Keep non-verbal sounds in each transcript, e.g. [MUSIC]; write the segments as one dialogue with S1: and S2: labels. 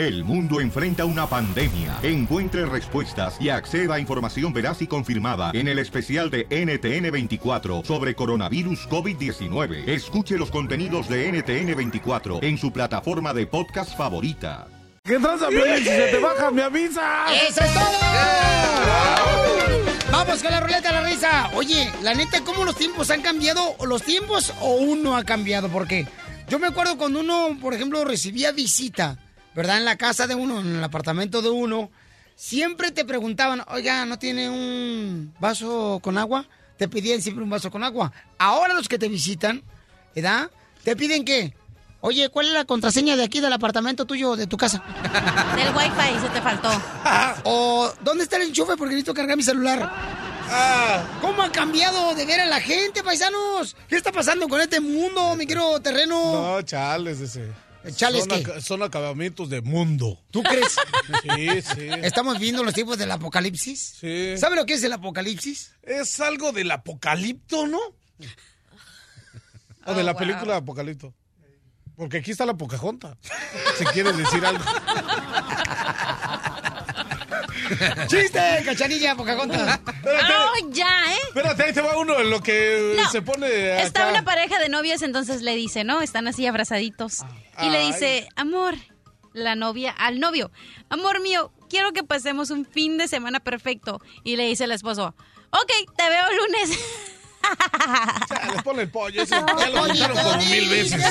S1: El mundo enfrenta una pandemia. Encuentre respuestas y acceda a información veraz y confirmada en el especial de NTN24 sobre coronavirus COVID-19. Escuche los contenidos de NTN24 en su plataforma de podcast favorita.
S2: ¿Qué pasa, Piolín? Si se te baja, me avisa.
S3: ¡Eso es todo! Vamos con la ruleta de la risa. Oye, la neta, ¿cómo los tiempos han cambiado? ¿Los tiempos o uno ha cambiado? Porque yo me acuerdo cuando uno, por ejemplo, recibía visita, ¿verdad? En la casa de uno, en el apartamento de uno, siempre te preguntaban, oiga, ¿no tiene un vaso con agua? Te pedían siempre un vaso con agua. Ahora los que te visitan, ¿verdad? ¿Te piden qué? Oye, ¿cuál es la contraseña de aquí del apartamento tuyo, de tu casa? [LAUGHS]
S4: Del wifi, se te faltó. [LAUGHS]
S3: o, ¿dónde está el enchufe? Porque necesito cargar mi celular. ¿Cómo ha cambiado de ver a la gente, paisanos? ¿Qué está pasando con este mundo, mi querido terreno?
S2: No, chales ese.
S3: ¿Chales
S2: son, acabamientos de mundo.
S3: ¿Tú crees? [LAUGHS]
S2: Sí, sí.
S3: ¿Estamos viendo los tiempos del apocalipsis?
S2: Sí.
S3: ¿Sabe lo que es el apocalipsis?
S2: Es algo del apocalipto, ¿no? O de
S3: Oh,
S2: la
S3: wow.
S2: película Apocalipto. Porque aquí está la Pocahontas. Si quieres decir algo. [LAUGHS]
S3: ¡Chiste, cachanilla, Pocahontas!
S4: ¡Oh, ya, eh!
S2: Espérate, ahí te va uno en lo que
S4: No.
S2: se pone acá.
S4: Está una pareja de novios, entonces le dice, ¿no? Están así abrazaditos. Y le dice, amor, la novia al novio, amor mío, quiero que pasemos un fin de semana perfecto. Y le dice el esposo, ok, te veo el lunes.
S2: Chale, [LAUGHS] ponle el pollo. ese ya lo contaron como mil veces. [LAUGHS]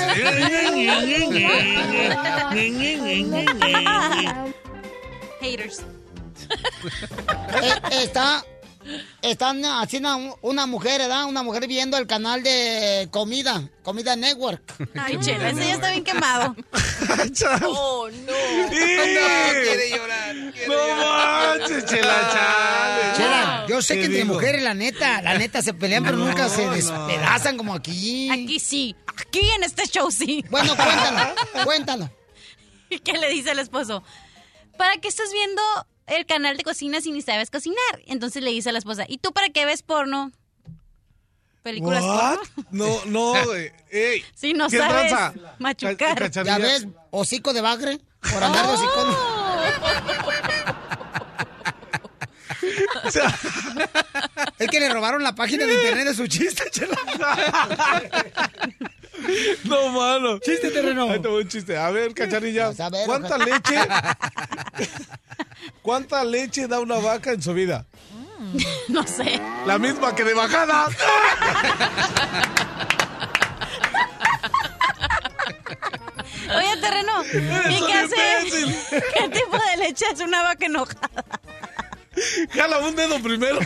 S4: Haters. [LAUGHS]
S3: Eh, está, están haciendo una mujer, ¿verdad? Una mujer viendo el canal de comida, Comida Network.
S4: Ay, chela, ese ya está bien quemado. [LAUGHS]
S3: ¡Oh, no!
S2: quiere
S3: llorar.
S2: No manches, chela, chale.
S3: Chela, yo sé
S2: ¿Qué
S3: que entre
S2: digo?
S3: mujeres, la neta, la neta se pelean, pero
S2: No,
S3: nunca se
S2: no.
S3: despedazan como aquí.
S4: Aquí sí, aquí en este show sí.
S3: Bueno, cuéntalo, cuéntalo. [LAUGHS]
S4: ¿Y qué le dice el esposo? ¿Para qué estás viendo el canal de cocina si ni sabes cocinar? Entonces le dice a la esposa, ¿y tú para qué ves porno? ¿Películas
S2: What?
S4: porno?
S2: No, no, eh, ey. [LAUGHS]
S4: Sí, no
S2: ¿Qué
S4: sabes
S2: tranza?
S4: machucar.
S3: ¿Ya ves? Hocico de bagre por andar de hocicón. [LAUGHS] Es que le robaron la página de internet de su chiste, chela. [LAUGHS]
S2: No, mano.
S3: Chiste terreno.
S2: Ahí te voy un chiste. A ver, cachanilla.
S3: Vas a ver,
S2: ¿Cuánta
S3: ojalá.
S2: leche? [LAUGHS] ¿Cuánta leche da una vaca en su vida? [LAUGHS]
S4: No sé.
S2: La misma que de bajada. [LAUGHS]
S4: Oye, terreno, ¿y qué hace?
S2: imbécil.
S4: ¿Qué tipo de leche es una vaca enojada?
S2: Jala un dedo primero.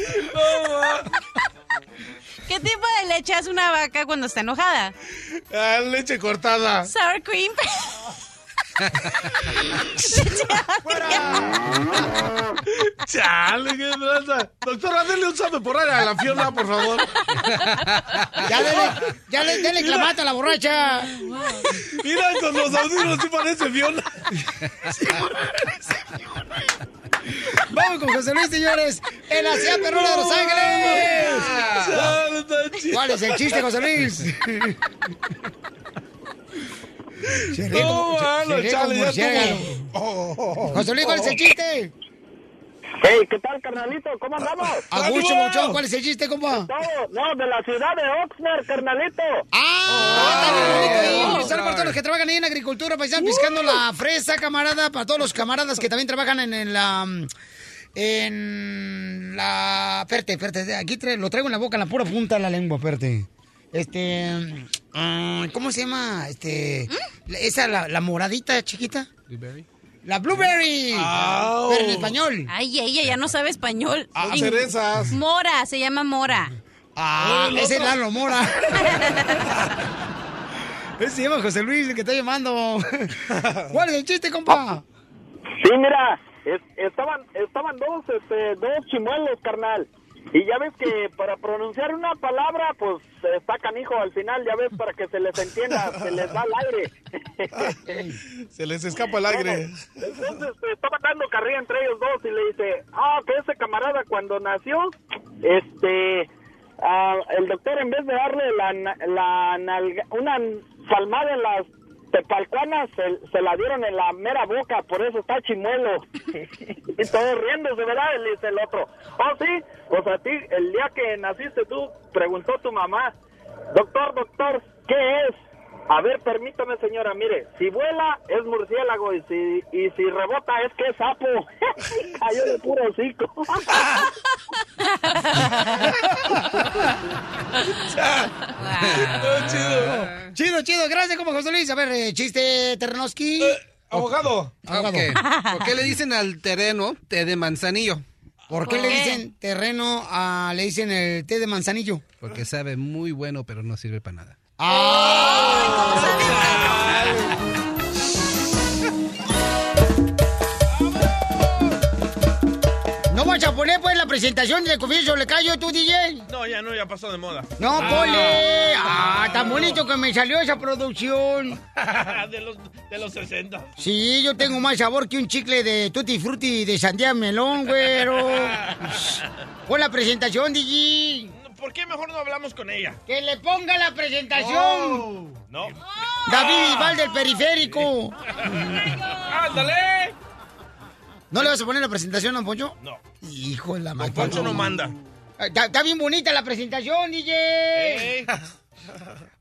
S2: [LAUGHS]
S4: ¿Qué tipo de leche es una vaca cuando está enojada?
S2: Ah, leche cortada.
S4: Sour cream. [LAUGHS]
S2: Chale, qué tranza. Doctora, denle un sabe por a la Fiona, por favor.
S3: Ya dele, ya le, dele clamato a la borracha.
S2: Mira, con los audífonos sí parece Fiona. [LAUGHS]
S3: Vamos con José Luis, señores, en la ciudad perrona de Los Ángeles. ¿Cuál es el chiste, José Luis? Se ríe
S2: No, mano, chale, ya.
S3: José Luis, ¿cuál es el chiste?
S5: Hey, ¿qué tal, carnalito? ¿Cómo andamos?
S3: Augusto
S2: ¡Ánimo!
S3: Mochón, ¿cuál es el chiste, compa?
S5: No, de la ciudad de Oxnard, carnalito.
S3: ¡Ah! Ahí. Saludos para todos los que trabajan ahí en agricultura, paisan, piscando la fresa, camarada. Para todos los camaradas que también trabajan en, en la... En la... Espérate, espérate. Aquí tra- lo traigo en la boca, en la pura punta de la lengua, espérate. Este... ah, ¿Cómo se llama? Este... Esa, la, la moradita chiquita. La blueberry.
S2: Au.
S3: Pero en español.
S4: Ay, ella ya no sabe español.
S2: Ah,
S4: En-
S2: cerezas.
S4: Mora, se llama Mora.
S3: Ah,
S2: el
S3: ese es. Lalo Mora. [LAUGHS] ese se llama José Luis, el que está llamando. [LAUGHS] ¿Cuál es el chiste, compa?
S5: Sí, mira, es- estaban, estaban dos, este, dos chimuelos, carnal. Y ya ves que [LAUGHS] para pronunciar una palabra, pues está canijo al final, ya ves, para que se les entienda, se les da el aire. [LAUGHS]
S2: Se les escapa el aire.
S5: Entonces este, estaban dando carrilla entre ellos dos y le dice, ah, que ese camarada cuando nació, este, ah, el doctor en vez de darle la, la nalga- una palmada en las tepalcuana se, se la dieron en la mera boca, por eso está chimuelo. [LAUGHS] y todos riéndose, ¿verdad? Le dice el otro, oh sí, pues a ti, el día que naciste tú, preguntó tu mamá, doctor, doctor, ¿qué es? A ver, permítame, señora, mire, si vuela es murciélago y si, y si rebota es que es sapo. [LAUGHS] Cayó de puro hocico.
S2: chido.
S3: Chido, chido. Gracias, como José Luis. A ver, eh, chiste, Terrenoski.
S2: abogado.
S3: Abogado.
S6: Ok. ¿Por qué le dicen al terreno té de manzanillo?
S3: ¿Por qué le dicen terreno a, le dicen el té de manzanillo?
S6: Porque sabe muy bueno, pero no sirve para nada.
S3: ¿No vas a poner pues la presentación de Confieso Le Callo tú, DJ?
S7: No, ya no, ya pasó de moda.
S3: No, ponle. Ah, tan bonito que me salió esa producción. [LAUGHS]
S7: de, los, de los 60.
S3: Sí, yo tengo más sabor que un chicle de Tutti Frutti de sandía melón, güero. [LAUGHS] Pon la presentación, DJ.
S7: ¿Por qué mejor no hablamos con ella?
S3: Que le ponga la presentación.
S7: No.
S3: David Bisbal del periférico. [LAUGHS]
S7: ¡Ándale!
S3: ¿No le vas a poner la presentación, don Poncho?
S7: No.
S3: Hijo de la
S7: Don
S3: madre.
S7: Poncho no manda.
S3: Está, está bien bonita la presentación, DJ.
S7: Ey. [LAUGHS]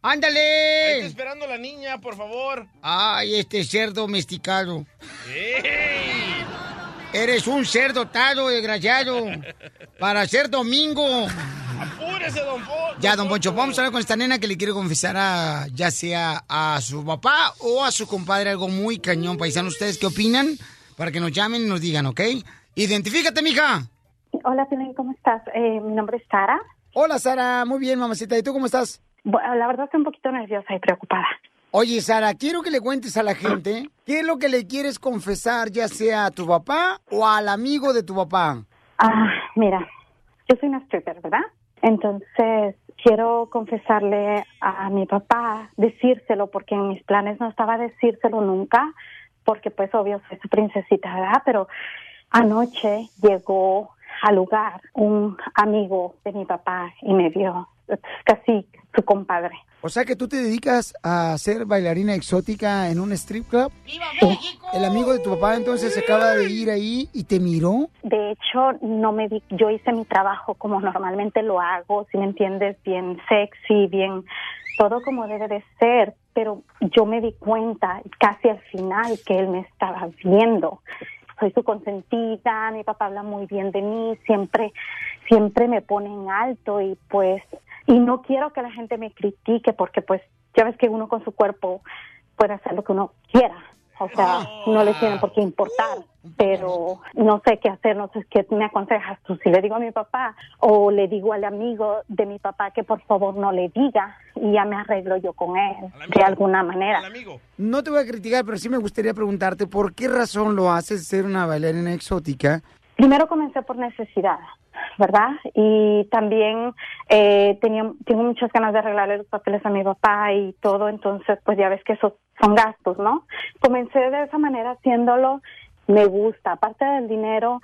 S7: Ahí
S3: Ándale.
S7: está esperando la niña, por favor.
S3: Ay, este ser domesticado.
S7: ¡Ey!
S3: Eres un ser dotado, desgraciado. Para ser domingo.
S7: ¡Apúrese, don Poncho!
S3: Ya, don Poncho, vamos a hablar con esta nena que le quiere confesar a, ya sea a su papá o a su compadre algo muy cañón. Paisano, ¿ustedes qué opinan? Para que nos llamen y nos digan, ¿ok? Identifícate, mija.
S8: Hola, ¿cómo estás? Eh, mi nombre es Sara.
S3: Hola, Sara. Muy bien, mamacita. ¿Y tú cómo estás?
S8: Bueno, la verdad estoy un poquito nerviosa y preocupada.
S3: Oye, Sara, quiero que le cuentes a la gente qué es lo que le quieres confesar, ya sea a tu papá o al amigo de tu papá.
S8: Ah, mira, yo soy una stripper, ¿verdad? Entonces, quiero confesarle a mi papá, decírselo, porque en mis planes no estaba decírselo nunca, porque pues obvio soy su princesita, ¿verdad? Pero anoche llegó al lugar un amigo de mi papá y me vio, casi su compadre.
S3: O sea que tú te dedicas a ser bailarina exótica en un strip club. El amigo de tu papá entonces se acaba de ir ahí y te miró.
S8: De hecho, no me di, yo hice mi trabajo como normalmente lo hago, si me entiendes, bien sexy, bien todo como debe de ser, pero yo me di cuenta casi al final que él me estaba viendo. Soy su consentida, mi papá habla muy bien de mí, siempre siempre me pone en alto y pues y no quiero que la gente me critique porque pues ya ves que uno con su cuerpo puede hacer lo que uno quiera. O sea, no le tiene por qué importar, pero no sé qué hacer, no sé qué me aconsejas tú. Si le digo a mi papá o le digo al amigo de mi papá que por favor no le diga y ya me arreglo yo con él de alguna manera.
S3: No te voy a criticar, pero sí me gustaría preguntarte por qué razón lo haces ser una bailarina exótica.
S8: Primero comencé por necesidad, ¿verdad? Y también eh, tenía, tengo muchas ganas de arreglarle los papeles a mi papá y todo, entonces pues ya ves que esos son gastos, ¿no? Comencé de esa manera haciéndolo, me gusta, aparte del dinero,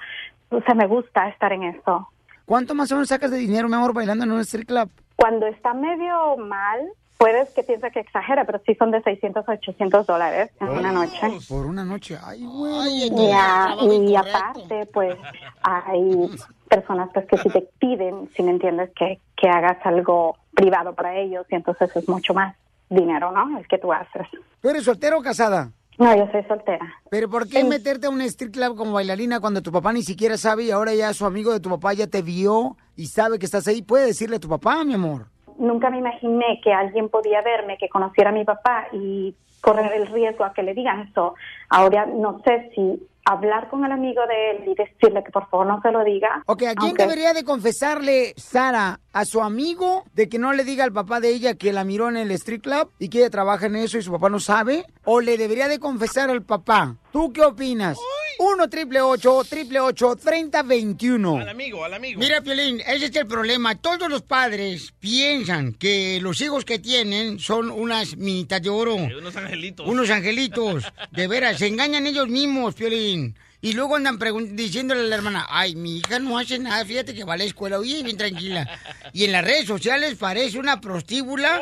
S8: o sea, me gusta estar en eso.
S3: ¿Cuánto más o menos sacas de dinero, mi amor, bailando en un strip club?
S8: Cuando está medio mal, puedes que piensa que exagera, pero sí son de 600 a 800 dólares en una noche.
S3: Por una noche. Ay, güey.
S8: Y, a- y aparte, pues [LAUGHS] hay personas pues que si te piden, si me entiendes, que, que hagas algo privado para ellos y entonces es mucho más dinero, ¿no? El que tú haces.
S3: ¿Tú eres soltera o casada?
S8: No, yo soy soltera.
S3: ¿Pero por qué meterte a un strip club como bailarina cuando tu papá ni siquiera sabe y ahora ya su amigo de tu papá ya te vio y sabe que estás ahí? Puede decirle a tu papá, mi amor.
S8: Nunca me imaginé que alguien podía verme, que conociera a mi papá y correr el riesgo a que le digan eso. Ahora no sé si hablar con el amigo de él y decirle que por favor no se lo diga.
S3: Ok, ¿a quién debería de confesarle Sara? ¿A su amigo de que no le diga al papá de ella que la miró en el street club y que ella trabaja en eso y su papá no sabe? ¿O le debería de confesar al papá? ¿Tú qué opinas? 1 triple 8 triple 8 30 21.
S7: Al amigo, al amigo.
S3: Mira, Piolín, ese es el problema. Todos los padres piensan que los hijos que tienen son unas minitas de oro.
S7: Unos angelitos.
S3: Unos angelitos. [LAUGHS] De veras, se engañan ellos mismos, Piolín. Y luego andan diciéndole a la hermana, ay, mi hija no hace nada, fíjate que va a la escuela, oye, bien tranquila. Y en las redes sociales parece una prostíbula.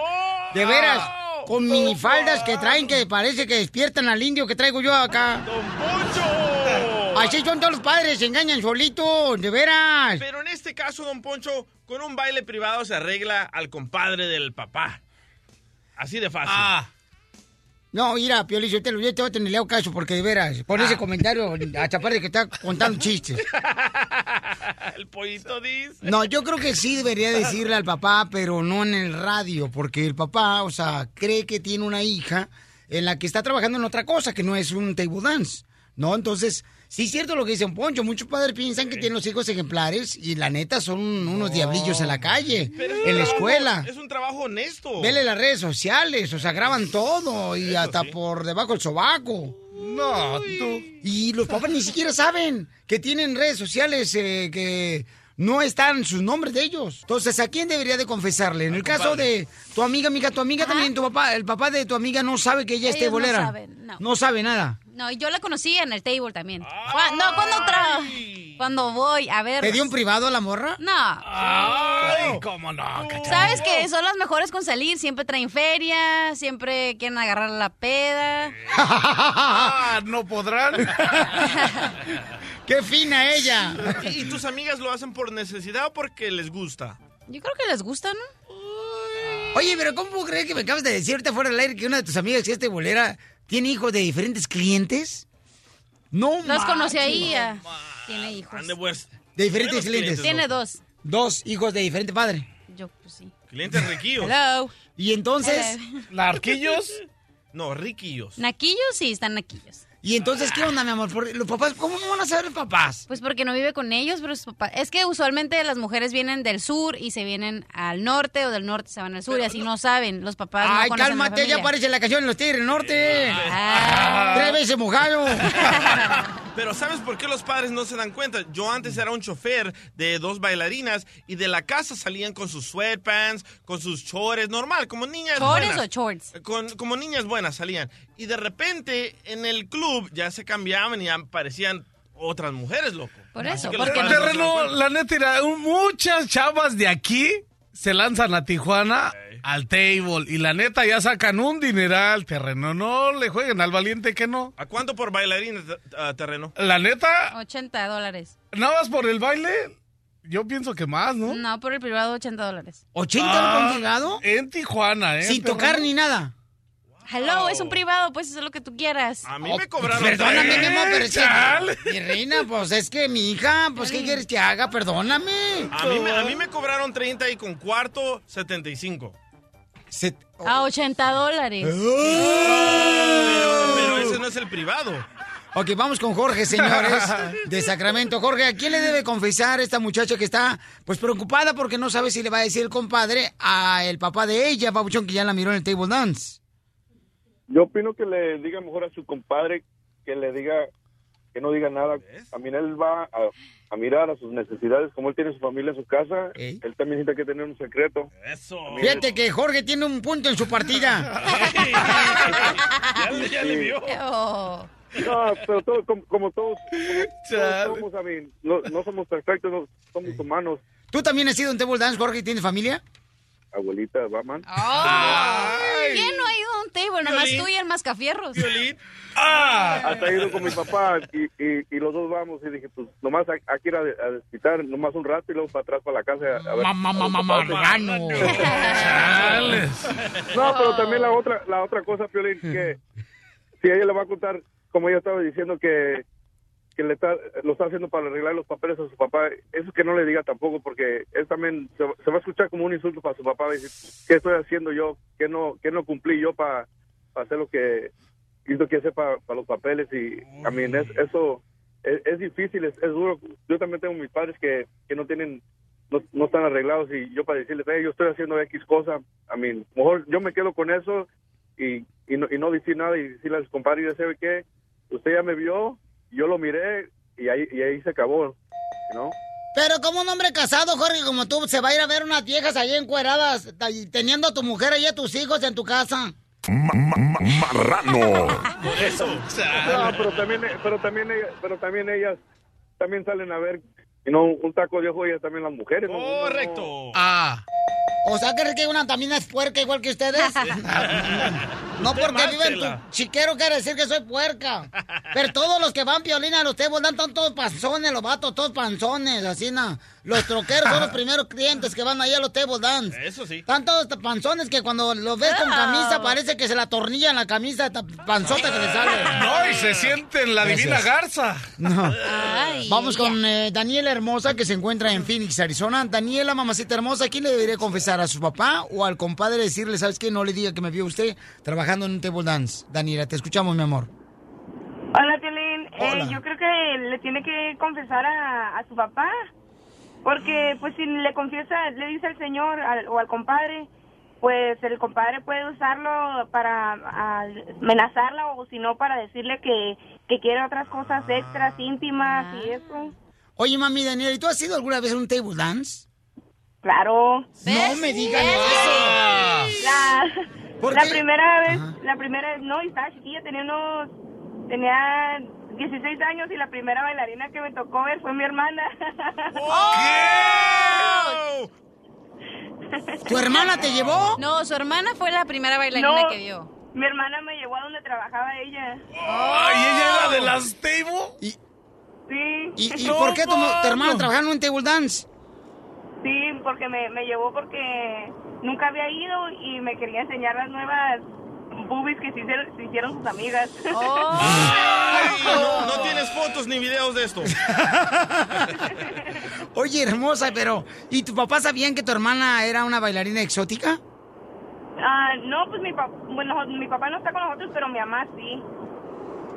S3: De veras, con minifaldas que traen que parece que despiertan al indio que traigo yo acá.
S7: ¡Don Poncho!
S3: Así son todos los padres, se engañan solitos, de veras.
S7: Pero en este caso, don Poncho, con un baile privado se arregla al compadre del papá. Así de fácil.
S2: Ah,
S3: No, mira, Piolín, yo te lo yo te voy a tener caso porque de veras, por
S7: Ah.
S3: ese comentario, hasta parece que está contando [LAUGHS] chistes.
S7: El pollito dice.
S3: No, yo creo que sí debería [LAUGHS] decirle al papá, pero no en el radio, porque el papá, o sea, cree que tiene una hija en la que está trabajando en otra cosa, que no es un table dance, ¿no? Entonces, sí es cierto lo que dice un Poncho, muchos padres piensan que tienen los hijos ejemplares y la neta son unos diablillos en la calle,
S7: Pero
S3: en la
S7: trabajo-
S3: escuela.
S7: Es un trabajo honesto.
S3: Vele las redes sociales, o sea, graban todo y hasta por debajo del sobaco.
S2: no, tú.
S3: Y los papás ni siquiera saben que tienen redes sociales eh, que no están sus nombres de ellos. Entonces, ¿a quién debería de confesarle? En el caso de tu amiga, amiga, tu amiga también, tu papá, el papá de tu amiga no sabe que ella es
S4: Ellos no
S3: tebolera.
S4: saben, no.
S3: No sabe nada.
S4: No, y yo la conocí en el table también. No, cuando tra- cuando voy a ver.
S3: ¿Te dio un privado a la morra?
S4: No.
S2: Ay, cómo no, cachanilla.
S4: ¿Sabes que son las mejores con salir? Siempre traen feria, siempre quieren agarrar la peda.
S2: Ah, no podrán. [LAUGHS]
S3: ¡Qué fina ella!
S7: ¿Y, y tus amigas lo hacen por necesidad o porque les gusta?
S4: Yo creo que les gusta, ¿no?
S3: Oye, pero ¿cómo crees que me acabas de decir ahorita fuera del aire que una de tus amigas que es tebolera tiene hijos de diferentes clientes? No,
S4: Los
S3: manches.
S4: conocí ahí. ah, Tiene hijos.
S7: Ande, pues,
S3: De diferentes clientes.
S4: Tiene dos.
S3: Dos hijos de diferente padre.
S4: Yo, pues sí.
S7: Clientes riquillos.
S4: Hello.
S3: Y entonces,
S4: Hello.
S2: ¿Larquillos?
S7: No, riquillos.
S4: ¿Naquillos? Sí, están naquillos.
S3: Y entonces, ¿qué onda, mi amor? Los papás, ¿cómo no van a saber los papás?
S4: Pues porque no vive con ellos, pero sus papás. Es que usualmente las mujeres vienen del sur y se vienen al norte o del norte se van al sur y así no saben. Los papás no
S3: Ay, cálmate, ya aparece la canción en los Tigres del Norte.
S4: Ah.
S3: Tres veces mojado. [LAUGHS]
S7: Pero ¿sabes por qué los padres no se dan cuenta? Yo antes era un chofer de dos bailarinas y de la casa salían con sus sweatpants, con sus chores, normal, como niñas
S4: ¿Chores
S7: buenas.
S4: o shorts?
S7: Con, como niñas buenas salían. Y de repente en el club ya se cambiaban y ya aparecían otras mujeres, loco.
S4: Por eso, porque
S7: dan
S2: Terreno, la neta, un- muchas chavas de aquí se lanzan a Tijuana al table y la neta ya sacan un dineral, terreno. No le jueguen al valiente que no.
S7: ¿A cuánto por ah, terreno?
S2: La neta,
S4: 80 dólares.
S2: nada más por el baile, yo pienso que más, ¿no?
S4: No, por el privado 80 dólares.
S3: ¿80
S2: Ah,
S3: no han llegado?
S2: En Tijuana, ¿eh?
S3: Sin tocar ni nada.
S4: Hello, es un privado, pues eso es lo que tú quieras.
S7: A mí
S3: Oh,
S7: me cobraron.
S3: Perdóname, mi amor, pero es que... Mi reina, pues es que mi hija, pues ¿qué quieres que haga? Perdóname.
S7: A mí, me, a mí me cobraron 30 y con cuarto 75.
S3: Se-
S4: A 80 dólares.
S7: Pero, pero ese no es el privado.
S3: Ok, vamos con Jorge, señores, de Sacramento. Jorge, ¿a quién le debe confesar esta muchacha que está, pues, preocupada porque no sabe si le va a decir el compadre a el papá de ella, Pabuchón, que ya la miró en el table dance?
S9: Yo opino que le diga mejor a su compadre que le diga que no diga nada. También él va a, a mirar a sus necesidades, como él tiene su familia en su casa,
S3: Ey.
S9: él también tiene que tener un secreto.
S7: Eso.
S3: Fíjate que Jorge tiene un punto en su partida. [LAUGHS]
S7: ya, le- ya le vio.
S9: No, pero todo, como, como todos, como todos somos, a mí, no, no somos perfectos, no, somos humanos.
S3: ¿Tú también has sido en table dance, Jorge, y tienes familia?
S9: Abuelita, Batman.
S4: ¿Quién no ha ido a un table? Nomás
S7: Violín.
S4: tú y el mascafierros.
S7: Violín.
S9: Hasta he ido con mi papá y, y, y los dos vamos y dije, pues nomás a- aquí ir a, a desquitar, nomás un rato y luego para atrás para la casa. A, ver,
S3: Mamá, mamá, marrano. [LAUGHS]
S2: Chales.
S9: No, pero también la otra, la otra cosa, Piolín, que si ella le va a contar, como ella estaba diciendo que que le está, lo está haciendo para arreglar los papeles a su papá, eso que no le diga tampoco, porque él también se, se va a escuchar como un insulto para su papá, a decir, ¿qué estoy haciendo yo? ¿Qué no, qué no cumplí yo para hacer lo que hizo que hacer para los papeles? Y a mí es, eso es, es difícil, es, es duro. Yo también tengo mis padres que, que no tienen no, no están arreglados y yo para decirles, hey, yo estoy haciendo X cosa, a mí, mejor yo me quedo con eso y, y, no, y no decir nada y decirle al compadre, ya sabe qué, usted ya me vio, yo lo miré y ahí, y ahí se acabó, ¿no?
S3: Pero como un hombre casado, Jorge, como tú, se va a ir a ver unas viejas ahí encueradas, y teniendo a tu mujer y a tus hijos en tu casa.
S1: Ma- ma- ma- marrano. [LAUGHS]
S7: Por eso.
S9: No, pero también, pero también, ellas- pero también ellas también salen a ver, y no un taco de ojo ellas también las mujeres. ¿no?
S7: Correcto.
S2: Ah.
S3: O sea, ¿crees que una también es puerca igual que ustedes? [LAUGHS] no porque vive en tu chiquero quiere decir que soy puerca. Pero todos los que van piolina a los table dan están todos panzones, los vatos, todos panzones, así na. Los troqueros son los [LAUGHS] primeros clientes que van ahí a los table dance.
S7: Eso sí.
S3: Están todos panzones que cuando los ves con camisa parece que se la tornillan la camisa esta panzota que le sale.
S2: No, y se sienten la divina garza.
S3: No.
S4: Ay,
S3: Vamos con eh, Daniela Hermosa, que se encuentra en Phoenix, Arizona. Daniela, mamacita hermosa, ¿a quién le debería confesar? ¿A su papá o al compadre decirle, sabes qué? No le diga que me vio usted trabajando en un table dance. Daniela, te escuchamos, mi amor.
S10: Hola.
S3: Hola.
S10: Eh, yo creo que le tiene que confesar a, a su papá. Porque, pues, si le confiesa, le dice al señor al- o al compadre, pues el compadre puede usarlo para a, amenazarla o si no para decirle que, que quiere otras cosas extras, íntimas y eso.
S3: Oye, mami, Daniela, ¿y tú has ido alguna vez a un table dance?
S10: Claro.
S3: No me digan eso.
S10: La,
S3: ¿Por
S10: la
S3: qué?
S10: primera vez, la primera vez, no, y estaba chiquilla, tenía unos, tenía 16 años y la primera bailarina que me tocó ver fue mi hermana. [LAUGHS]
S3: ¿Tu hermana te llevó?
S4: No, su hermana fue la primera bailarina
S10: No.
S4: que vio.
S10: Mi hermana me llevó a donde trabajaba ella.
S2: Ay, ella era de las table.
S3: ¿Y,
S10: Sí.
S3: y, y
S2: No,
S3: por qué tu, tu hermana trabajaba en un table dance?
S10: Sí, porque me, me llevó porque nunca había ido y me quería enseñar las nuevas boobies que se hicieron, se hicieron sus amigas.
S4: Oh.
S7: No, no tienes fotos ni videos de esto. [LAUGHS]
S3: Oye, hermosa, pero... ¿Y tu papá sabían que tu hermana era una bailarina exótica?
S10: Ah, no, pues mi papá, bueno, mi papá no está con nosotros, pero mi mamá sí.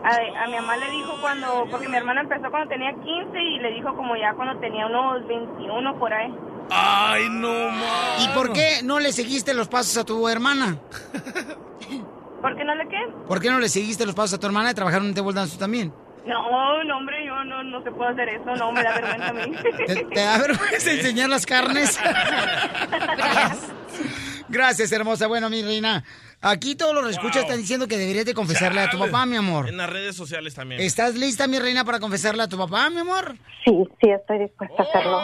S10: A, a mi mamá le dijo cuando, porque mi hermana empezó cuando tenía 15 y le dijo como ya cuando tenía unos 21 por ahí.
S2: Ay, no, ma.
S3: ¿Y por qué no le seguiste los pasos a tu hermana?
S10: ¿Por qué no le qué?
S3: ¿Por qué no le seguiste los pasos a tu hermana de trabajar en un table dance también?
S10: No, no, hombre, yo no, no se puedo hacer eso, no, me da vergüenza a mí.
S3: ¿Te, te da vergüenza enseñar las carnes? Gracias, hermosa. Bueno, mi reina, aquí todos los escuchas están diciendo que deberías de confesarle a tu papá, mi amor.
S7: En las redes sociales también.
S3: ¿Estás lista, mi reina, para confesarle a tu papá, mi amor?
S8: Sí, sí, estoy dispuesta a hacerlo.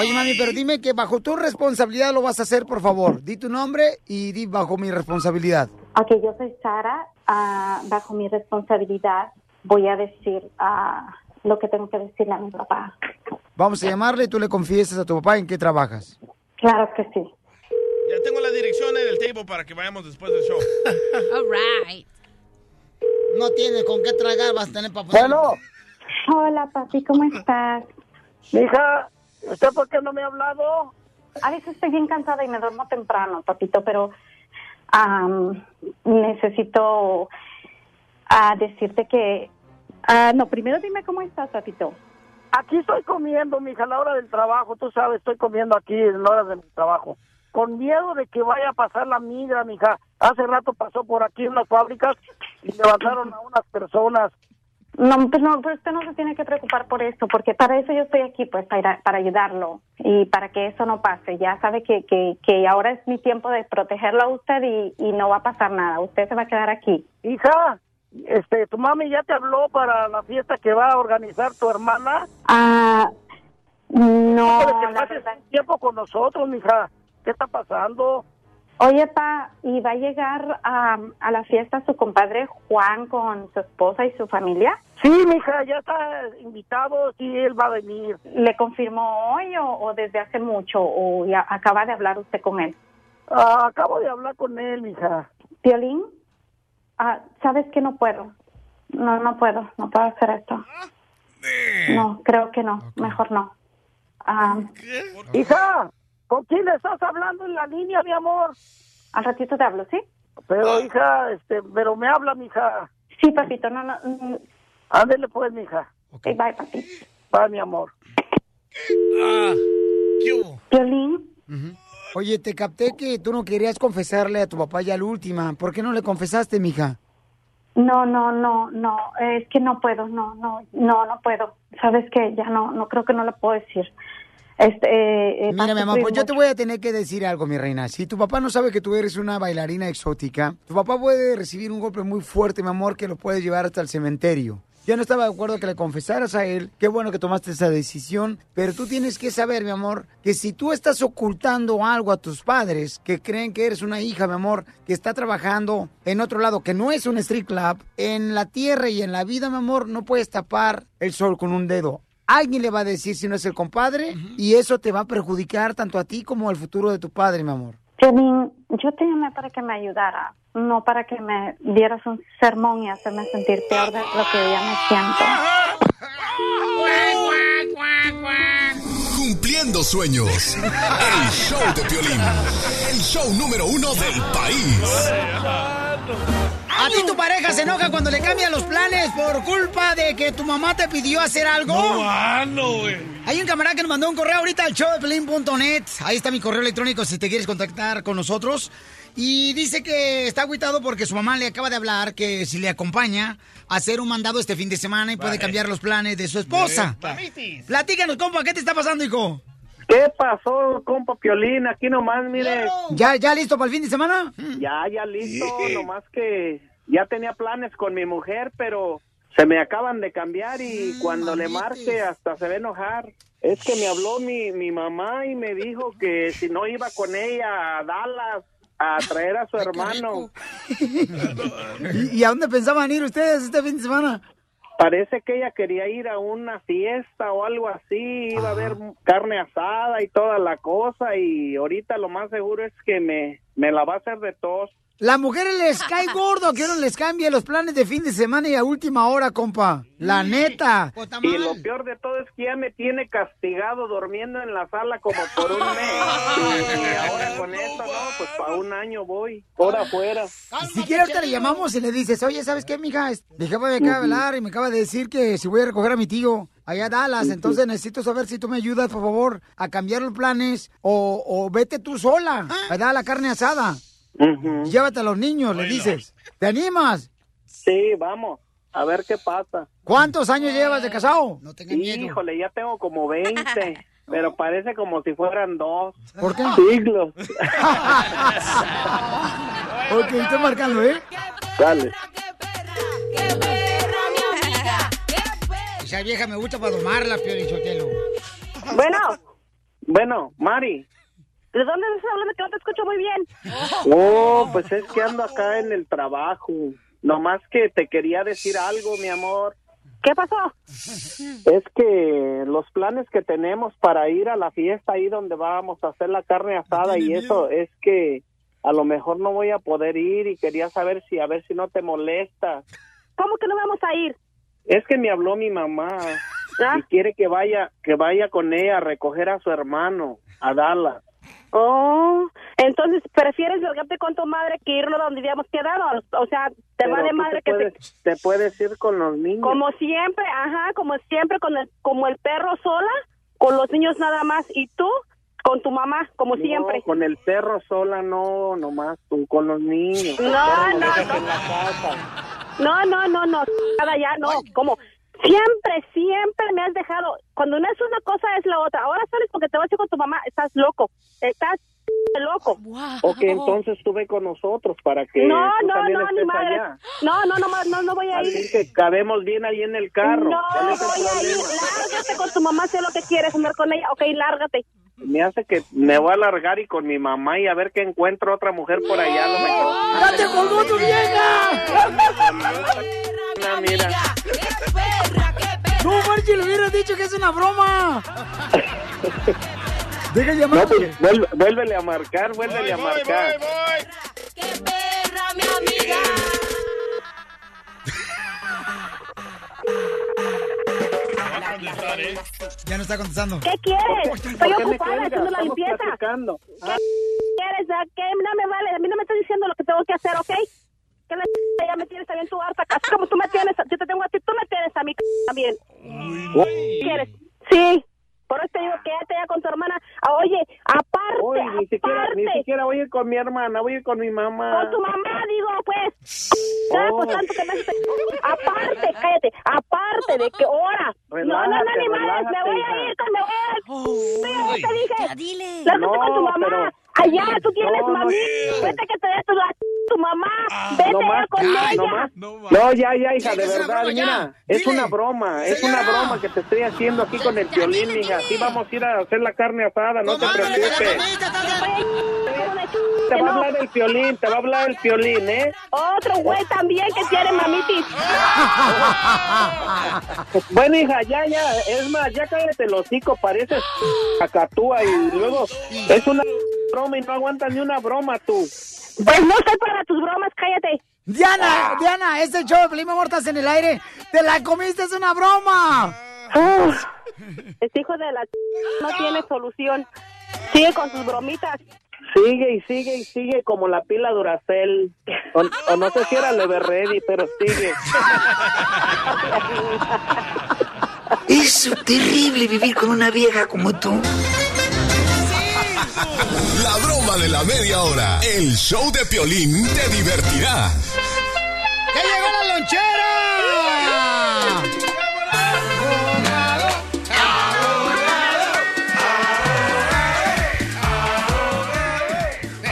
S3: Oye, mami, pero dime que bajo tu responsabilidad lo vas a hacer, por favor. Di tu nombre y di bajo mi responsabilidad.
S8: Ok, yo soy Sara. ah, bajo mi responsabilidad voy a decir ah, lo que tengo que decirle a mi papá.
S3: Vamos a llamarle y tú le confiesas a tu papá en qué trabajas.
S8: Claro que sí.
S7: Ya tengo la dirección en el table para que vayamos después del show. [LAUGHS]
S4: All right.
S3: No tienes con qué tragar, vas a tener papá.
S11: Bueno,
S8: Hola, papi, ¿cómo estás?
S11: hija, ¿usted por qué no me ha hablado?
S8: A veces estoy bien cansada y me duermo temprano, papito, pero am, necesito ah, decirte que... ah, no, primero dime cómo estás, papito.
S11: Aquí estoy comiendo, mija, a la hora del trabajo. Tú sabes, estoy comiendo aquí en horas de mi trabajo. Con miedo de que vaya a pasar la migra, mija. Hace rato pasó por aquí unas fábricas y levantaron a unas personas.
S8: No, pues no, pues usted no se tiene que preocupar por eso, porque para eso yo estoy aquí, pues para, para ayudarlo y para que eso no pase. Ya sabe que, que, que ahora es mi tiempo de protegerlo a usted y, y no va a pasar nada. Usted se va a quedar aquí.
S11: Hija, este, tu mami ya te habló para la fiesta que va a organizar tu hermana.
S8: Ah, no,
S11: que
S8: la
S11: pases
S8: verdad.
S11: tiempo con nosotros, mija. ¿Qué está pasando?
S8: Oye, pa, ¿y va a llegar a, a la fiesta su compadre Juan con su esposa y su familia?
S11: Sí, mija, ya está invitado, sí, él va a venir.
S8: ¿Le confirmó hoy o, o desde hace mucho o ya acaba de hablar usted con él?
S11: Ah, acabo de hablar con él, mija.
S8: Violín, ah, sabes que no puedo. No, no puedo, no puedo hacer esto. No, creo que no, mejor no. Ah,
S11: Hija, ¿con quién le estás hablando en la línea, mi amor?
S8: al ratito te hablo, ¿sí?
S11: Pero, hija, este, pero me habla, mija.
S8: Sí, papito, no, no.
S11: Ándele pues, mija.
S8: ok, bye, papi.
S11: Va, mi amor.
S2: Ah, ¿qué hubo?
S8: Violín,
S3: Oye, te capté que tú no querías confesarle a tu papá ya la última. ¿Por qué no le confesaste, mija?
S8: no, no, no, no, es que no puedo, no, no, no, no puedo. Sabes que ya no, no creo que no lo puedo decir. Este, eh, eh,
S3: Mira, mi amor, pues yo te voy a tener que decir algo, mi reina. Si tu papá no sabe que tú eres una bailarina exótica, tu papá puede recibir un golpe muy fuerte, mi amor, que lo puede llevar hasta el cementerio. Yo no estaba de acuerdo que le confesaras a él. Qué bueno que tomaste esa decisión. Pero tú tienes que saber, mi amor, que si tú estás ocultando algo a tus padres, que creen que eres una hija, mi amor, que está trabajando en otro lado, que no es un street club, en la tierra y en la vida, mi amor, no puedes tapar el sol con un dedo. Alguien le va a decir si no es el compadre y eso te va a perjudicar tanto a ti como al futuro de tu padre, mi amor.
S8: Piolín, yo te llamé para que me ayudara, no para que me dieras un sermón y hacerme sentir peor de lo que ya me siento.
S12: Cumpliendo sueños. El show de Piolín. El show número uno del país.
S3: ¿A ti tu pareja se enoja cuando le cambian los planes por culpa de que tu mamá te pidió hacer algo?
S2: No, güey.
S3: Hay un camarada que nos mandó un correo ahorita al showdepelín.net. Ahí está mi correo electrónico si te quieres contactar con nosotros. Y dice que está agüitado porque su mamá le acaba de hablar que si le acompaña a hacer un mandado este fin de semana y puede
S13: Vale.
S3: cambiar los planes de su esposa. Platícanos, compa, ¿qué te está pasando, hijo?
S13: ¿Qué pasó, compa Piolín? Aquí nomás, mire.
S3: ¿Ya, ya listo para el fin de semana?
S13: Ya, ya listo. Nomás que ya tenía planes con mi mujer, pero se me acaban de cambiar y cuando le marque hasta se va a enojar. Es que me habló mi, mi mamá y me dijo que si no iba con ella a Dallas a traer a su hermano. [LAUGHS]
S3: ¿Y, y a dónde pensaban ir ustedes este fin de semana?
S13: Parece que ella quería ir a una fiesta o algo así, iba a haber carne asada y toda la cosa y ahorita lo más seguro es que me, me la va a hacer de tos.
S3: Las mujeres les cae gordo que uno les cambie los planes de fin de semana y a última hora, compa. La neta.
S13: Y lo peor de todo es que ya me tiene castigado durmiendo en la sala como por un mes. [LAUGHS] Y ahora con esto, no, pues para un año voy, por afuera.
S3: Si quieres, ahorita le llamamos y le dices, oye, ¿sabes qué, mija? Mi jefa me acaba de hablar y me acaba de decir que si voy a recoger a mi tío allá a Dallas, entonces necesito saber si tú me ayudas, por favor, a cambiar los planes o, o vete tú sola, a dar la carne asada. Llévate a los niños, le dices. ¿Te animas?
S13: Sí, vamos, a ver qué pasa.
S3: ¿Cuántos años llevas de casado?
S13: Híjole, ya tengo como 20, [LAUGHS] pero parece como si fueran dos.
S3: ¿Por qué?
S13: Siglos. [LAUGHS]
S3: ok, estoy marcando, ¿eh?
S13: Dale.
S3: Esa vieja me gusta para domarla, Piolichotelo.
S13: Bueno. Bueno, Mari.
S14: ¿De dónde estás hablando que no te escucho muy bien?
S13: Oh, pues es que ando acá en el trabajo. Nomás que te quería decir algo, mi amor.
S14: ¿Qué pasó?
S13: Es que los planes que tenemos para ir a la fiesta ahí donde vamos a hacer la carne asada y eso es que a lo mejor no voy a poder ir y quería saber si a ver si no te molesta.
S14: ¿Cómo que no vamos a ir?
S13: Es que me habló mi mamá y quiere que vaya que vaya con ella a recoger a su hermano a Dallas.
S14: Oh, entonces prefieres largarte con tu madre que irnos donde habíamos quedado. O sea, te
S13: Pero
S14: va de madre
S13: te
S14: que te...
S13: puedes, te puedes ir con los niños.
S14: Como siempre, ajá, como siempre, con el, como el perro sola, con los niños nada más, y tú con tu mamá, como
S13: No,
S14: siempre.
S13: con el perro sola no, nomás tú con los niños.
S14: No, no, no. No, no, no, no, nada ya, no, como siempre, siempre me has dejado, cuando no es una cosa es la otra, ahora sales porque te vas a ir con tu mamá, estás loco, estás loco.
S13: Ok, entonces tú ve con nosotros para que
S14: No,
S13: tú
S14: no,
S13: también
S14: no, ni
S13: estés
S14: madre.
S13: allá.
S14: No, no, no, no, no voy a ir.
S13: Así que cabemos bien ahí en el carro.
S14: No
S13: ¿Cuál es el
S14: voy a ir, lárgate con tu mamá, sé lo que quieres, andar con ella, ok, lárgate.
S13: Me hace que me voy a largar y con mi mamá y a ver que encuentro otra mujer por allá lo mejor.
S3: ¡Ya te colgó tu vieja!
S13: Mira.
S3: No, Marchi, le hubieras dicho que es una broma. [LAUGHS] Deja de llamar.
S13: No, pues, vuelve- vuélvele a marcar, vuélvele a marcar.
S3: Ya no está contestando.
S14: ¿Qué quieres? Estoy
S13: ¿Por qué
S14: ocupada haciendo la limpieza. ¿Qué quieres? ¿A ¿Qué? No me vale, a mí no me estás diciendo lo que tengo que hacer, ¿ok? Que la ya me tienes también tu harta, así como tú me tienes, yo te tengo a ti, tú me tienes a mí también. ¿Qué quieres? Sí. Por eso te digo, quédate ya con tu hermana. Ah, Oye, aparte,
S13: Uy, ni siquiera,
S14: aparte.
S13: ni siquiera voy a ir con mi hermana, voy a ir con mi mamá.
S14: Con tu mamá, digo, pues. Ya,
S13: Oh.
S14: pues, tanto que me Aparte, cállate, aparte de que ahora. No, no, no, ni
S13: Relájate,
S14: madres, me voy a ir, con- me voy a ir. Mira, ya te dije.
S4: dile.
S14: Lárgate
S13: No,
S14: con tu mamá.
S13: pero
S14: Allá tú tienes
S13: No, no.
S14: mami. Vete que te dé tu, tu mamá. Vete
S13: No más,
S14: con
S13: ya,
S14: ella.
S13: no más. No, ya, ya, hija, de verdad,
S14: broma,
S13: mira, es una broma, es una broma que te estoy haciendo aquí con el violín, mija. Así vamos a ir a hacer la carne asada, no te preocupes. Te va a hablar el violín, te va a hablar el violín, ¿eh?
S14: Otro güey también que tiene mamitis. [LAUGHS]
S13: Bueno, hija, ya, ya, es más, ya cállate el hocico, pareces cacatúa y luego es una broma y no aguantas ni una broma tú.
S14: Pues no estoy para tus bromas, cállate.
S3: Diana, Diana, este show de estás en el aire. ¡Te la comiste, es una broma!
S14: Uf, este hijo de la no tiene solución. Sigue con sus bromitas.
S13: Sigue y sigue y sigue como la pila Duracell. O, o no sé si era Lever Ready, pero sigue.
S15: Es terrible vivir con una vieja como tú.
S12: La broma de la media hora. El show de Piolín te divertirá.
S3: ¡Ya llegó la lonchera!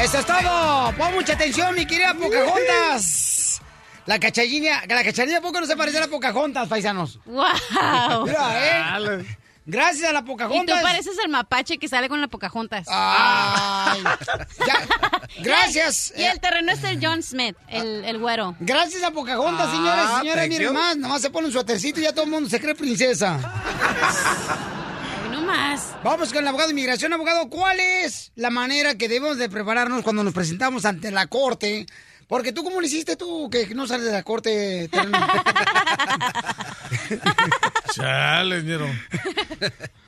S3: Eso es todo. Pon mucha atención, mi querida Pocahontas. La cachanilla, la cachanilla poco no se parece a la Pocahontas, paisanos.
S4: ¡Wow!
S3: Mira, ¿eh? Gracias a la
S4: Y tú
S3: Pocahontas.
S4: pareces el mapache que sale con la Pocahontas.
S3: Ay. [LAUGHS] Gracias.
S4: Y el terreno es el John Smith, el, el güero.
S3: Gracias a Pocahontas,
S4: Ah,
S3: señores y señores.
S4: thank
S3: Miren
S4: you.
S3: más, nomás se pone un suétercito y ya todo el mundo se cree princesa.
S4: no más.
S3: Vamos con el abogado de inmigración. Abogado, ¿cuál es la manera que debemos de prepararnos cuando nos presentamos ante la corte? Porque tú, ¿cómo lo hiciste tú que no sales de la corte? terreno? [LAUGHS]
S2: Chale, ñero.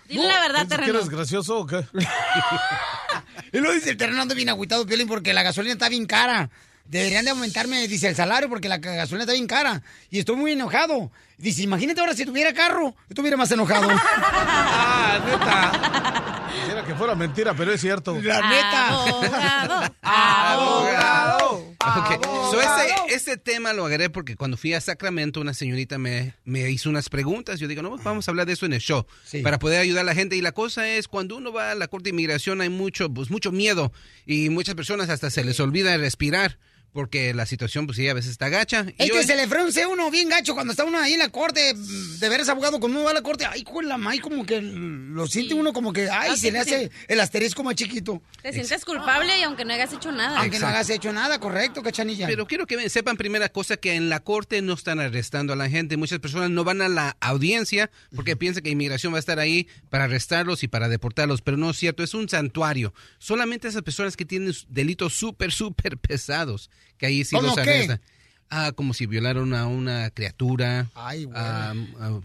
S4: Dile la verdad,
S2: ¿Piensas que
S4: terreno.
S2: eres gracioso o qué? [LAUGHS]
S3: y luego dice el terreno ando bien agüitado, Piolín, porque la gasolina está bien cara. Deberían de aumentarme, dice, el salario porque la gasolina está bien cara. Y estoy muy enojado. Dice, imagínate ahora si tuviera carro, yo estuviera más enojado.
S2: ah, neta. Quisiera que fuera mentira, pero es cierto.
S3: La neta.
S4: Abogado.
S3: Abogado.
S6: Ok, so ese, ese tema lo agarré porque cuando fui a Sacramento una señorita me, me hizo unas preguntas. Yo digo, no, vamos a hablar de eso en el show para poder ayudar a la gente. Y la cosa es, cuando uno va a la Corte de Inmigración hay mucho, pues, mucho miedo y muchas personas hasta se les olvida respirar porque la situación pues sí a veces está gacha.
S3: Es que se le frunce uno bien gacho cuando está uno ahí en la corte, de veras abogado, cuando uno va a la corte, ay, con la may, como que lo siente uno como que, ay, se
S4: sí,
S3: le
S4: sí.
S3: hace el asterisco más chiquito.
S4: Te sientes culpable y aunque no hayas hecho nada.
S3: Aunque no hagas hecho nada, correcto, cachanilla.
S6: Pero quiero que sepan primera cosa que en la corte no están arrestando a la gente. Muchas personas no van a la audiencia porque piensan que inmigración va a estar ahí para arrestarlos y para deportarlos, pero no es cierto, es un santuario. Solamente esas personas que tienen delitos súper, súper pesados, que ahí sí
S3: ¿Cómo
S6: los arrestan. Ah, como si violaron a una criatura,
S3: Ay,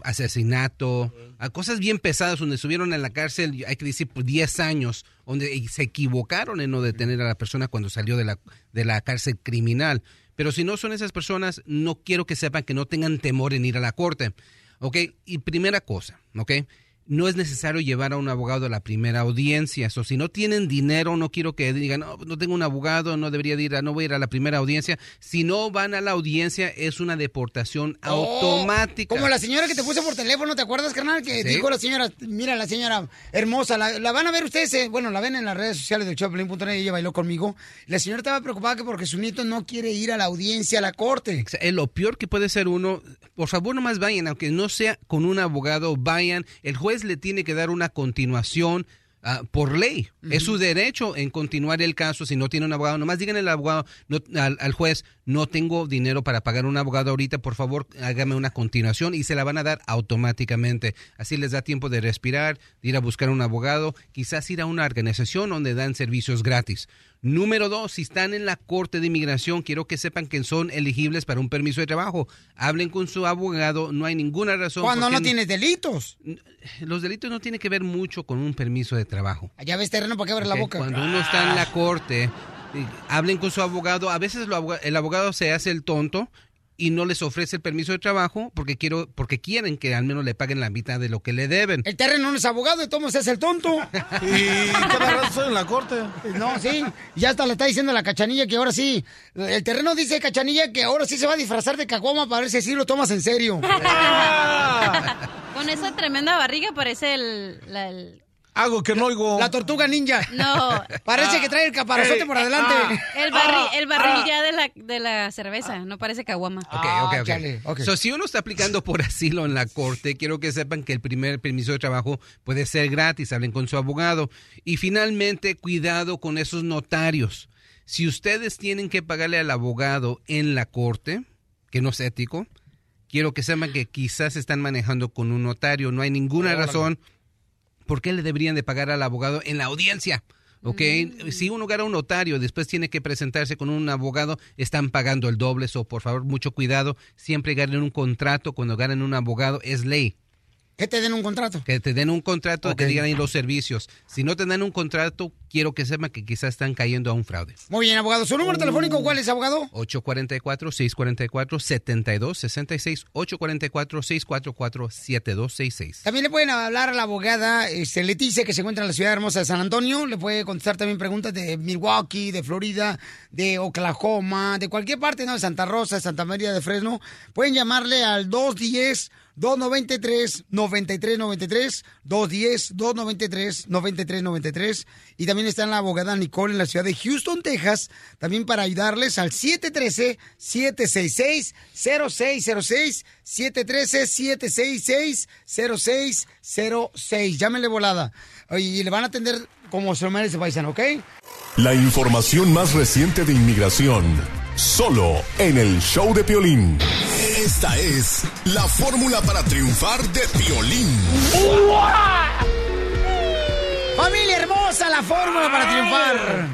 S6: asesinato, a cosas bien pesadas donde estuvieron en la cárcel, hay que decir, por 10 años, donde se equivocaron en no detener a la persona cuando salió de la, de la cárcel criminal. Pero si no son esas personas, no quiero que sepan que no tengan temor en ir a la corte. ¿Ok? Y primera cosa, ¿ok? No es necesario llevar a un abogado a la primera audiencia. O si no tienen dinero, no quiero que digan, no, no tengo un abogado, no debería de ir, a, no voy a ir a la primera audiencia. Si no van a la audiencia, es una deportación automática.
S3: Oh, Como la señora que te puse por teléfono, ¿te acuerdas, carnal? Que
S6: Sí.
S3: dijo la señora, mira, la señora hermosa, la, la van a ver ustedes, eh, bueno, la ven en las redes sociales del Choplin.net, ella bailó conmigo. La señora estaba preocupada que porque su nieto no quiere ir a la audiencia, a la corte.
S6: Es lo peor que puede ser uno. Por favor, nomás vayan, aunque no sea con un abogado, vayan. El juez le tiene que dar una continuación. ah, por ley, es su derecho en continuar el caso si no tiene un abogado. Nomás digan al abogado, no- al, al juez, no tengo dinero para pagar un abogado ahorita, por favor, hágame una continuación y se la van a dar automáticamente. Así les da tiempo de respirar, de ir a buscar un abogado, quizás ir a una organización donde dan servicios gratis. Número dos, si están en la Corte de Inmigración, quiero que sepan que son elegibles para un permiso de trabajo. Hablen con su abogado, no hay ninguna razón.
S3: Cuando no tienes delitos.
S6: Los delitos no tienen que ver mucho con un permiso de trabajo.
S3: Allá ves terreno, ¿para qué abre la boca?
S6: Cuando uno está en la corte, eh, hablen con su abogado. A veces el abogado se hace el tonto y no les ofrece el permiso de trabajo porque quiero porque quieren que al menos le paguen la mitad de lo que le deben.
S3: El terreno no es abogado, modos es el tonto. [LAUGHS]
S2: ¿Y cada rato estoy en la corte?
S3: No, sí. Ya hasta le está diciendo a la cachanilla que ahora sí. El terreno dice cachanilla que ahora sí se va a disfrazar de caguama para ver si así lo tomas en serio. [LAUGHS]
S4: Con esa tremenda barriga parece el, la- el
S2: Hago que no oigo.
S3: La tortuga ninja.
S4: No. [LAUGHS]
S3: Parece que trae el caparazote por adelante.
S4: El, barril, el barril ya de la, de la cerveza, no parece caguama.
S6: Ok, ok, ok.
S3: chale, ok.
S6: So, si uno está aplicando por asilo en la corte, quiero que sepan que el primer permiso de trabajo puede ser gratis, hablen con su abogado. Y finalmente, cuidado con esos notarios. Si ustedes tienen que pagarle al abogado en la corte, que no es ético, quiero que sepan que quizás están manejando con un notario. No hay ninguna razón por qué le deberían de pagar al abogado en la audiencia. ¿Ok? Si uno gana un notario, después tiene que presentarse con un abogado, están pagando el doble. So, por favor, mucho cuidado. Siempre ganen un contrato. Cuando ganen un abogado, es ley.
S3: Que te den un contrato.
S6: Que te den un contrato, que digan ahí los servicios. Si no te dan un contrato, quiero que sepan que quizás están cayendo a un fraude.
S3: Muy bien, abogado. ¿Su número telefónico cuál es, abogado?
S6: 844-644-7266. 844-644-7266.
S3: También le pueden hablar a la abogada este, Leticia, que se encuentra en la ciudad hermosa de San Antonio. Le puede contestar también preguntas de Milwaukee, de Florida, de Oklahoma, de cualquier parte, ¿no? De Santa Rosa, de Santa María de Fresno. Pueden llamarle al 210 293 9393 210 293 9393 y también está la abogada Nicole en la ciudad de Houston, Texas, también para ayudarles al 713 766 0606 713 766 0606. Llámenle volada y le van a atender como se lo merece paisano, ¿ok?
S12: La información más reciente de inmigración, solo en el show de Piolín. Esta es la fórmula para triunfar de Piolín.
S3: Familia hermosa, la fórmula para triunfar.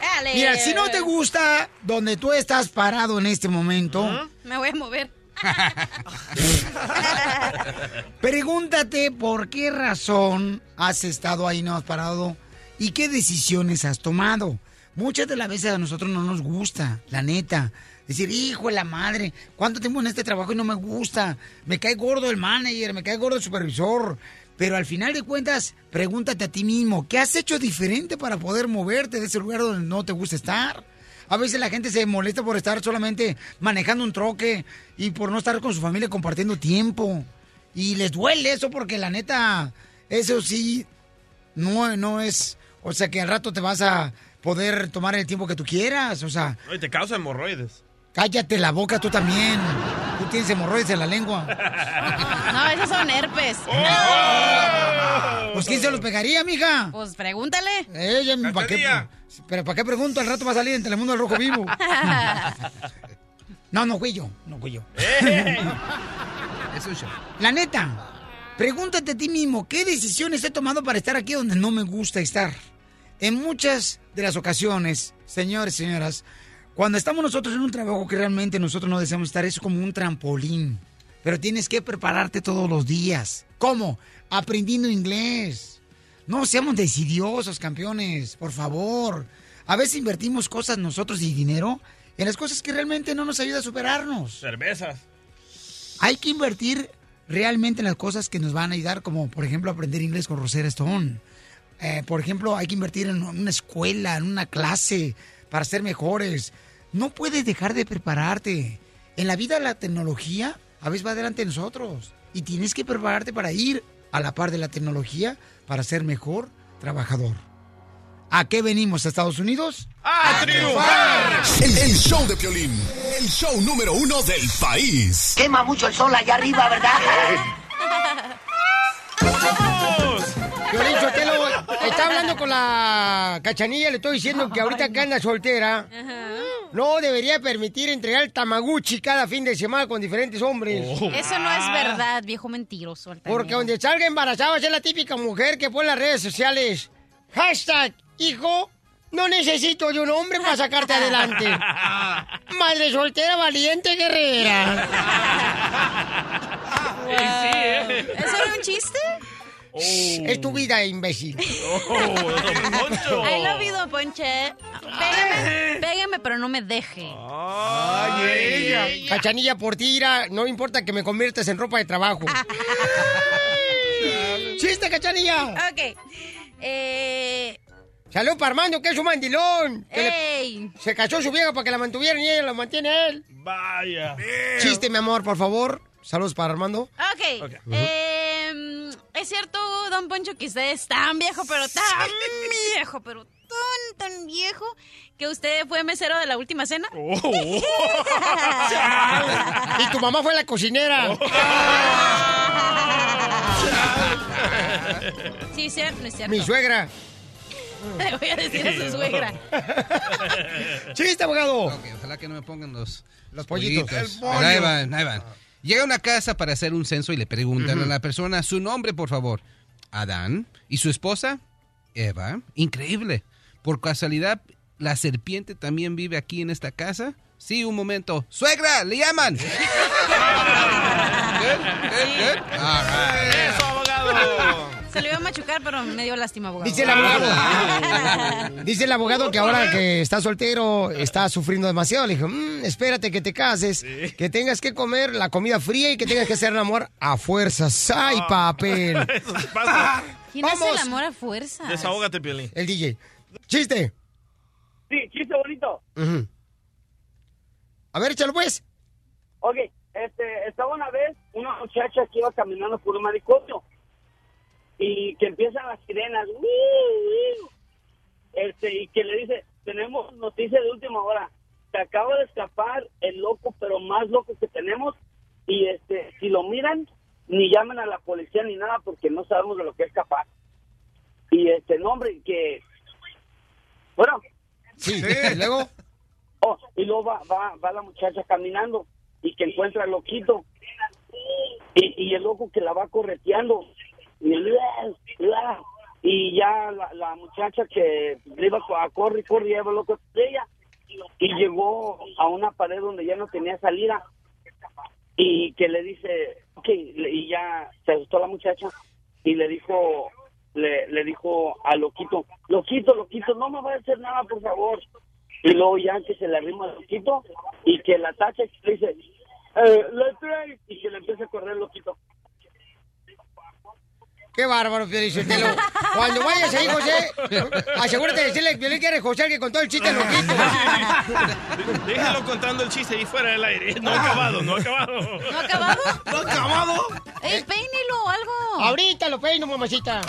S4: Dale.
S3: Mira, si no te gusta donde tú estás parado en este momento,
S4: Me voy a mover. [LAUGHS]
S3: pregúntate por qué razón has estado ahí, no has parado y qué decisiones has tomado. Muchas de las veces a nosotros no nos gusta, la neta. Decir, hijo de la madre, ¿cuánto tiempo en este trabajo y no me gusta? Me cae gordo el manager, me cae gordo el supervisor. Pero al final de cuentas, pregúntate a ti mismo, ¿qué has hecho diferente para poder moverte de ese lugar donde no te gusta estar? A veces la gente se molesta por estar solamente manejando un troque y por no estar con su familia compartiendo tiempo. Y les duele eso porque la neta, eso sí, no, no es... O sea que al rato te vas a poder tomar el tiempo que tú quieras. O sea,
S7: Oye, te causa hemorroides.
S3: Cállate la boca tú también. Tú tienes hemorroides en la lengua. [LAUGHS]
S4: No, esos son herpes.
S3: Pues ¿quién se los pegaría, mija?
S4: Pues pregúntale.
S3: Ella, ¿para qué? Pero ¿para qué pregunto? Al rato va a salir en Telemundo el Rojo Vivo. [LAUGHS] No, no fui yo. No fui yo. [LAUGHS]
S6: Es un show.
S3: La neta, pregúntate a ti mismo, ¿qué decisiones he tomado para estar aquí donde no me gusta estar? En muchas de las ocasiones, señores y señoras, cuando estamos nosotros en un trabajo que realmente nosotros no deseamos estar, es como un trampolín. Pero tienes que prepararte todos los días. ¿Cómo? Aprendiendo inglés. No seamos decidiosos, campeones, por favor. A veces invertimos cosas nosotros y dinero en las cosas que realmente no nos ayudan a superarnos.
S7: Cervezas.
S3: Hay que invertir realmente en las cosas que nos van a ayudar, como por ejemplo aprender inglés con Rosetta Stone. Eh, por ejemplo, hay que invertir en una escuela, en una clase, para ser mejores. No puedes dejar de prepararte. En la vida la tecnología a veces va delante de nosotros. Y tienes que prepararte para ir a la par de la tecnología para ser mejor trabajador. ¿A qué venimos a Estados Unidos?
S7: ¡A triunfar!
S12: El, el show de Piolín, el show número uno del país.
S15: Quema mucho el sol allá arriba, ¿verdad?
S3: Piolín Sotelo, está hablando con la cachanilla, le estoy diciendo que ahorita que anda soltera, no debería permitir entregar el tamaguchi cada fin de semana con diferentes hombres.
S4: Eso no es verdad, viejo mentiroso. altanero.
S3: Porque donde salga embarazada va a ser la típica mujer que pone en las redes sociales. Hashtag, hijo, no necesito de un hombre para sacarte adelante. [LAUGHS] Madre soltera, valiente, guerrera. [LAUGHS]
S4: ¿Eso era un chiste?
S3: Es tu vida, imbécil. [LAUGHS]
S4: I love you, don Ponche. Pégame, pégame, pero no me deje.
S3: Cachanilla, por ti, ira, no importa que me conviertas en ropa de trabajo. [LAUGHS] [LAUGHS] ¡Chiste, cachanilla!
S4: Ok. Eh,
S3: Salud para Armando, que es un mandilón. le-
S4: ¡Ey!
S3: se casó su vieja para que la mantuvieran y ella lo mantiene él.
S7: Vaya.
S3: Chiste, mi amor, por favor. Saludos para Armando.
S4: Ok. Em, Es cierto, don Poncho, que usted es tan viejo, pero tan viejo, pero tan, tan viejo, que usted fue mesero de la última cena. [LAUGHS]
S3: y tu mamá fue la cocinera. [LAUGHS]
S4: Sí, cierto, es cierto.
S3: Mi suegra. [LAUGHS]
S4: Le voy a decir a su suegra.
S3: ¡Chiste, abogado!
S6: Ok, ojalá que no me pongan los,
S3: los pollitos.
S6: pollitos.
S3: El pollo.
S6: Pero ahí van, ahí van. Llega a una casa para hacer un censo y le preguntan a la persona su nombre, por favor. Adán. ¿Y su esposa? Eva. Increíble. Por casualidad, ¿la serpiente también vive aquí en esta casa? Sí, un momento. ¡Suegra! ¡Le llaman! [LAUGHS] Good, good, good. All right.
S7: ¡Eso, abogado!
S4: Se lo iba a machucar, pero me dio lástima, abogado.
S3: Dice el abogado. [LAUGHS] Dice el abogado que ahora que está soltero está sufriendo demasiado. Le dijo, "Mm, espérate que te cases, que tengas que comer la comida fría y que tengas que hacer el amor a fuerzas. ¡Ay, papel! [LAUGHS]
S7: Eso se pasa.
S4: ¿Quién hace el
S3: Vamos.
S4: amor a fuerza?
S7: Desahógate, Piolín.
S3: El DJ. ¡Chiste!
S16: Sí, chiste bonito.
S3: A ver, échalo pues.
S16: Ok, este, estaba una vez una muchacha que iba caminando por un manicomio y que empiezan las sirenas, este, y que le dice, tenemos noticia de última hora, se acaba de escapar el loco, pero más loco que tenemos, y este, si lo miran, ni llamen a la policía ni nada porque no sabemos de lo que es capaz. Y este, no, hombre, que, bueno.
S3: Sí, [LAUGHS] ¿y luego?
S16: Oh, y luego va, va, va la muchacha caminando y que encuentra al loquito. Y, y el loco que la va correteando. Y, y ya la, la muchacha que le iba a correr correr, iba loco ella. Y llegó a una pared donde ya no tenía salida. Y que le dice, y ya se asustó la muchacha y le dijo, le, le dijo al loquito, loquito, loquito, no me va a hacer nada, por favor. Y luego ya que se le arrima al loquito y que la tacha le dice, eh, y que le empieza a correr loquito.
S3: ¡Qué bárbaro, Piolichotelo! Cuando vayas ahí, José, asegúrate de decirle que Piolín quiere José que contó el chiste loquito.
S7: Déjalo contando el chiste ahí fuera del aire. No ha acabado, no ha acabado.
S4: ¿No ha acabado?
S7: ¿No ha acabado?
S4: ¡Ey, peínelo o algo!
S3: Ahorita lo peino, mamacita.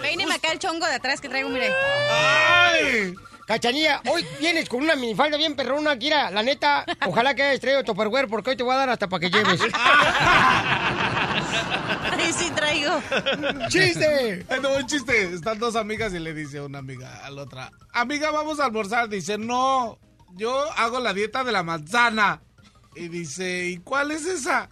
S4: Peíneme acá el chongo de atrás que traigo, mire.
S3: ¡Ay! Cachanilla, hoy vienes con una minifalda bien perrona, Kira. La neta, ojalá que hayas traído Tupperware porque hoy te voy a dar hasta para que lleves. [LAUGHS]
S4: Ay, sí traigo.
S3: ¡Chiste!
S2: No, un chiste. Están dos amigas y le dice una amiga a la otra, amiga, vamos a almorzar. Dice, no, yo hago la dieta de la manzana. Y dice, ¿y cuál es esa?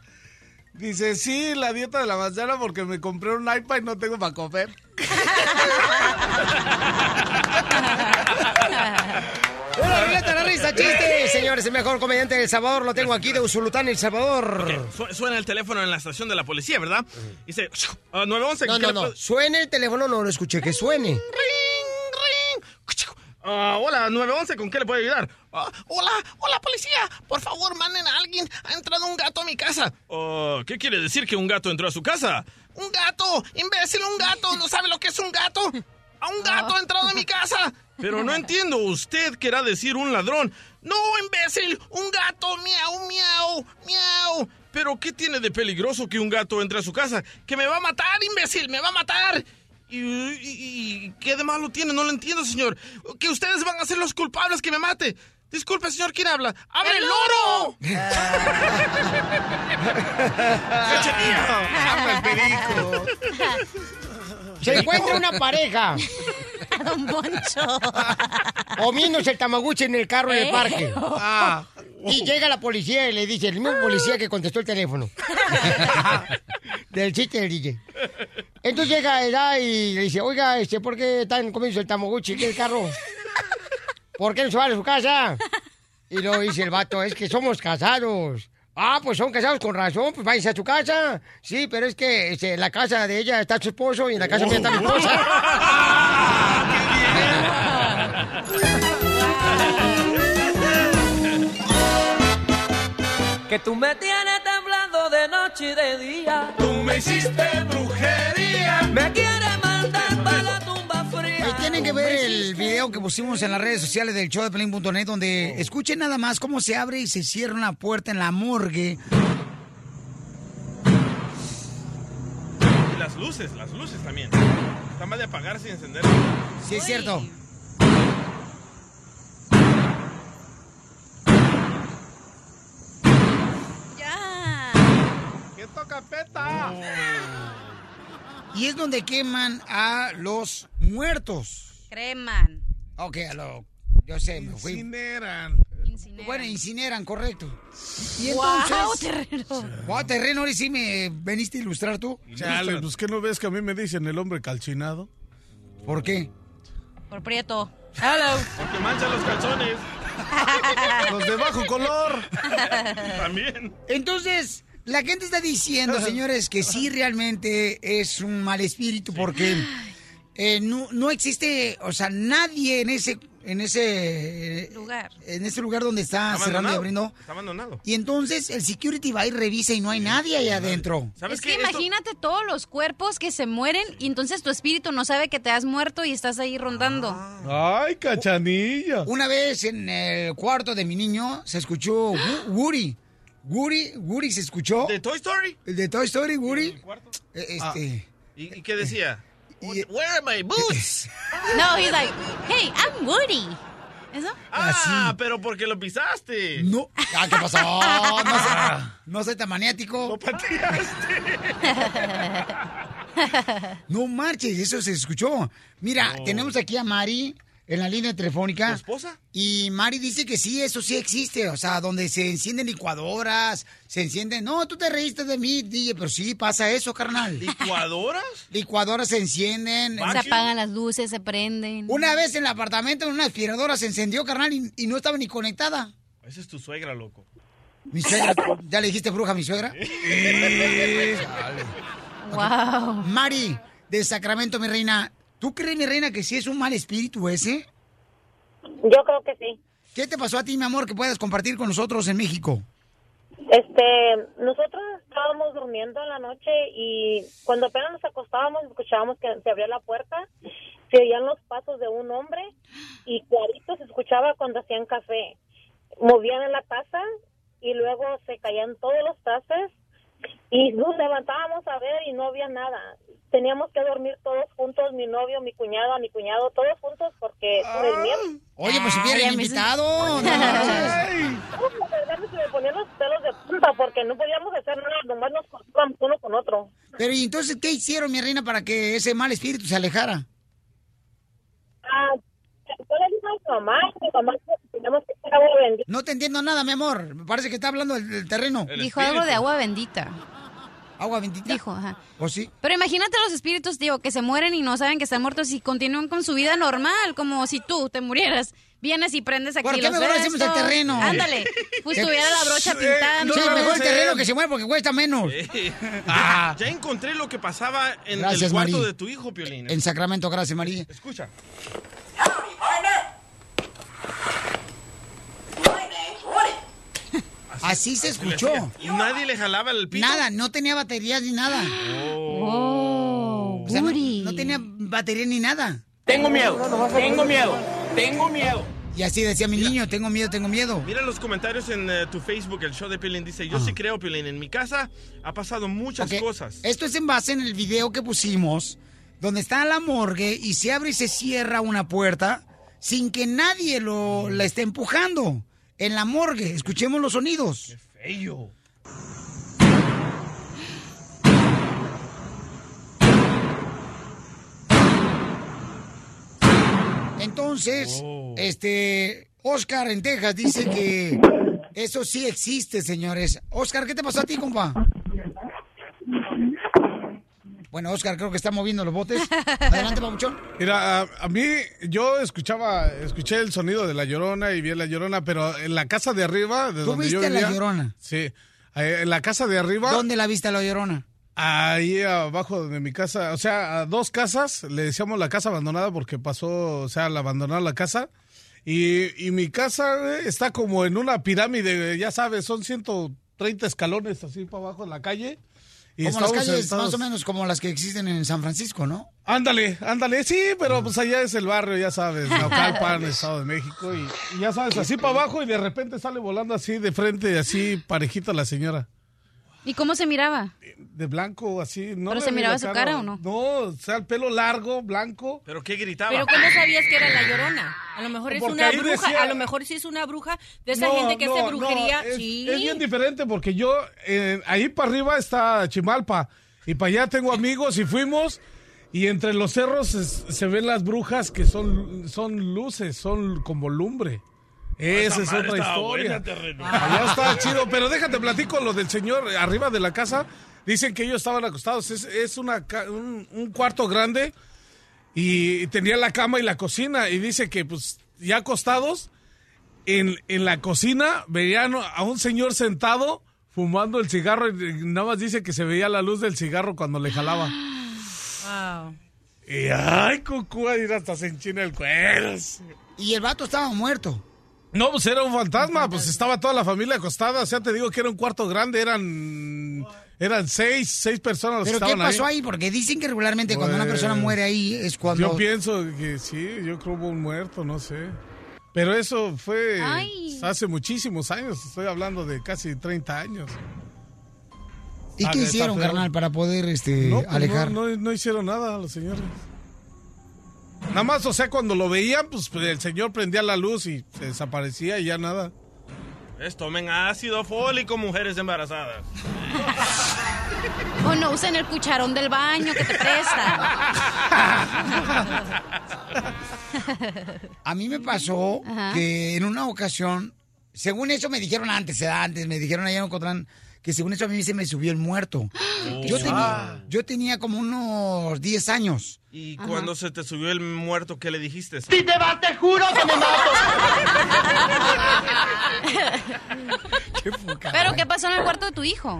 S2: Dice, sí, la dieta de la manzana porque me compré un iPad y no tengo para comer. [LAUGHS]
S3: ¡Una ruleta de la risa! ¡Chiste! Señores, el mejor comediante del Salvador lo tengo aquí de Usulután, El Salvador.
S7: Su- Suena el teléfono en la estación de la policía, ¿verdad? Dice, ah, 911.
S3: No,
S7: ¿qué
S3: no, no.
S7: puedo-
S3: Suene el teléfono, no lo escuché, que suene.
S7: Ah, hola, 911, ¿con qué le puedo ayudar? Ah, hola, hola, policía. Por favor, manden a alguien. Ha entrado un gato a mi casa. Oh, ¿Qué quiere decir que un gato entró a su casa? ¡Un gato! ¡Imbécil, un gato! ¿No sabe lo que es un gato? ¡A un gato ha entrado a mi casa! Pero no entiendo, usted querrá decir un ladrón. ¡No, imbécil! ¡Un gato! ¡Miau, miau, miau! ¿Pero qué tiene de peligroso que un gato entre a su casa? ¡Que me va a matar, imbécil! ¡Me va a matar! ¿Y, y- y qué de malo tiene? No lo entiendo, señor. Que ustedes van a ser los culpables que me mate. Disculpe, señor, ¿quién habla? ¡Abre el loro! [LAUGHS]
S2: ¡Habla el perico!
S3: Se encuentra una pareja
S4: Don Poncho. [LAUGHS]
S3: comiéndose el tamaguchi en el carro en el parque.
S2: Ah.
S3: Y llega la policía y le dice, el mismo policía que contestó el teléfono. [LAUGHS] del chiste del DJ. Entonces llega edad y le dice, oiga, este, ¿por qué están comiendo el tamaguchi en el carro? ¿Por qué no se van a su casa? Y luego dice el vato, es que somos casados. Ah, pues son casados con razón, pues váyanse a su casa. Sí, pero es que este, en la casa de ella está su esposo y en la casa mía está mi esposa.
S17: Que tú me tienes temblando de noche y de día.
S2: Tú me hiciste brujería.
S17: Me quieres mandar para [LAUGHS]
S3: que ver el video que pusimos en las redes sociales del show de Pelín.net donde escuchen nada más cómo se abre y se cierra una puerta en la morgue.
S7: las luces, las luces también. Está mal de apagarse y encender.
S3: Sí, es cierto.
S4: Ya.
S2: ¿Qué toca peta?
S3: Y es donde queman a los muertos.
S4: Creman.
S3: Ok, a lo. Yo sé, me fui.
S2: Incineran.
S3: Bueno, incineran, correcto. Y
S4: Guau,
S3: entonces.
S4: terreno.
S3: Guau, terreno, ahora sí me veniste a ilustrar tú.
S2: Chale, pues que no ves que a mí me dicen el hombre calcinado.
S3: ¿Por qué?
S4: Por prieto. Hello.
S7: Porque mancha los calzones. [LAUGHS]
S2: Los de bajo color. [LAUGHS]
S7: También.
S3: Entonces, la gente está diciendo, señores, que sí realmente es un mal espíritu porque eh, no, no existe, o sea, nadie en ese en ese
S4: Lugar.
S3: en ese lugar donde está cerrando y abriendo.
S7: Está abandonado.
S3: Y entonces el security va y revisa y no hay nadie ahí adentro.
S4: Es que imagínate todos los cuerpos que se mueren y entonces tu espíritu no sabe que te has muerto y estás ahí rondando.
S2: Ay, cachanilla.
S3: Una vez en el cuarto de mi niño se escuchó Wo- Woody. Woody, Woody se escuchó.
S7: ¿De Toy Story?
S3: El de Toy Story, Woody. Eh, Este.
S7: ¿Y, y qué decía? Where are my boots? [LAUGHS]
S4: No, he's like, hey, I'm Woody. ¿Eso?
S7: Ah, pero porque lo pisaste.
S3: No. Ah, ¿qué pasó? No soy, no soy tan maniático. [LAUGHS] No marches, eso se escuchó. Mira, tenemos aquí a Mari en la línea telefónica.
S7: ¿Tu esposa?
S3: Y Mari dice que sí, eso sí existe. O sea, donde se encienden licuadoras, se encienden. No, tú te reíste de mí, DJ, pero sí pasa eso, carnal.
S7: ¿Licuadoras? [LAUGHS]
S3: Licuadoras se encienden.
S4: Se apagan las luces, se prenden.
S3: Una vez en el apartamento una aspiradora se encendió, carnal, y, y no estaba ni conectada.
S7: Esa es tu suegra, loco.
S3: Mi suegra, [LAUGHS] ¿ya le dijiste bruja a mi suegra?
S4: Wow. [LAUGHS]
S3: Mari, de Sacramento, mi reina, ¿tú crees, mi reina, que sí es un mal espíritu ese?
S14: Yo creo que sí.
S3: ¿Qué te pasó a ti, mi amor, que puedas compartir con nosotros en México?
S14: Este, nosotros estábamos durmiendo en la noche y cuando apenas nos acostábamos escuchábamos que se abría la puerta, se oían los pasos de un hombre y clarito se escuchaba cuando hacían café. Movían en la casa y luego se caían todos los trastes y nos levantábamos a ver y no había nada. Teníamos que dormir todos juntos, mi novio, mi cuñado, mi cuñado, todos juntos porque por el miedo.
S3: Oye, pues si [LAUGHS]
S14: Ay,
S3: hubieran
S14: a mí se-
S3: invitado. no
S14: verdad, se me ponían los pelos de punta porque no podíamos hacer nada, nomás nos cortábamos uno con otro.
S3: Pero ¿y entonces qué hicieron, mi reina, para que ese mal espíritu se alejara?
S14: Ah, yo le dije a mi mamá, mi mamá dijo que teníamos que hacer agua bendita.
S3: No te entiendo nada, mi amor. Me parece que está hablando del, del terreno.
S4: Dijo algo de agua bendita.
S3: ¿Agua bendita?
S4: Dijo, ajá.
S3: ¿O sí?
S4: Pero imagínate los espíritus, digo, que se mueren y no saben que están muertos y continúan con su vida normal, como si tú te murieras. Vienes y prendes aquí
S3: ¿Por qué
S4: los
S3: mejor hacemos el terreno?
S4: Ándale. Pues tuviera la brocha pintando.
S3: Sí, mejor el terreno que se muere porque cuesta menos. [LAUGHS]
S7: Ah. Ya encontré lo que pasaba en
S3: Gracias,
S7: el cuarto
S3: Mari.
S7: de tu hijo, Piolín.
S3: En Sacramento, gracias, María.
S7: Escucha.
S3: Así se escuchó.
S7: Y nadie le jalaba el pito.
S3: Nada, no tenía baterías ni nada.
S4: Oh,
S3: O sea, no, no tenía batería ni nada.
S7: Tengo miedo, tengo miedo, tengo miedo.
S3: Y así decía mi niño, tengo miedo, tengo miedo.
S7: Mira los comentarios en eh, tu Facebook, el show de Piolín. Dice, yo sí creo, Piolín. En mi casa ha pasado muchas cosas.
S3: Esto es en base en el video que pusimos, donde está la morgue y se abre y se cierra una puerta sin que nadie lo la esté empujando. En la morgue, escuchemos los sonidos.
S7: Fello.
S3: Entonces,
S7: Oh.
S3: este, Oscar en Texas dice que eso sí existe, señores. Oscar, ¿qué te pasó a ti, compa? Bueno, Oscar, creo que está moviendo los botes. [LAUGHS] Adelante, papuchón.
S2: Mira, a, a mí, yo escuchaba, escuché el sonido de La Llorona y vi a La Llorona, pero en la casa de arriba, de
S3: ¿Tú
S2: donde yo
S3: viste a La. Llorona?
S2: Sí. eh, En la casa de arriba...
S3: ¿Dónde la viste a la llorona?
S2: Ahí abajo de mi casa, o sea, a dos casas, le decíamos la casa abandonada porque pasó, o sea, la abandonaron la casa. Y, y mi casa güey, está como en una pirámide, ya sabes, son 130 escalones así para abajo en la calle. Y
S3: como las calles
S2: sentados-
S3: más o menos como las que existen en San Francisco, ¿no?
S2: Ándale, ándale, sí, pero pues allá es el barrio, ya sabes, Naucalpan, [LAUGHS] Estado de México, y, y ya sabes, así para abajo y de repente sale volando así de frente, así parejita la señora.
S4: ¿Y cómo se miraba?
S2: De blanco, así. No
S4: ¿Pero se miraba su cara o no?
S2: No, o sea, el pelo largo, blanco.
S7: ¿Pero qué gritaba?
S18: Pero ¿cómo sabías que era la llorona? A lo mejor es
S2: Porque
S18: una bruja,
S2: decía-
S18: a lo mejor sí es una bruja de esa
S2: No,
S18: gente que
S2: no,
S18: hace
S2: no,
S18: brujería.
S2: es,
S18: sí.
S2: es bien diferente porque yo, eh, ahí para arriba está Chimalpa y para allá tengo amigos y fuimos y entre los cerros es- se ven las brujas que son, son luces, son como lumbre. Esa es otra historia. Allá está chido, pero déjate platico lo del señor arriba de la casa. Dicen que ellos estaban acostados. Es, es una, un, un cuarto grande y tenía la cama y la cocina. Y dice que, pues, ya acostados, en, en la cocina veían a un señor sentado fumando el cigarro. Y nada más dice que se veía la luz del cigarro cuando le jalaba.
S18: Wow.
S2: Y ay, cucú, ahí hasta se enchina el cuero.
S3: Y el vato estaba muerto.
S2: No, pues era un fantasma, pues estaba toda la familia acostada, o sea, te digo que era un cuarto grande, eran eran seis, seis personas los
S3: ¿Pero
S2: que
S3: qué
S2: estaban
S3: pasó ahí? Porque dicen que regularmente cuando una
S2: Pues,
S3: persona muere ahí es cuando...
S2: Yo pienso que sí, yo creo hubo un muerto, no sé. Pero eso fue
S4: Ay.
S2: hace muchísimos años, estoy hablando de casi 30 años.
S3: ¿Y
S2: Ah,
S3: qué hicieron, carnal, para poder este,
S2: No, pues,
S3: alejar?
S2: no, no- no hicieron nada los señores. Nada más, o sea, cuando lo veían, pues el señor prendía la luz y se desaparecía y ya nada.
S7: Es, tomen ácido fólico, mujeres embarazadas.
S4: O no usen el cucharón del baño que te presta.
S3: A mí me pasó
S4: Ajá.
S3: que en una ocasión, según eso me dijeron antes, eh, antes, me dijeron allá en Ocotlán, que según eso a mí se me subió el muerto. [GASPS] Yo,
S7: Ah.
S3: tenía, yo tenía como unos 10 años.
S7: Y cuando se te subió el muerto, ¿qué le dijiste?
S3: Si te vas, te juro que me [LAUGHS]
S4: ¿Pero qué pasó en el cuarto de tu hijo?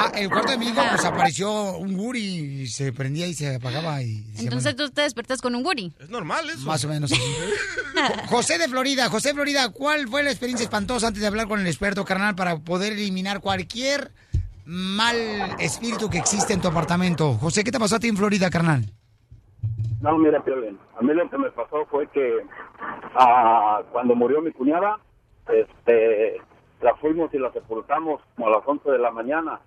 S3: Ah, el cuarto de mi hijo, pues apareció un guri y se prendía y se apagaba y... se
S4: Entonces tú te despertas con un guri.
S7: Es normal eso.
S3: Más o menos así. Jo- [LAUGHS] José de Florida, José de Florida, ¿cuál fue la experiencia espantosa antes de hablar con el experto carnal para poder eliminar cualquier mal espíritu que existe en tu apartamento? José, ¿qué te pasó a ti en Florida, carnal?
S19: No, mira, Piolín, a mí lo que me pasó fue que ah, cuando murió mi cuñada, este, la fuimos y la sepultamos como a las 11 de la mañana.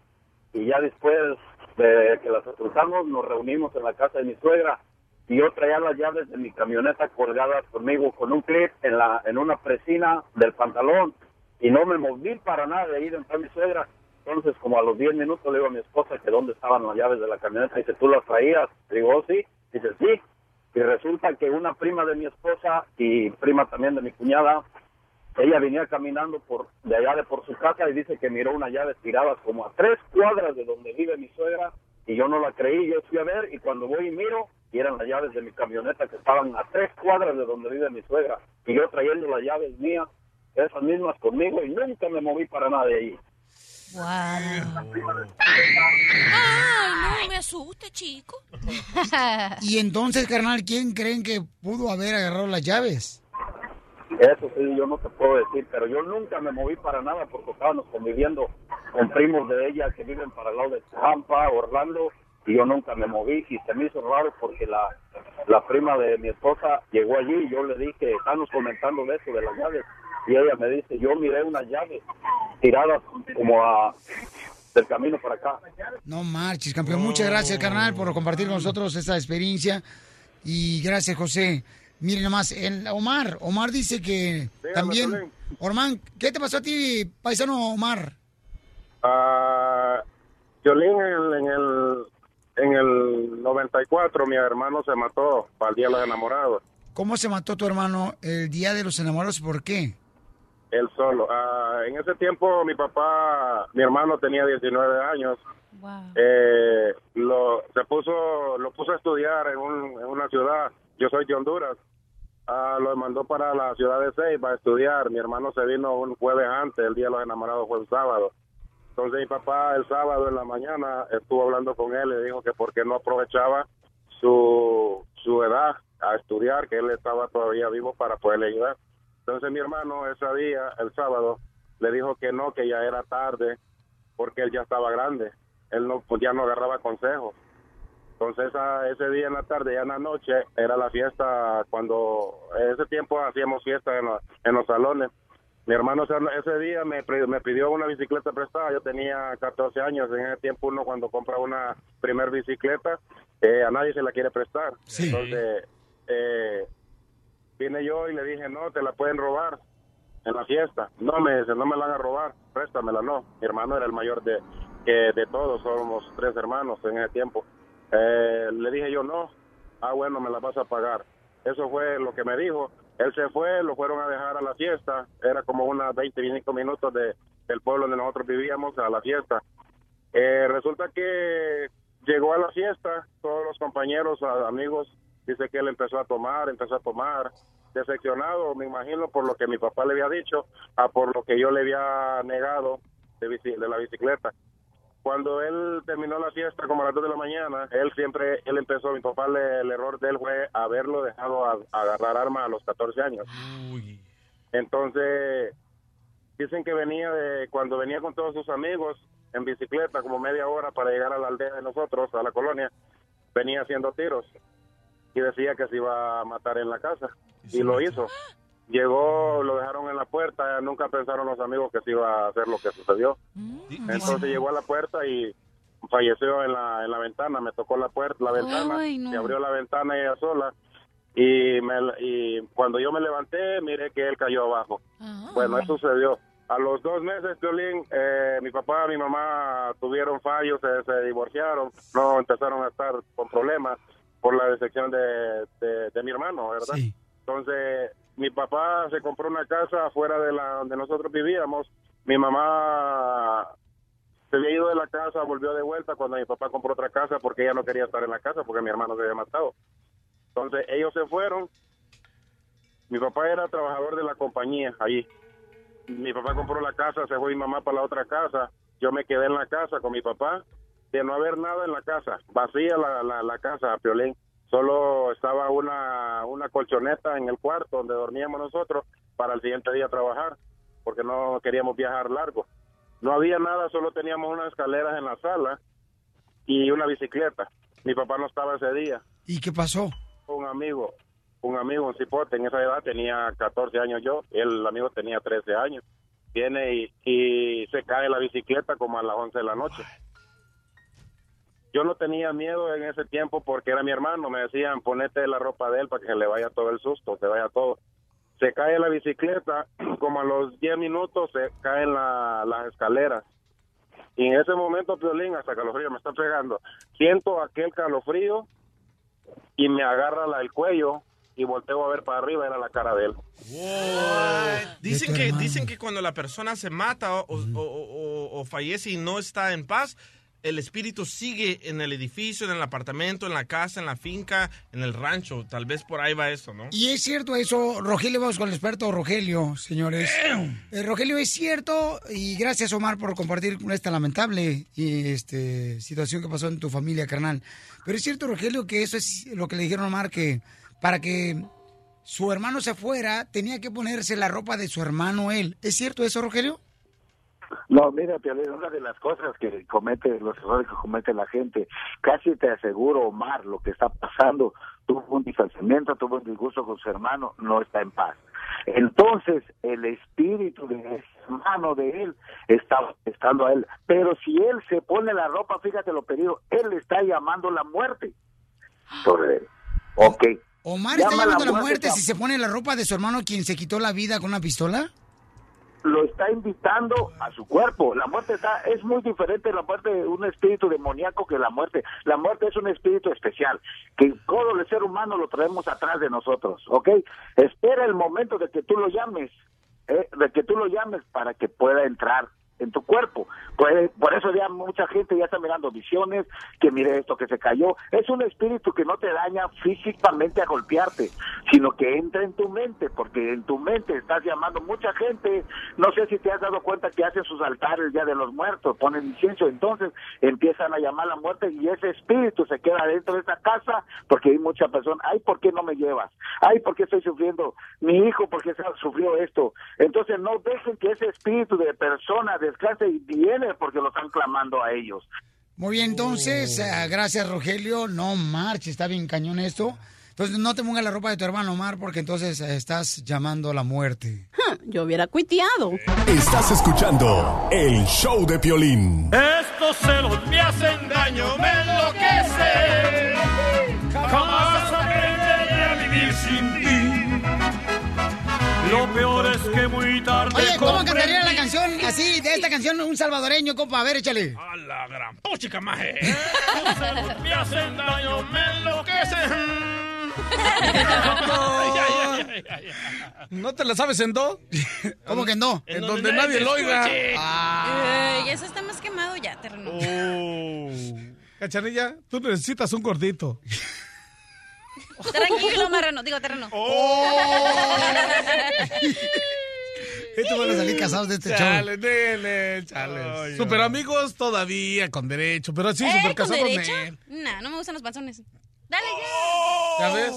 S19: Y ya después de que la sepultamos, nos reunimos en la casa de mi suegra. Y yo traía las llaves de mi camioneta colgadas conmigo con un clip en, la, en una presina del pantalón. Y no me moví para nada de ahí donde está mi suegra. Entonces, como a los 10 minutos le digo a mi esposa que dónde estaban las llaves de la camioneta. Dice, ¿tú las traías? Le digo, "Oh, sí. Dice, sí. Y resulta que una prima de mi esposa y prima también de mi cuñada, ella venía caminando por de allá de por su casa y dice que miró unas llaves tiradas como a tres cuadras de donde vive mi suegra y yo no la creí, yo fui a ver y cuando voy y miro y eran las llaves de mi camioneta que estaban a tres cuadras de donde vive mi suegra y yo trayendo las llaves mías, esas mismas conmigo y nunca me moví para nada de ahí.
S18: Ay, no me asuste, chico. [LAUGHS]
S3: Y entonces, carnal, ¿quién creen que pudo haber agarrado las llaves?
S19: Eso sí, yo no te puedo decir, pero yo nunca me moví para nada porque estábamos conviviendo con primos de ella que viven para el lado de Tampa, Orlando, y yo nunca me moví y se me hizo raro porque la, la prima de mi esposa llegó allí y yo le dije, estamos comentando de eso, de las llaves, y ella me dice, yo miré unas llaves tiradas como a del camino para acá.
S3: No marches, campeón. Muchas gracias, carnal, por compartir con nosotros esta experiencia. Y gracias, José. Miren nomás, el Omar, Omar dice que también... Orman, ¿qué te pasó a ti, paisano Omar?
S20: Ah, Piolín, en el, en el en el 94 mi hermano se mató para el Día de los Enamorados,
S3: ¿Cómo se mató tu hermano el día de los enamorados? ¿Por qué?
S20: él solo. Ah, en ese tiempo mi papá, mi hermano tenía 19 años. Eh, lo se puso lo puso a estudiar en, un- en una ciudad. Yo soy de Honduras. Ah, lo mandó para la ciudad de Ceiba a estudiar. Mi hermano se vino un jueves antes, el día de los enamorados fue un sábado. Entonces mi papá el sábado en la mañana estuvo hablando con él y dijo que por qué no aprovechaba su, su edad a estudiar, que él estaba todavía vivo para poderle ayudar. Entonces mi hermano ese día, el sábado, le dijo que no, que ya era tarde, porque él ya estaba grande. Él no, pues ya no agarraba consejos. Entonces esa- ese día en la tarde, ya en la noche, era la fiesta cuando, en ese tiempo hacíamos fiesta en, los- en los salones. Mi hermano ese, día me, me pidió una bicicleta prestada. Yo tenía 14 años. En ese tiempo uno cuando compra una primer bicicleta, eh, a nadie se la quiere prestar. Entonces, eh, vine yo y le dije, no, te la pueden robar en la fiesta. No, me dice, no me la van a robar, préstamela, no. Mi hermano era el mayor de, que de todos, somos tres hermanos en ese tiempo. Eh, le dije yo, no, ah, bueno, me la vas a pagar. Eso fue lo que me dijo. Él se fue, lo fueron a dejar a la fiesta. Era como unas 20, 25 minutos de, del pueblo donde nosotros vivíamos a la fiesta. Eh, resulta que llegó a la fiesta, todos los compañeros, amigos, dice que él empezó a tomar, empezó a tomar, decepcionado, me imagino, por lo que mi papá le había dicho, a por lo que yo le había negado de, bici- de la bicicleta. Cuando él terminó la fiesta, como a las 2 de la mañana, él siempre, él empezó, mi papá, le- el error de él fue haberlo dejado a- agarrar arma a los 14 años. Entonces, dicen que venía de, cuando venía con todos sus amigos en bicicleta, como media hora para llegar a la aldea de nosotros, a la colonia, venía haciendo tiros y decía que se iba a matar en la casa. Y lo hizo. Llegó, lo dejaron en la puerta, nunca pensaron los amigos que se iba a hacer lo que sucedió. Entonces llegó a la puerta y falleció en la, en la ventana, me tocó la puerta, la ventana,
S4: Ay, no.
S20: se abrió la ventana ella sola y, me, y cuando yo me levanté miré que él cayó abajo. Bueno, eso sucedió. A los dos meses, Violín, eh, mi papá y mi mamá tuvieron fallos, se, se divorciaron, no empezaron a estar con problemas por la decepción de, de, de mi hermano, ¿verdad? Entonces, mi papá se compró una casa afuera de la donde nosotros vivíamos. Mi mamá se había ido de la casa, volvió de vuelta cuando mi papá compró otra casa porque ella no quería estar en la casa porque mi hermano se había matado. Entonces, ellos se fueron. Mi papá era trabajador de la compañía allí. Mi papá compró la casa, se fue mi mamá para la otra casa. Yo me quedé en la casa con mi papá. De no haber nada en la casa, vacía la, la, la casa, Piolín. Solo estaba una, una colchoneta en el cuarto donde dormíamos nosotros para el siguiente día trabajar, porque no queríamos viajar largo. No había nada, solo teníamos unas escaleras en la sala y una bicicleta. Mi papá no estaba ese día.
S3: ¿Y qué pasó?
S20: Un amigo, un amigo, un cipote, en esa edad tenía 14 años yo, el amigo tenía 13 años. Viene y, y se cae la bicicleta como a las 11 de la noche. Yo no tenía miedo en ese tiempo porque era mi hermano. Me decían, ponete la ropa de él para que se le vaya todo el susto, se vaya todo. Se cae la bicicleta, [CLEARS THROAT] como a los 10 minutos se caen la- las escaleras. Y en ese momento, Piolín, hasta calofrío me está pegando. Siento aquel calofrío y me agarra la, el cuello y volteo a ver para arriba, era la cara de él.
S7: Dicen que, dicen que cuando la persona se mata o, o- o- o- o fallece y no está en paz, el espíritu sigue en el edificio, en el apartamento, en la casa, en la finca, en el rancho. Tal vez por ahí va eso, ¿no?
S3: Y es cierto eso, Rogelio, vamos con el experto Rogelio, señores. Eh, Rogelio, es cierto, y gracias Omar por compartir esta lamentable y, este, situación que pasó en tu familia, carnal. Pero es cierto, Rogelio, que eso es lo que le dijeron a Omar, que para que su hermano se fuera, tenía que ponerse la ropa de su hermano él. ¿Es cierto eso, Rogelio?
S21: No, mira, Piolín, una de las cosas que comete, los errores que comete la gente, casi te aseguro, Omar, lo que está pasando, tuvo un distanciamiento, tuvo un disgusto con su hermano, no está en paz. Entonces, el espíritu de ese hermano de él está estando a él. Pero si él se pone la ropa, fíjate lo pedido, él está llamando la muerte sobre él. Ok.
S3: ¿Omar está
S21: Llama
S3: llamando a la muerte si se pone la ropa de su hermano quien se quitó la vida con una pistola?
S21: Lo está invitando a su cuerpo. La muerte está, es muy diferente la muerte de un espíritu demoníaco que la muerte. La muerte es un espíritu especial, que todo el ser humano lo traemos atrás de nosotros, ¿ok? Espera el momento de que tú lo llames, ¿eh? de que tú lo llames para que pueda entrar en tu cuerpo. Pues, por eso ya mucha gente ya está mirando visiones, que mire esto que se cayó. Es un espíritu que no te daña físicamente a golpearte, sino que entra en tu mente, porque en tu mente estás llamando mucha gente. No sé si te has dado cuenta que hacen sus altares ya de los muertos, ponen incienso, entonces empiezan a llamar a la muerte y ese espíritu se queda dentro de esa casa porque hay mucha persona. Ay, ¿por qué no me llevas? Ay, ¿por qué estoy sufriendo? Mi hijo, ¿por qué sufrió esto? Entonces no dejen que ese espíritu de persona descanse y viene porque lo están clamando a ellos.
S3: Muy bien, entonces, eh, gracias Rogelio. No marche, está bien cañón esto. Entonces no te pongas la ropa de tu hermano Omar porque entonces eh, estás llamando a la muerte.
S22: Yo hubiera cuiteado.
S12: Estás escuchando el show de Piolín.
S17: Estos celos me hacen daño, me enloquece. Jamás aprenderé a vivir sin ti. Lo peor es que muy tarde.
S3: Oye, ¿cómo
S17: comprendí-
S3: cantaría la canción así, de esta canción, un salvadoreño, compa? A ver, échale.
S17: A la gran puchica, maje. Me hacen daño, me enloquecen.
S2: ¿No te la sabes en do?
S3: ¿Cómo que no?
S2: En, donde, nadie lo oiga.
S4: Ay, eso está más quemado ya, terreno.
S2: Cachanilla, tú necesitas un gordito.
S4: Tranquilo, marrano. Digo, terreno. [LAUGHS]
S3: Estos van a salir casados de este show.
S2: Chale, nene, chale. super amigos todavía, con derecho, pero sí,
S4: ¿Eh?
S2: super
S4: ¿Con
S2: casados,
S4: derecho?
S2: nene.
S4: Nah, no me gustan los panzones. Dale
S2: ¿Ya ves?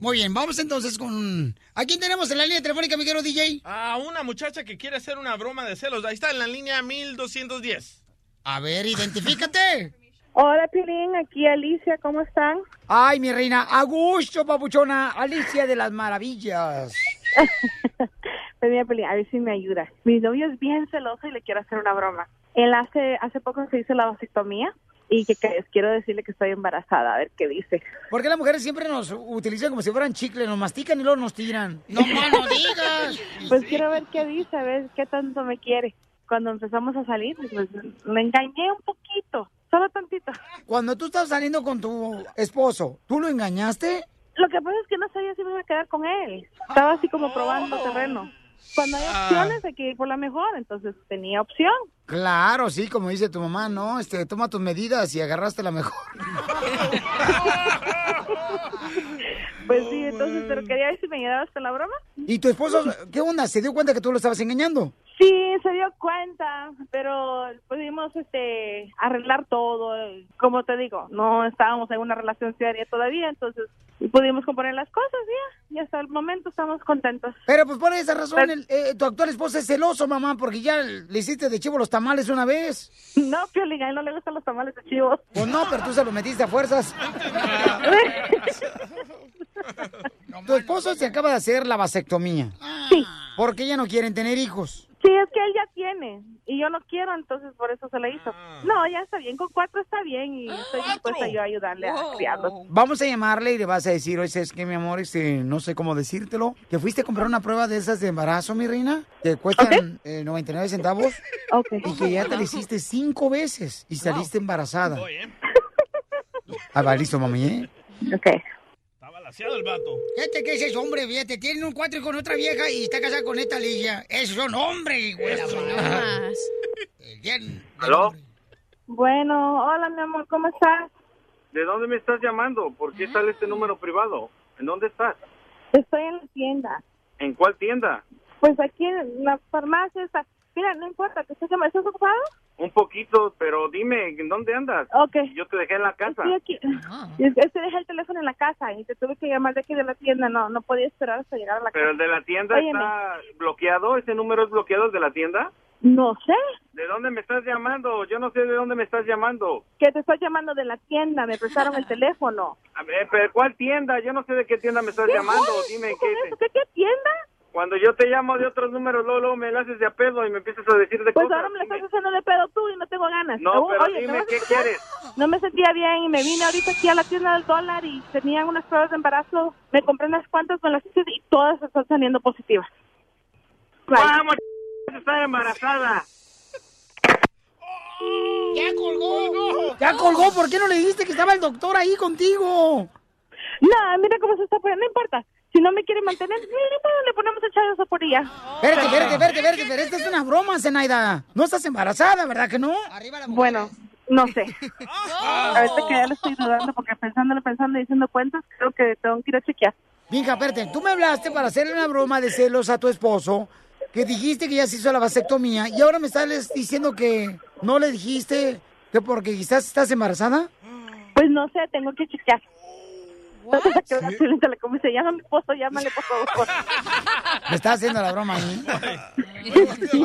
S3: Muy bien, vamos entonces con... ¿A quién tenemos en la línea telefónica, mi querido DJ?
S7: A una muchacha que quiere hacer una broma de celos. Ahí está en la línea 1210.
S3: A ver, identifícate.
S23: Hola, Pilín, aquí Alicia, ¿cómo están?
S3: Ay, mi reina, a gusto, papuchona, Alicia de las Maravillas. [LAUGHS]
S23: Pues mira, Pilín, a ver si me ayuda. Mi novio es bien celoso y le quiero hacer una broma. Él hace, hace poco se hizo la vasectomía y que, que quiero decirle que estoy embarazada, a ver qué dice.
S3: ¿Por qué las mujeres siempre nos utilizan como si fueran chicle? Nos mastican y luego nos tiran. No no [LAUGHS] digas.
S23: Pues quiero ver qué dice, a ver qué tanto me quiere. Cuando empezamos a salir, pues le engañé un poquito, solo tantito.
S3: Cuando tú estás saliendo con tu esposo, ¿tú lo engañaste?
S23: Lo que pasa es que no sabía si me iba a quedar con él. Estaba así como probando terreno. Cuando hay
S3: Ah.
S23: opciones hay que ir por la mejor, entonces tenía opción.
S3: Claro, sí, como dice tu mamá, ¿no? Este, toma tus medidas y agarraste la mejor. [LAUGHS]
S23: Pues sí, entonces, pero quería ver si me ayudabas con la broma.
S3: ¿Y tu esposo, qué onda? ¿Se dio cuenta que tú lo estabas engañando?
S23: Sí, se dio cuenta, pero pudimos este arreglar todo. Como te digo, no estábamos en una relación seria todavía, entonces pudimos componer las cosas ya. Y hasta el momento estamos contentos.
S3: Pero pues por esa razón, el- eh, tu actual esposo es celoso, mamá, porque ya le hiciste de chivo los tamales una vez.
S23: No, Piolín, a él no le gustan los tamales de chivos.
S3: Pues no, pero tú se los metiste a fuerzas. [LAUGHS] [LAUGHS] tu esposo se acaba de hacer la vasectomía.
S23: Sí.
S3: Porque ya no quieren tener hijos.
S23: Sí, es que él ya tiene y yo no quiero, entonces por eso se le hizo. No, ya está bien, con cuatro está bien y estoy dispuesta yo a ayudarle a criarlos.
S3: Vamos a llamarle y le vas a decir, oye, es que mi amor, este, no sé cómo decírtelo. ¿Que fuiste a comprar una prueba de esas de embarazo, mi reina? Que cuestan eh, 99 centavos. Y que ya te la hiciste cinco veces y saliste embarazada. Ah, va, listo, mami, ¿eh?
S23: Ok.
S7: Balaseado el vato.
S3: Fíjate que ese es hombre, fíjate, tiene un cuatro con otra vieja y está casada con esta Alicia. Esos son hombres, güey. Bien. [LAUGHS]
S13: ¿Aló?
S23: Bueno, hola mi amor, ¿cómo estás?
S13: ¿De dónde me estás llamando? ¿Por qué sale este número privado? ¿En dónde estás?
S23: Estoy en la tienda.
S13: ¿En cuál tienda?
S23: Pues aquí en la farmacia está. Mira, no importa, que estés llamando. ¿Estás ocupado?
S13: Un poquito, pero dime, ¿en dónde andas?
S23: Ok.
S13: Yo te dejé en la casa.
S23: Estoy aquí. Es que dejé el teléfono en la casa y te tuve que llamar de aquí de la tienda. No, no podía esperar hasta llegar a la
S13: Pero
S23: casa.
S13: el de la tienda
S23: Óyeme.
S13: está bloqueado. ¿Ese número es bloqueado el de la tienda?
S23: No sé.
S13: ¿De dónde me estás llamando? Yo no sé de dónde me estás llamando.
S23: Que te estoy llamando de la tienda. Me prestaron el teléfono.
S13: A ver, pero ¿cuál tienda? Yo no sé de qué tienda me estás
S23: ¿Qué
S13: llamando. Dime qué.
S23: ¿Qué, qué tienda?
S13: Cuando yo te llamo de otros números, luego, luego me la haces de a pedo y me empiezas a decir de
S23: Pues
S13: cosas.
S23: ahora me lo estás haciendo de pedo tú y no tengo ganas.
S13: No, pero
S23: oye, ¿me
S13: dime, ¿qué quieres?
S23: No me sentía bien y me vine ahorita aquí a la tienda del dólar y tenían unas pruebas de embarazo. Me compré unas cuantas, me las hice y todas están saliendo positivas.
S13: ¡Vamos, está embarazada!
S3: ¡Ya colgó! ¡Ya colgó! ¿Por qué no le dijiste que estaba el doctor ahí contigo?
S23: No, mira cómo se está poniendo, no importa. Si no me quiere mantener, mira, le ponemos echar esa por ella.
S3: Espérate, espérate, espérate, espérate, pero esta es una broma, Zenaida. No estás embarazada, ¿verdad que no?
S23: Bueno, no sé. [LAUGHS] Ahorita que ya le estoy dudando porque pensándole, pensando y diciendo cuentas, creo que tengo que ir a chequear.
S3: Mija, espérate, tú me hablaste para hacerle una broma de celos a tu esposo, que dijiste que ya se hizo la vasectomía, y ahora me estás diciendo que no le dijiste que porque quizás estás embarazada.
S23: Pues no sé, tengo que chequear. [LAUGHS] ¿Cómo se llama mi esposo? Llámale, por favor. [LAUGHS]
S3: Me estás haciendo la broma ahí.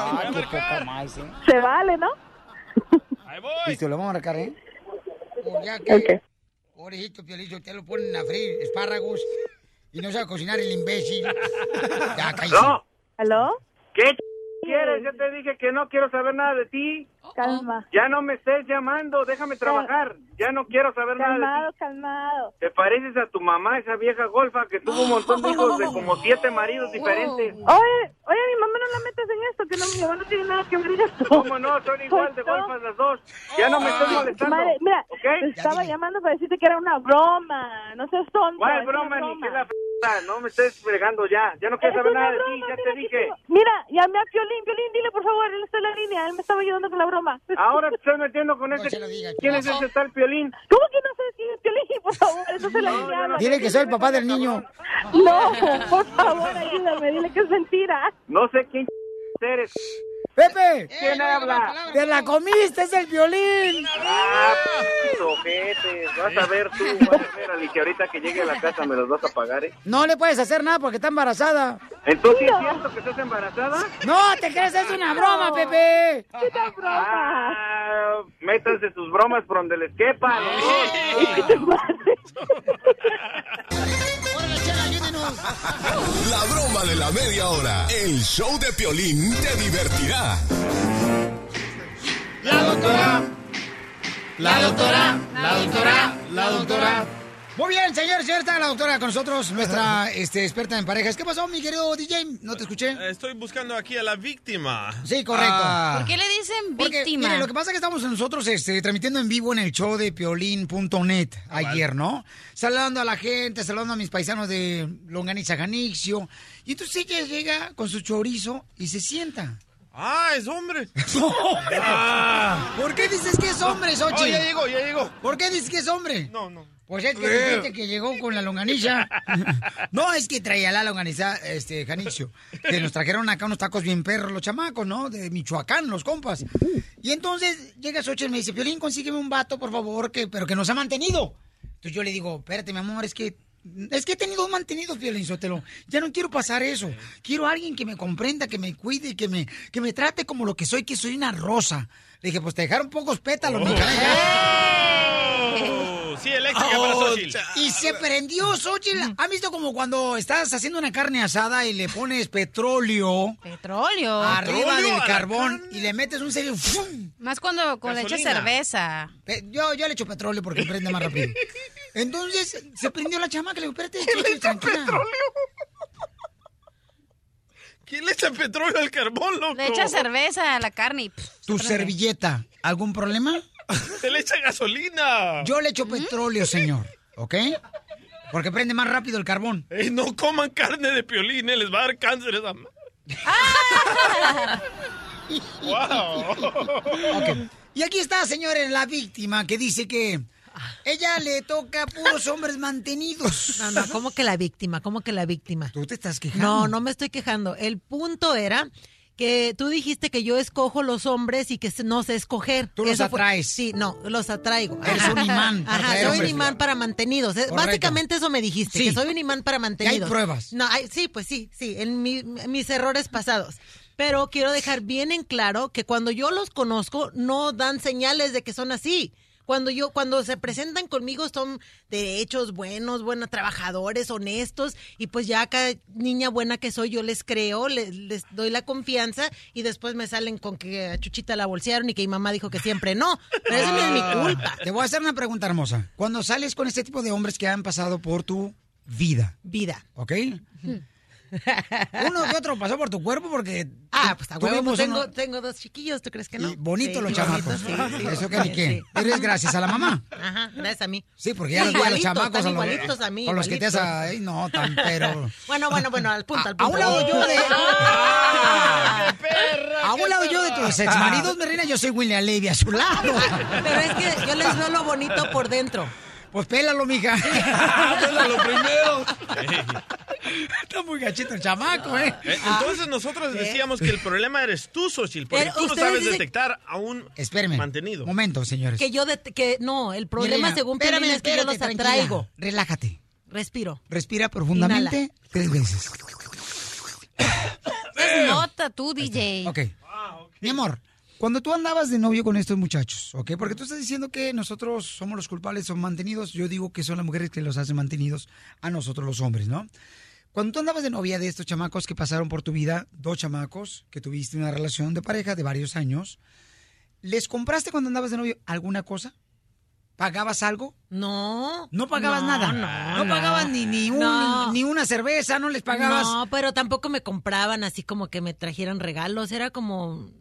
S3: Ah, qué poca más, ¿eh?
S23: Se vale, ¿no?
S3: Listo, lo vamos a marcar, ¿eh? Ya que- Pobrecito Piolín, usted lo ponen a freír espárragos y no sabe cocinar el imbécil. [LAUGHS] Ya, cállese.
S13: ¿No?
S14: ¿Aló?
S13: ¿Qué ch- quieres? Ya te dije que no quiero saber nada de ti.
S14: Calma.
S13: Ya no me estés llamando, déjame trabajar. Ya no quiero saber nada de
S14: Calmado,
S13: ti.
S14: calmado.
S13: Te pareces a tu mamá, esa vieja golfa que tuvo un montón de hijos de como siete maridos diferentes.
S14: Oye, oye, mi mamá no la metes en esto, que no, mi mamá no tiene nada que ver en esto.
S13: ¿Cómo no? Son igual de golfas las dos. Ya no me estés molestando.
S14: Madre, mira, estaba llamando para decirte que era una broma. No seas tonto.
S13: ¿Cuál
S14: es
S13: broma ni qué la f***? No me estés fregando ya. Ya no quiero saber nada de ti, ya
S14: mira
S13: te
S14: que
S13: dije.
S14: Mira, llamé a Piolín. Piolín, dile por favor, él está en la línea. Él me estaba ayudando con la broma.
S13: Ahora te estás metiendo con ese. ¿Quién es ese tal Piolín?
S14: ¿Cómo que no sabes quién es Piolín? Por favor, eso se la línea.
S3: Dile que soy el papá del niño.
S14: No, por favor, ayúdame. Dile que es mentira.
S13: No sé quién eres.
S3: ¡Pepe!
S13: ¿Quién habla?
S3: ¡Te la comiste! ¡Es el violín!
S13: Ah, p***, ojete. Vas a ver tú, vas a ver, Ali, que ahorita que llegue a la casa me los vas a pagar, ¿eh?
S3: No le puedes hacer nada porque está embarazada.
S13: Entonces, ¿es cierto que estás embarazada?
S3: No, te crees, es una broma, Pepe.
S13: Ah, métanse sus bromas por donde les quepa.
S12: La broma de la media hora. El show de Piolín te divertirá.
S3: La doctora.
S2: La doctora, la doctora, la doctora.
S3: Muy bien, señor, señor, está la doctora con nosotros, nuestra [LAUGHS] este, experta en parejas. ¿Qué pasó, mi querido DJ? ¿No te escuché?
S7: Estoy buscando aquí a la víctima.
S3: Sí, correcto.
S4: ¿Por qué le dicen
S3: Porque,
S4: víctima?
S3: mire, lo que pasa es que estamos nosotros este, transmitiendo en vivo en el show de piolín.net ayer, ¿no? Saludando a la gente, saludando a mis paisanos de Longaniza Janixio. Y entonces ella llega con su chorizo y se sienta.
S7: Ah, [LAUGHS] es hombre.
S3: Ah. ¿Por qué dices que es hombre, Xochitl?
S7: Oh, ya llegó, ya llegó.
S3: ¿Por qué dices que es hombre?
S7: No, no.
S3: Pues es que dijiste que llegó con la longaniza. [LAUGHS] No, es que traía la longaniza, este, Janicio. Que nos trajeron acá unos tacos bien perros los chamacos, ¿no? De Michoacán, los compas. Y entonces llega Xochitl y me dice, Piolín, consígueme un vato, por favor, que, pero que nos ha mantenido. Entonces yo le digo, espérate, mi amor, es que... Es que he tenido un mantenido, Piolín Sotelo. Ya no quiero pasar eso. Quiero a alguien que me comprenda, que me cuide, que me, que me trate como lo que soy, que soy una rosa. Le dije, pues te dejaron pocos pétalos, mija.
S7: Oh, sí, eléctrica para Xochitl.
S3: Y se prendió, Xochitl. ¿Han visto como cuando estás haciendo una carne asada y le pones petróleo?
S4: Petróleo.
S3: Arriba
S4: Petróleo
S3: del carbón y le metes un serio. ¡fum!
S4: Más cuando, cuando le echas cerveza.
S3: Pe- Yo, yo le echo petróleo porque prende más rápido. [LAUGHS] Entonces se prendió la chamaca. Le digo, espérate, Xochitl, tranquila.
S7: ¿Quién le echa petróleo al carbón, loco?
S4: Le echa cerveza a la carne y... pff,
S3: Tu servilleta, ¿algún problema? [LAUGHS]
S7: Se le echa gasolina.
S3: Yo le echo petróleo, señor. ¿Ok? Porque prende más rápido el carbón.
S7: No coman carne de piolín, eh, les va a dar cáncer esa [LAUGHS] ma-
S3: Ok. Y aquí está, señores, la víctima que dice que ella le toca a puros hombres mantenidos.
S24: No, no, ¿cómo que la víctima? ¿Cómo que la víctima?
S3: Tú te estás quejando.
S24: No, no me estoy quejando. El punto era que tú dijiste que yo escojo los hombres y que no sé escoger.
S3: Tú los
S24: fue-
S3: atraes.
S24: Sí, no, los atraigo.
S3: Eres
S24: Ajá.
S3: un imán para
S24: Ajá, soy un imán para mantenidos.
S3: Correcto.
S24: Básicamente eso me dijiste,
S3: Sí.
S24: que soy un imán para mantenidos.
S3: pruebas.
S24: No, hay- sí, pues sí, sí, en mi- mis errores pasados. Pero quiero dejar bien en claro que cuando yo los conozco, no dan señales de que son así. Cuando yo, cuando se presentan conmigo son derechos, buenos, buenos, trabajadores, honestos, y pues ya cada niña buena que soy, yo les creo, les, les doy la confianza, y después me salen con que a Chuchita la bolsearon y que mi mamá dijo que siempre no. Pero eso no es mi culpa.
S3: Te voy a hacer una pregunta hermosa. Cuando sales con este tipo de hombres que han pasado por tu vida,
S24: Vida.
S3: ¿ok? Uno que otro pasó por tu cuerpo porque
S24: Ah, pues a huevo, pues tengo,
S3: uno-
S24: tengo dos chiquillos, ¿tú crees que no?
S3: y bonitos
S24: Sí,
S3: los chamacos.
S24: sí, sí.
S3: Eso que ni qué.
S24: Sí.
S3: Pero es gracias a la mamá.
S24: Ajá, gracias a mí.
S3: Sí, porque ya los vi a los chamacos. a los-
S24: igualitos a mí,
S3: Con los que te has... Ay, no, tan pero...
S24: Bueno, bueno, bueno, al punto, al
S3: A
S24: punto.
S3: un lado yo de...
S24: Ah.
S3: A un lado yo de tus exmaridos, mi reina, yo soy William Levy a su lado.
S24: Pero es que yo les veo lo bonito por dentro.
S3: Pues pélalo, mija. [LAUGHS]
S7: Pélalo primero. [LAUGHS]
S3: Está muy gachito el chamaco, ¿eh?
S7: Eh, Entonces nosotros decíamos que el problema eres tú, Xochitl, porque tú no
S24: ustedes
S7: sabes detectar a un
S3: Espérame.
S7: mantenido.
S3: Momento, señores.
S24: Que yo, de, que no, el problema según
S3: espérame,
S24: Piolín es que yo los atraigo.
S3: Relájate.
S24: Respiro.
S3: Respira profundamente tres veces.
S4: Es nota tú, DJ.
S3: Ok. Mi amor, Cuando tú andabas de novio con estos muchachos, ¿ok? Porque tú estás diciendo que nosotros somos los culpables, son mantenidos. Yo digo que son las mujeres que los hacen mantenidos a nosotros los hombres, ¿no? Cuando tú andabas de novia de estos chamacos que pasaron por tu vida, dos chamacos que tuviste una relación de pareja de varios años, ¿les compraste cuando andabas de novio alguna cosa? ¿Pagabas algo?
S24: No.
S3: No pagabas
S24: No,
S3: nada.
S24: no,
S3: no, pagabas ni, ni, un- ni una cerveza, no les pagabas.
S24: No, pero tampoco me compraban así como que me trajeran regalos. Era como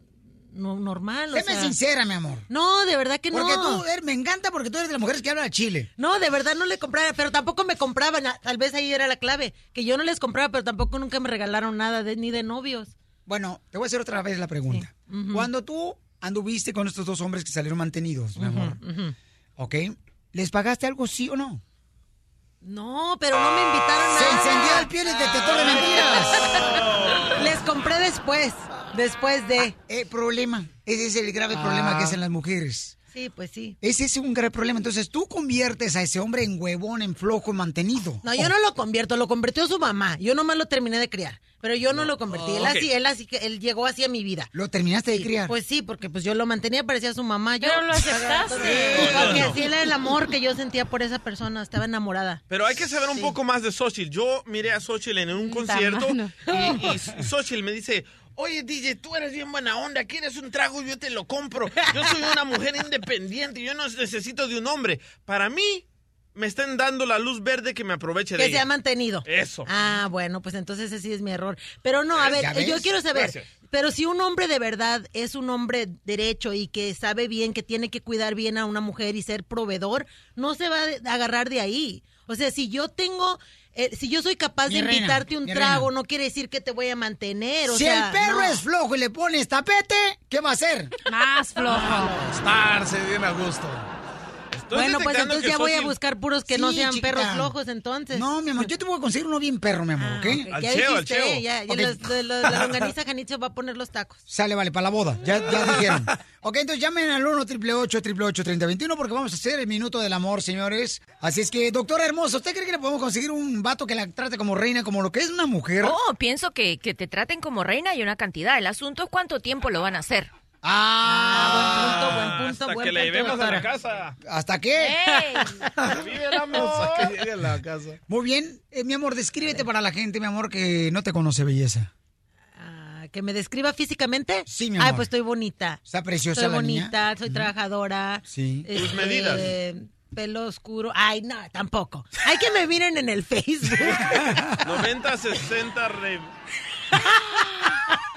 S24: no, normal. o sea.
S3: sincera, mi amor.
S24: No, de verdad que
S3: Porque
S24: no.
S3: tú, er, me encanta porque tú eres de las mujeres que hablan a Chile.
S24: No, de verdad no le compraba, pero tampoco me compraban. Tal vez ahí era la clave, que yo no les compraba, pero tampoco nunca me regalaron nada de- ni de novios.
S3: Bueno, te voy a hacer otra vez la pregunta. Cuando tú anduviste con estos dos hombres que salieron mantenidos, mi amor. ¿ok? ¿Les pagaste algo sí o no?
S24: No, pero no me invitaron
S3: Se
S24: a
S3: encendió el pie de detector de mentiras. [LAUGHS]
S24: Les compré después, después de.
S3: Eh, problema. Ese es el grave
S24: Ah.
S3: problema que hacen las mujeres.
S24: Sí, pues sí.
S3: Ese es un grave problema. Entonces tú conviertes a ese hombre en huevón, en flojo, en mantenido.
S24: No, yo no lo convierto, lo convirtió su mamá. Yo nomás lo terminé de criar, pero yo no, lo convertí. Él así, él así que él llegó así a mi vida.
S3: ¿Lo terminaste de criar?
S24: Pues sí, porque pues yo lo mantenía, parecía su mamá. Yo,
S4: Pero lo aceptaste.
S24: Sí,
S7: No, no,
S24: porque
S7: no.
S24: así era el amor que yo sentía por esa persona, estaba enamorada.
S7: Pero hay que saber un poco más de Xochitl. Yo miré a Xochitl en un concierto y, y Xochitl me dice, oye DJ, tú eres bien buena onda, ¿quieres un trago? Yo te lo compro. Yo soy una mujer [LAUGHS] independiente, yo no necesito de un hombre. Para mí, me están dando la luz verde que me aproveche de
S24: Que se
S7: ella.
S24: ha mantenido.
S7: Eso.
S24: Ah, bueno, pues entonces ese sí es mi error. Pero no, a ver,
S7: ¿Ya
S24: yo quiero saber,
S7: Gracias.
S24: pero si un hombre de verdad es un hombre derecho y que sabe bien que tiene que cuidar bien a una mujer y ser proveedor, no se va a agarrar de ahí. O sea, si yo tengo, eh, si yo soy capaz
S3: Mi
S24: de
S3: reina,
S24: invitarte un trago,
S3: reina.
S24: no quiere decir que te voy a mantener. O
S3: si
S24: sea,
S3: el perro
S24: no.
S3: es flojo y le pones tapete, ¿qué va a hacer?
S4: Más flojo.
S2: Estarse bien a gusto.
S24: Bueno, pues entonces ya voy a buscar puros que no sean
S3: chiquita.
S24: perros flojos entonces.
S3: No, mi amor, yo te voy a conseguir uno bien perro, mi amor, ¿ok?
S24: ok, ya dijiste, ya, ya
S3: Ok.
S24: los- de- los- la [LAUGHS] longaniza Janitzio va a poner los tacos.
S3: Sale, vale, para la boda. Ya, ya dijeron. Ok, entonces llamen al 1 888 3021 porque vamos a hacer el minuto del amor, señores. Así es que, doctora hermosa, ¿usted cree que le podemos conseguir un vato que la trate como reina, como lo que es una mujer?
S18: Oh, pienso que, que te traten como reina y una cantidad. El asunto es cuánto tiempo lo van a hacer.
S3: Ah,
S24: buen punto, buen punto,
S7: Hasta
S24: buen
S7: que le
S24: punto,
S7: llevemos a la
S24: doctora.
S7: casa.
S3: ¿Hasta qué? [LAUGHS]
S7: Amor.
S2: Hasta que llegue a la casa.
S3: Muy bien. Eh, mi amor, descríbete para la gente, mi amor, que no te conoce belleza.
S24: Ah, ¿Que me describa físicamente?
S3: Sí, mi
S24: Ay,
S3: amor.
S24: pues estoy bonita.
S3: Está preciosa
S24: Soy
S3: la niña.
S24: bonita, soy trabajadora.
S3: Sí.
S24: este,
S7: Tus medidas.
S24: Pelo oscuro. Ay, no, tampoco. Hay que me miren en el Facebook. [LAUGHS]
S7: 90, 60, re...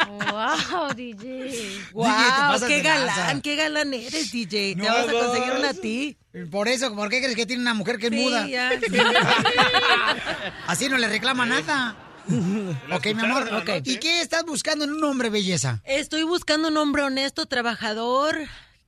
S4: Wow, DJ.
S24: Wow,
S3: pasas
S24: qué galán, qué galán eres, DJ.
S3: No,
S24: Te vamos a conseguir una a ti.
S3: Por eso, ¿por qué crees que tiene una mujer que es
S24: Sí,
S3: muda?
S24: ya, [LAUGHS] sí.
S3: Así no le reclama nada. [LAUGHS] ok, mi amor.
S24: ¿no?
S3: ¿Y qué estás buscando en un hombre belleza?
S24: Estoy buscando un hombre honesto, trabajador,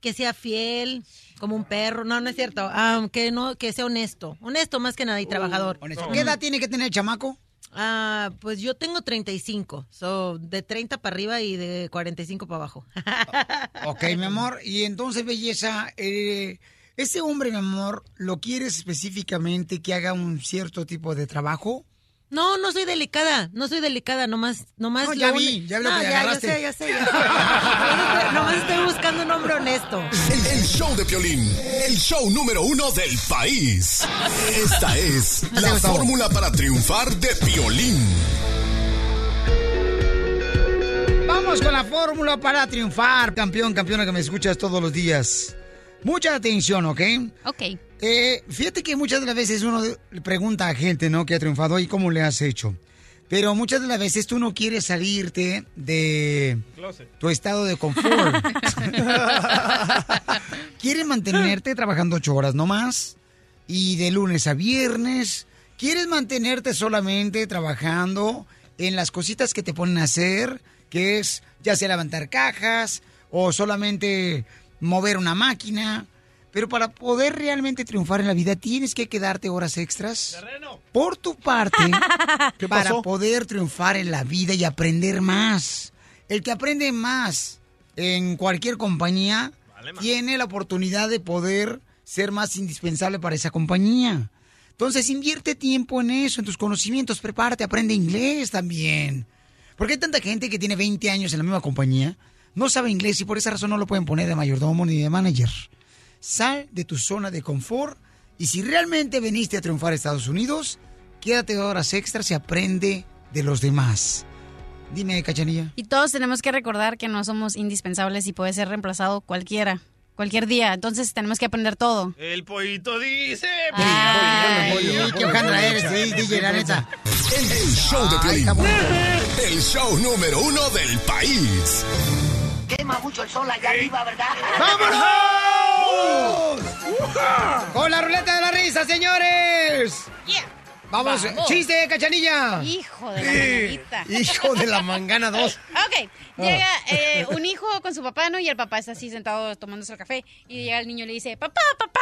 S24: que sea fiel, como un perro. No, no es cierto. Ah, que no, que sea honesto. Honesto más que nada y trabajador.
S3: Honesto. ¿Qué edad tiene que tener el chamaco?
S24: Ah, pues yo tengo 35. So, de 30 para arriba y de 45 para abajo. [LAUGHS]
S3: Ok, mi amor. Y entonces, belleza, eh, ese hombre, mi amor, ¿lo quieres específicamente que haga un cierto tipo de trabajo?
S24: No, no soy delicada, no soy delicada, nomás, nomás.
S3: No, ya
S24: lo
S3: vi, ya lo
S24: no,
S3: que
S24: ya, ya sé, ya sé. ya. [LAUGHS] nomás estoy buscando un hombre honesto.
S12: El, el show de Piolín, el show número uno del país. Esta es la fórmula para triunfar de Piolín.
S3: Vamos con la fórmula para triunfar, campeón, campeona que me escuchas todos los días. Mucha atención, ¿ok?
S4: Ok.
S3: Eh, fíjate que muchas de las veces uno le pregunta a gente, ¿no? Que ha triunfado y cómo le has hecho. Pero muchas de las veces tú no quieres salirte de tu estado de confort. [LAUGHS] [LAUGHS] quieres mantenerte trabajando ocho horas no más y de lunes a viernes. Quieres mantenerte solamente trabajando en las cositas que te ponen a hacer, que es ya sea levantar cajas o solamente mover una máquina. Pero para poder realmente triunfar en la vida tienes que quedarte horas extras por tu parte [LAUGHS]
S2: ¿Qué
S3: para poder triunfar en la vida y aprender más. El que aprende más en cualquier compañía tiene la oportunidad de poder ser más indispensable para esa compañía. Entonces invierte tiempo en eso, en tus conocimientos, prepárate, aprende inglés también. Porque hay tanta gente que tiene 20 años en la misma compañía, no sabe inglés y por esa razón no lo pueden poner de mayordomo ni de manager. Sal de tu zona de confort y si realmente veniste a triunfar a Estados Unidos, quédate horas extras y aprende de los demás. Dime, Cachanilla.
S4: Y todos tenemos que recordar que no somos indispensables y puede ser reemplazado cualquiera, cualquier día. Entonces tenemos que aprender todo.
S7: El pollito dice.
S3: Ay, qué hojandra eres, sí, DJ, la neta.
S12: El show de Piolín. El show número uno del país.
S15: Quema mucho el sol allá arriba, ¿verdad?
S3: ¡Vámonos! Con la ruleta de la risa, señores. Vamos,
S4: Vamos.
S3: chiste, cachanilla.
S4: Hijo de la manguita.
S3: Hijo de la mangana 2.
S4: Ok, llega eh, un hijo con su papá, ¿no? Y el papá está así sentado tomándose el café. Y llega el niño y le dice, papá, papá,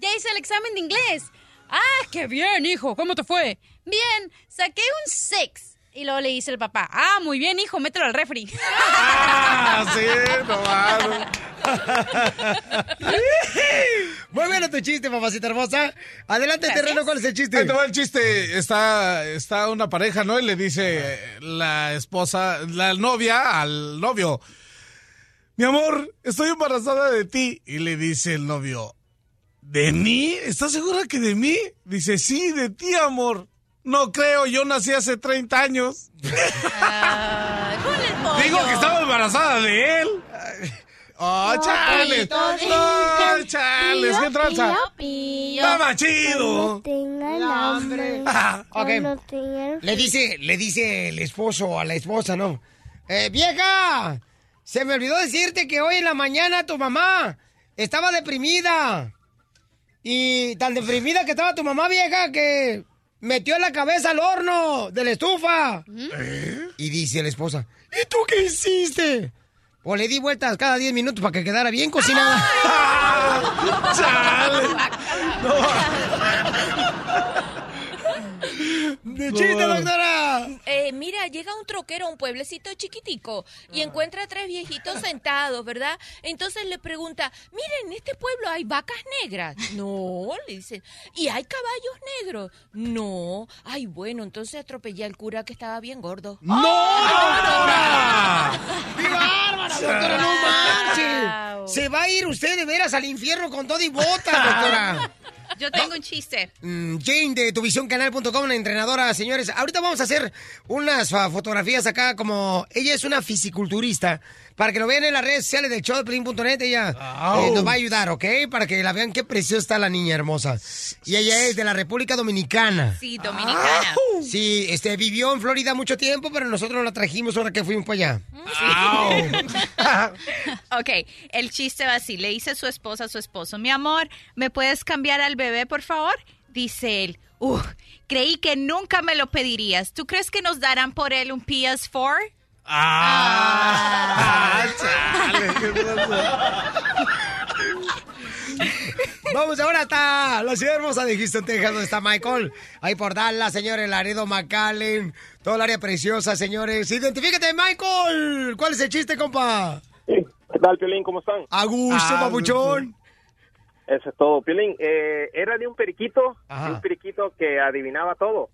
S4: ya hice el examen de inglés. Ah, qué bien, hijo, ¿cómo te fue? Bien, saqué un 6. Y luego le dice el papá, ah, muy bien, hijo, mételo al refri.
S2: Ah, sí, [LAUGHS] no mames. [LAUGHS]
S3: Muy bueno tu chiste, papacita hermosa. Adelante,
S2: Gracias.
S3: terreno, ¿cuál es el chiste?
S2: Ahí te va el chiste. Está, está una pareja, ¿no? Y le dice la esposa, la novia al novio. Mi amor, estoy embarazada de ti. Y le dice el novio, ¿de mí? ¿Estás segura que de mí? Dice, sí, de ti, amor. No creo, yo nací hace 30 años. Digo que estaba embarazada de él. ¡Oh, chales! ¡No, chales! ¿Qué tranza? ¡Estaba chido!
S3: Ok. Le dice, le dice el esposo a la esposa, ¿no? Eh, vieja, se me olvidó decirte que hoy en la mañana tu mamá estaba deprimida. Y tan deprimida que estaba tu mamá vieja que metió la cabeza al horno de la estufa. Y dice la esposa, ¿y tú qué hiciste? Pues le di vueltas cada 10 minutos para que quedara bien cocinada. [LAUGHS] ¡De chiste, doctora!
S18: Eh, mira, llega un troquero a un pueblecito chiquitico y encuentra a tres viejitos sentados, ¿verdad? Entonces le pregunta, miren, en este pueblo hay vacas negras. No, le dicen. ¿Y hay caballos negros? No. Ay, bueno, entonces atropellé al cura que estaba bien gordo.
S3: ¡No, doctora! [LAUGHS] ¡Qué bárbara, doctora! ¡No manches! Se va a ir usted de veras al infierno con todo y botas, doctora. [LAUGHS]
S18: Yo tengo un chiste.
S3: Mm, Jane de tuvisioncanal.com, la entrenadora, señores. Ahorita vamos a hacer unas ah, fotografías acá como... Ella es una fisiculturista. Para que lo vean en las redes sociales del show de Pelín.net, ella eh, nos va a ayudar, ¿ok? Para que la vean qué preciosa está la niña hermosa. Y ella es de la República Dominicana.
S18: Sí, dominicana.
S3: Sí, este, vivió en Florida mucho tiempo, pero nosotros la trajimos ahora que fuimos para allá. [LAUGHS]
S25: ok, el chiste va así. Le dice su esposa a su esposo, mi amor, ¿me puedes cambiar al bebé, por favor? Dice él, Uf, creí que nunca me lo pedirías. ¿Tú crees que nos darán por él un PS4?
S2: ¡Ah! chale, qué
S3: Vamos ahora hasta la ciudad hermosa de Houston, Texas, donde está Michael. Ahí por Dallas, señores, Laredo, McAllen, todo el área preciosa, señores. Identifícate, Michael. ¿Cuál es el chiste, compa?
S20: ¿Qué tal, Piolín? ¿Cómo están?
S3: A gusto,
S20: Ah,
S3: papuchón.
S20: Eso es todo. Piolín, eh, era de un periquito, de un periquito que adivinaba todo.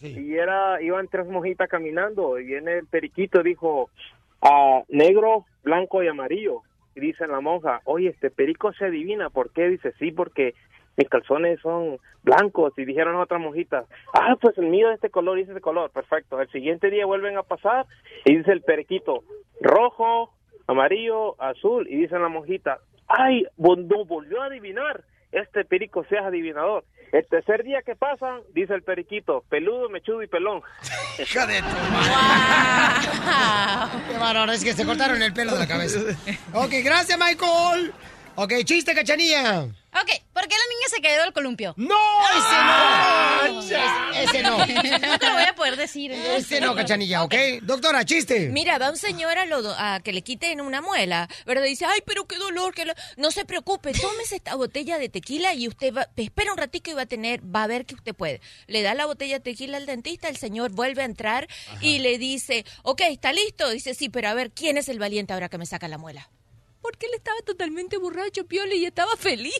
S20: Y era, iban tres mojitas caminando y viene el periquito dijo, ah, negro, blanco y amarillo. Y dice la monja, oye, este perico se adivina. ¿Por qué? Dice, sí, porque mis calzones son blancos. Y dijeron otras monjitas, ah, pues el mío de este color y ese color. Perfecto. El siguiente día vuelven a pasar y dice el periquito, rojo, amarillo, azul. Y dice la monjita, ay, no volvió a adivinar. Este perico seas adivinador. El tercer día que pasan, dice el periquito, peludo, mechudo y pelón. [LAUGHS]
S3: Hija de tu Qué bárbaro, es que se cortaron el pelo de la cabeza. Ok, gracias, Michael. Ok, chiste, cachanilla.
S4: Ok, ¿por qué la niña se cayó del columpio?
S3: ¡No!
S4: ¡Ah!
S3: ese no! Ese no. [LAUGHS]
S4: No te lo voy a poder decir.
S3: Ese no, cachanilla, ¿ok? Doctora, chiste.
S18: Mira, va un señor a, lo- a que le quiten una muela, ¿verdad? Dice, ay, pero qué dolor, que no se preocupe, tómese esta botella de tequila y usted va, espera un ratito y va a tener, va a ver que usted puede. Le da la botella de tequila al dentista, el señor vuelve a entrar y le dice, ok, ¿está listo? Dice, sí, pero a ver, ¿quién es el valiente ahora que me saca la muela? Porque él estaba totalmente borracho, Pioli, y estaba feliz.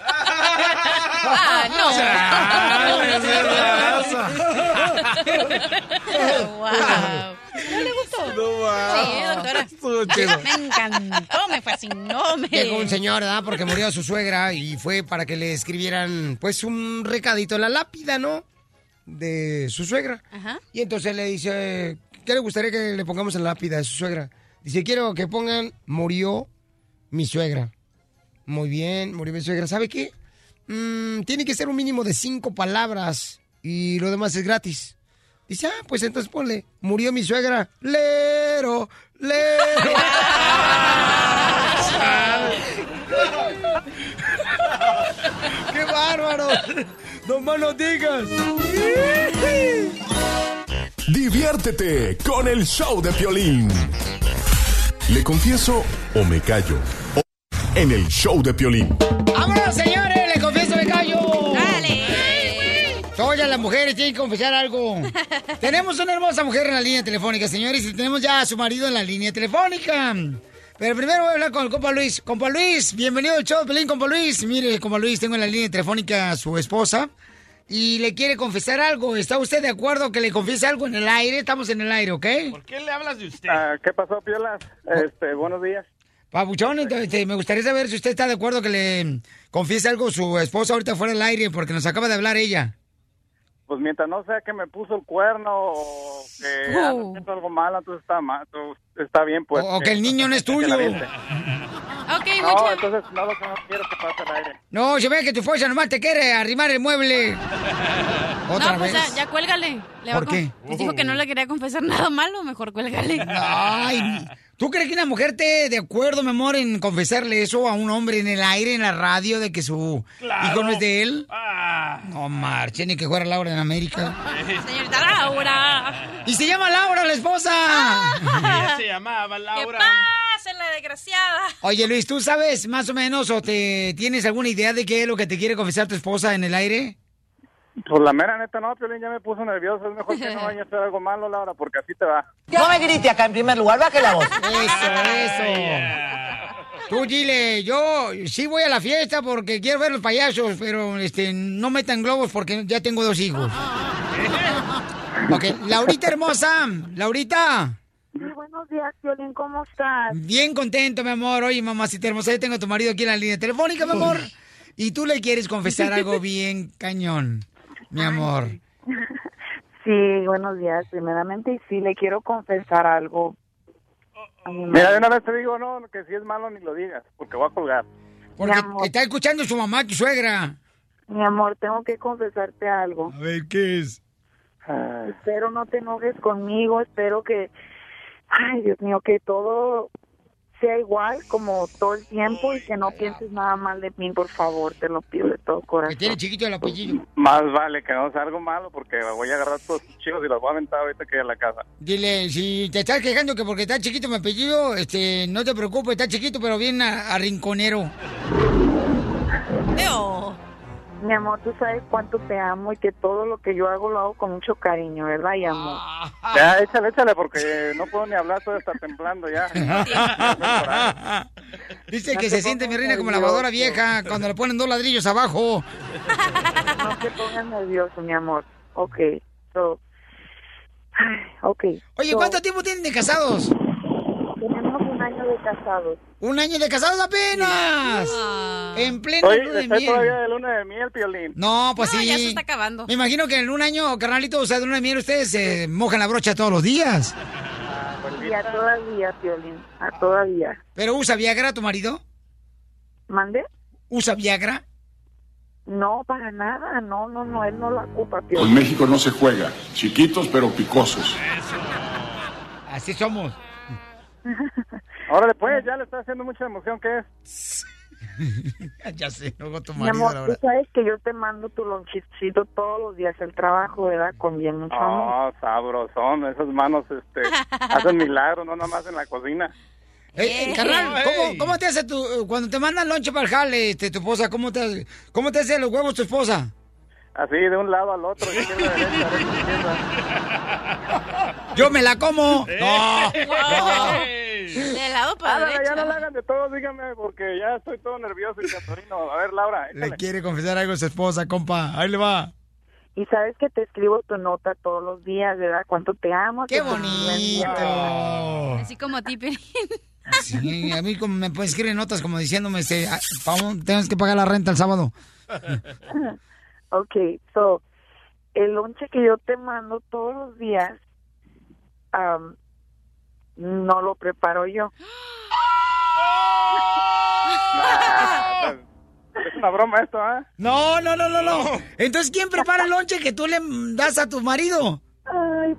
S18: ah, no. [LAUGHS] [LAUGHS]
S4: wow. ¿No le gustó?
S2: No,
S4: Sí, doctora. Me encantó, me fascinó. Me...
S3: Llegó un señor, ¿verdad? Porque murió su suegra y fue para que le escribieran, pues, un recadito en la lápida, ¿no? De su suegra.
S4: Ajá.
S3: Y entonces le dice, ¿qué le gustaría que le pongamos en la lápida de su suegra? Dice, quiero que pongan, murió mi suegra. Muy bien, murió mi suegra. ¿Sabe qué? Mm, tiene que ser un mínimo de cinco palabras y lo demás es gratis. Dice, ah, pues entonces ponle, murió mi suegra. Lero, lero. [LAUGHS] ¡Qué bárbaro! ¡No más no digas!
S12: Diviértete con el show de Piolín. Le confieso o me callo. O- En el show de Piolín.
S3: ¡Vámonos, señores! ¡Le confieso, me callo! ¡Dale! Todas las mujeres tienen que confesar algo. [LAUGHS] tenemos una hermosa mujer en la línea telefónica, señores, y tenemos ya a su marido en la línea telefónica. Pero primero voy a hablar con el compa Luis. Compa Luis, bienvenido al show de Pelín, compa Luis. Mire, compa Luis, tengo en la línea telefónica a su esposa y le quiere confesar algo. ¿Está usted de acuerdo que le confiese algo en el aire? Estamos en el aire, ¿ok?
S7: ¿Por qué le hablas de usted?
S26: Ah, ¿Qué pasó, Piola? Este, buenos días.
S3: Pabuchón, este, me gustaría saber si usted está de acuerdo que le confiese algo a su esposa ahorita fuera del aire, porque nos acaba de hablar ella.
S26: Pues mientras no sea que me puso el cuerno o que [LAUGHS]
S3: Oh.
S26: haciendo algo malo, entonces está, mal, tú- está bien, pues.
S3: O- que el niño no es tuyo.
S26: aviente. [LAUGHS]
S4: Ok,
S26: No,
S4: mucho.
S26: entonces no, lo que no quiero que pase al aire.
S3: No, se ve que tu esposa nomás te quiere arrimar el mueble. [LAUGHS] ¿Otra
S4: no, pues
S3: vez?
S4: ya, ya cuélgale. Le
S3: ¿Por qué?
S4: Pues dijo que no le quería confesar [LAUGHS] nada malo, mejor cuélgale.
S3: Ay, ¿tú crees que una mujer esté de acuerdo, mi amor, en confesarle eso a un hombre en el aire, en la radio, de que su
S7: Claro.
S3: hijo no es de él?
S7: Ah.
S3: No marche, ni que fuera Laura en América.
S4: Señorita Laura.
S3: Y se llama Laura, la esposa.
S7: Ella se llamaba Laura.
S4: ¿Qué pasa, la desgraciada?
S3: Oye, Luis, ¿tú sabes más o menos o te tienes alguna idea de qué es lo que te quiere confesar tu esposa en el aire?
S26: Pues la mera neta no, Piolín ya me puso nervioso. Es mejor que no [LAUGHS] vaya a hacer algo malo, Laura, porque así te va.
S27: No me grite acá en primer lugar, baje la voz. [LAUGHS]
S3: Eso, eso. Tú dile, yo sí voy a la fiesta porque quiero ver los payasos, pero este no metan globos porque ya tengo dos hijos. [LAUGHS] Ok, Laurita hermosa, Laurita.
S28: Sí, buenos días, Violín, ¿cómo estás?
S3: Bien contento, mi amor. Oye, mamacita hermosa, yo tengo a tu marido aquí en la línea telefónica, mi amor. Y tú le quieres confesar algo bien cañón, mi amor. [LAUGHS]
S28: Sí, buenos días. Primeramente, y sí, le quiero confesar algo.
S26: Mira, de una vez te digo, no, que si es malo ni lo digas, porque voy a colgar.
S3: Porque está escuchando su mamá, tu suegra.
S28: Mi amor, tengo que confesarte algo.
S3: A ver, ¿qué es?
S28: Espero no te enojes conmigo, espero que, ay Dios mío, que todo sea igual como todo el tiempo y que no pienses nada mal de mí, por favor, te lo pido de todo corazón.
S3: Que tiene chiquito el apellido.
S26: Más vale que no sea algo malo, porque voy a agarrar todos tus chicos y los voy a aventar ahorita que a la casa.
S3: Dile, si te estás quejando que porque está chiquito mi apellido, este, no te preocupes, está chiquito, pero bien a, a rinconero.
S28: Mi amor, tú sabes cuánto te amo y que todo lo que yo hago lo hago con mucho cariño, ¿verdad? Y amor.
S26: Ya, échale, échale, porque no puedo ni hablar, todo está temblando ya. [LAUGHS]
S3: Dice que se siente mi reina como lavadora vieja cuando le ponen dos ladrillos abajo.
S28: No te pongas nervioso, mi amor. Ok, so... Ay, ok.
S3: Oye,
S28: so,
S3: ¿cuánto tiempo tienen de casados?
S28: Un año de casados.
S3: Un año de casados apenas. En pleno
S26: Oye,
S3: luna de miel.
S26: todavía de luna de miel, Piolín.
S3: No, pues
S4: No,
S3: sí.
S4: ya se está acabando.
S3: Me imagino que en un año, carnalito, o sea, de luna de miel, ustedes se mojan la brocha todos los días.
S28: Y a todavía, Piolín, a todavía.
S3: ¿Pero usa Viagra tu marido?
S28: ¿Mande?
S3: ¿Usa Viagra?
S28: No, para nada, no, no, no, él no la ocupa,
S12: Con
S28: Piolín.
S12: México no se juega. Chiquitos pero picosos.
S3: Así somos. [LAUGHS]
S26: Órale, pues, ya le está haciendo mucha emoción, ¿qué es? [LAUGHS]
S3: ya sé, luego tu
S28: Mi
S3: marido,
S28: amor,
S3: la
S28: tú sabes que yo te mando tu lonchicito todos los días al trabajo, ¿verdad? Con bien mucho amor.
S26: Oh, sabrosón, esas manos este, [LAUGHS] hacen milagros, no nomás en la cocina.
S3: Eh, eh, carnal, ¿cómo, cómo te hace tu, cuando te mandan lonche para el jale, este, tu esposa, cómo te, cómo te hace los huevos tu esposa?
S26: Así, de un lado al otro, izquierda, derecha, derecha, izquierda.
S3: Yo me la como.
S26: Eh. [LAUGHS]
S3: No.
S4: De lado para
S26: Hágala,
S4: derecha.
S26: ya no la hagan de todo, dígame, porque ya estoy todo nervioso y catorino. A ver, Laura,
S3: Le
S26: échale.
S3: quiere confesar algo a su esposa, compa. Ahí le va.
S28: Y sabes que te escribo tu nota todos los días, ¿verdad? Cuánto te amo.
S3: ¡Qué bonito!
S4: Así como a ti.
S3: Sí, a mí como me puedes escribir notas como diciéndome, este, ah, tienes que pagar la renta el sábado. [LAUGHS]
S14: Ok, so, el lonche que yo te mando todos los días, am, no lo preparo yo. [LAUGHS]
S26: Es una broma esto, ¿ah?
S3: No, no, no, no, no. Entonces, ¿quién prepara el lonche que tú le das a tu marido?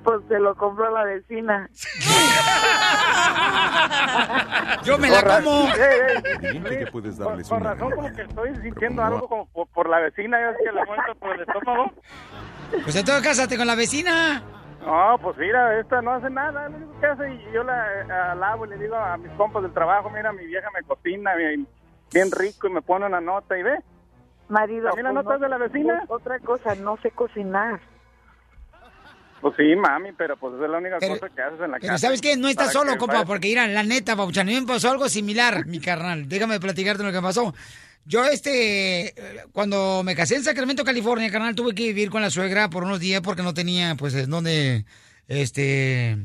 S14: Pues se lo compró la vecina.
S3: Yo me la como.
S12: Evidente que puedes darles
S26: Con
S12: una
S26: razón, como que estoy sintiendo algo como por, por la vecina, ya es que le muestro por el estómago.
S3: Pues entonces cásate con la vecina.
S26: No, pues mira, esta no hace nada, lo único que hace, y yo la eh, alabo y le digo a mis compas del trabajo, mira, mi vieja me cocina bien, bien rico y me pone una nota y ve.
S14: Marido,
S26: ¿También la
S14: pues,
S26: nota es de la vecina?
S14: pues, Otra cosa, no sé cocinar.
S26: Pues sí, mami, pero pues es la única cosa que haces en la
S3: Pero
S26: casa.
S3: ¿sabes qué? No estás solo, compa, porque mira, la neta, Pabuchón, a mí me pasó algo similar, mi carnal. Déjame platicarte lo que pasó. Yo, este, cuando me casé en Sacramento, California, carnal, tuve que vivir con la suegra por unos días porque no tenía, pues, en dónde, este,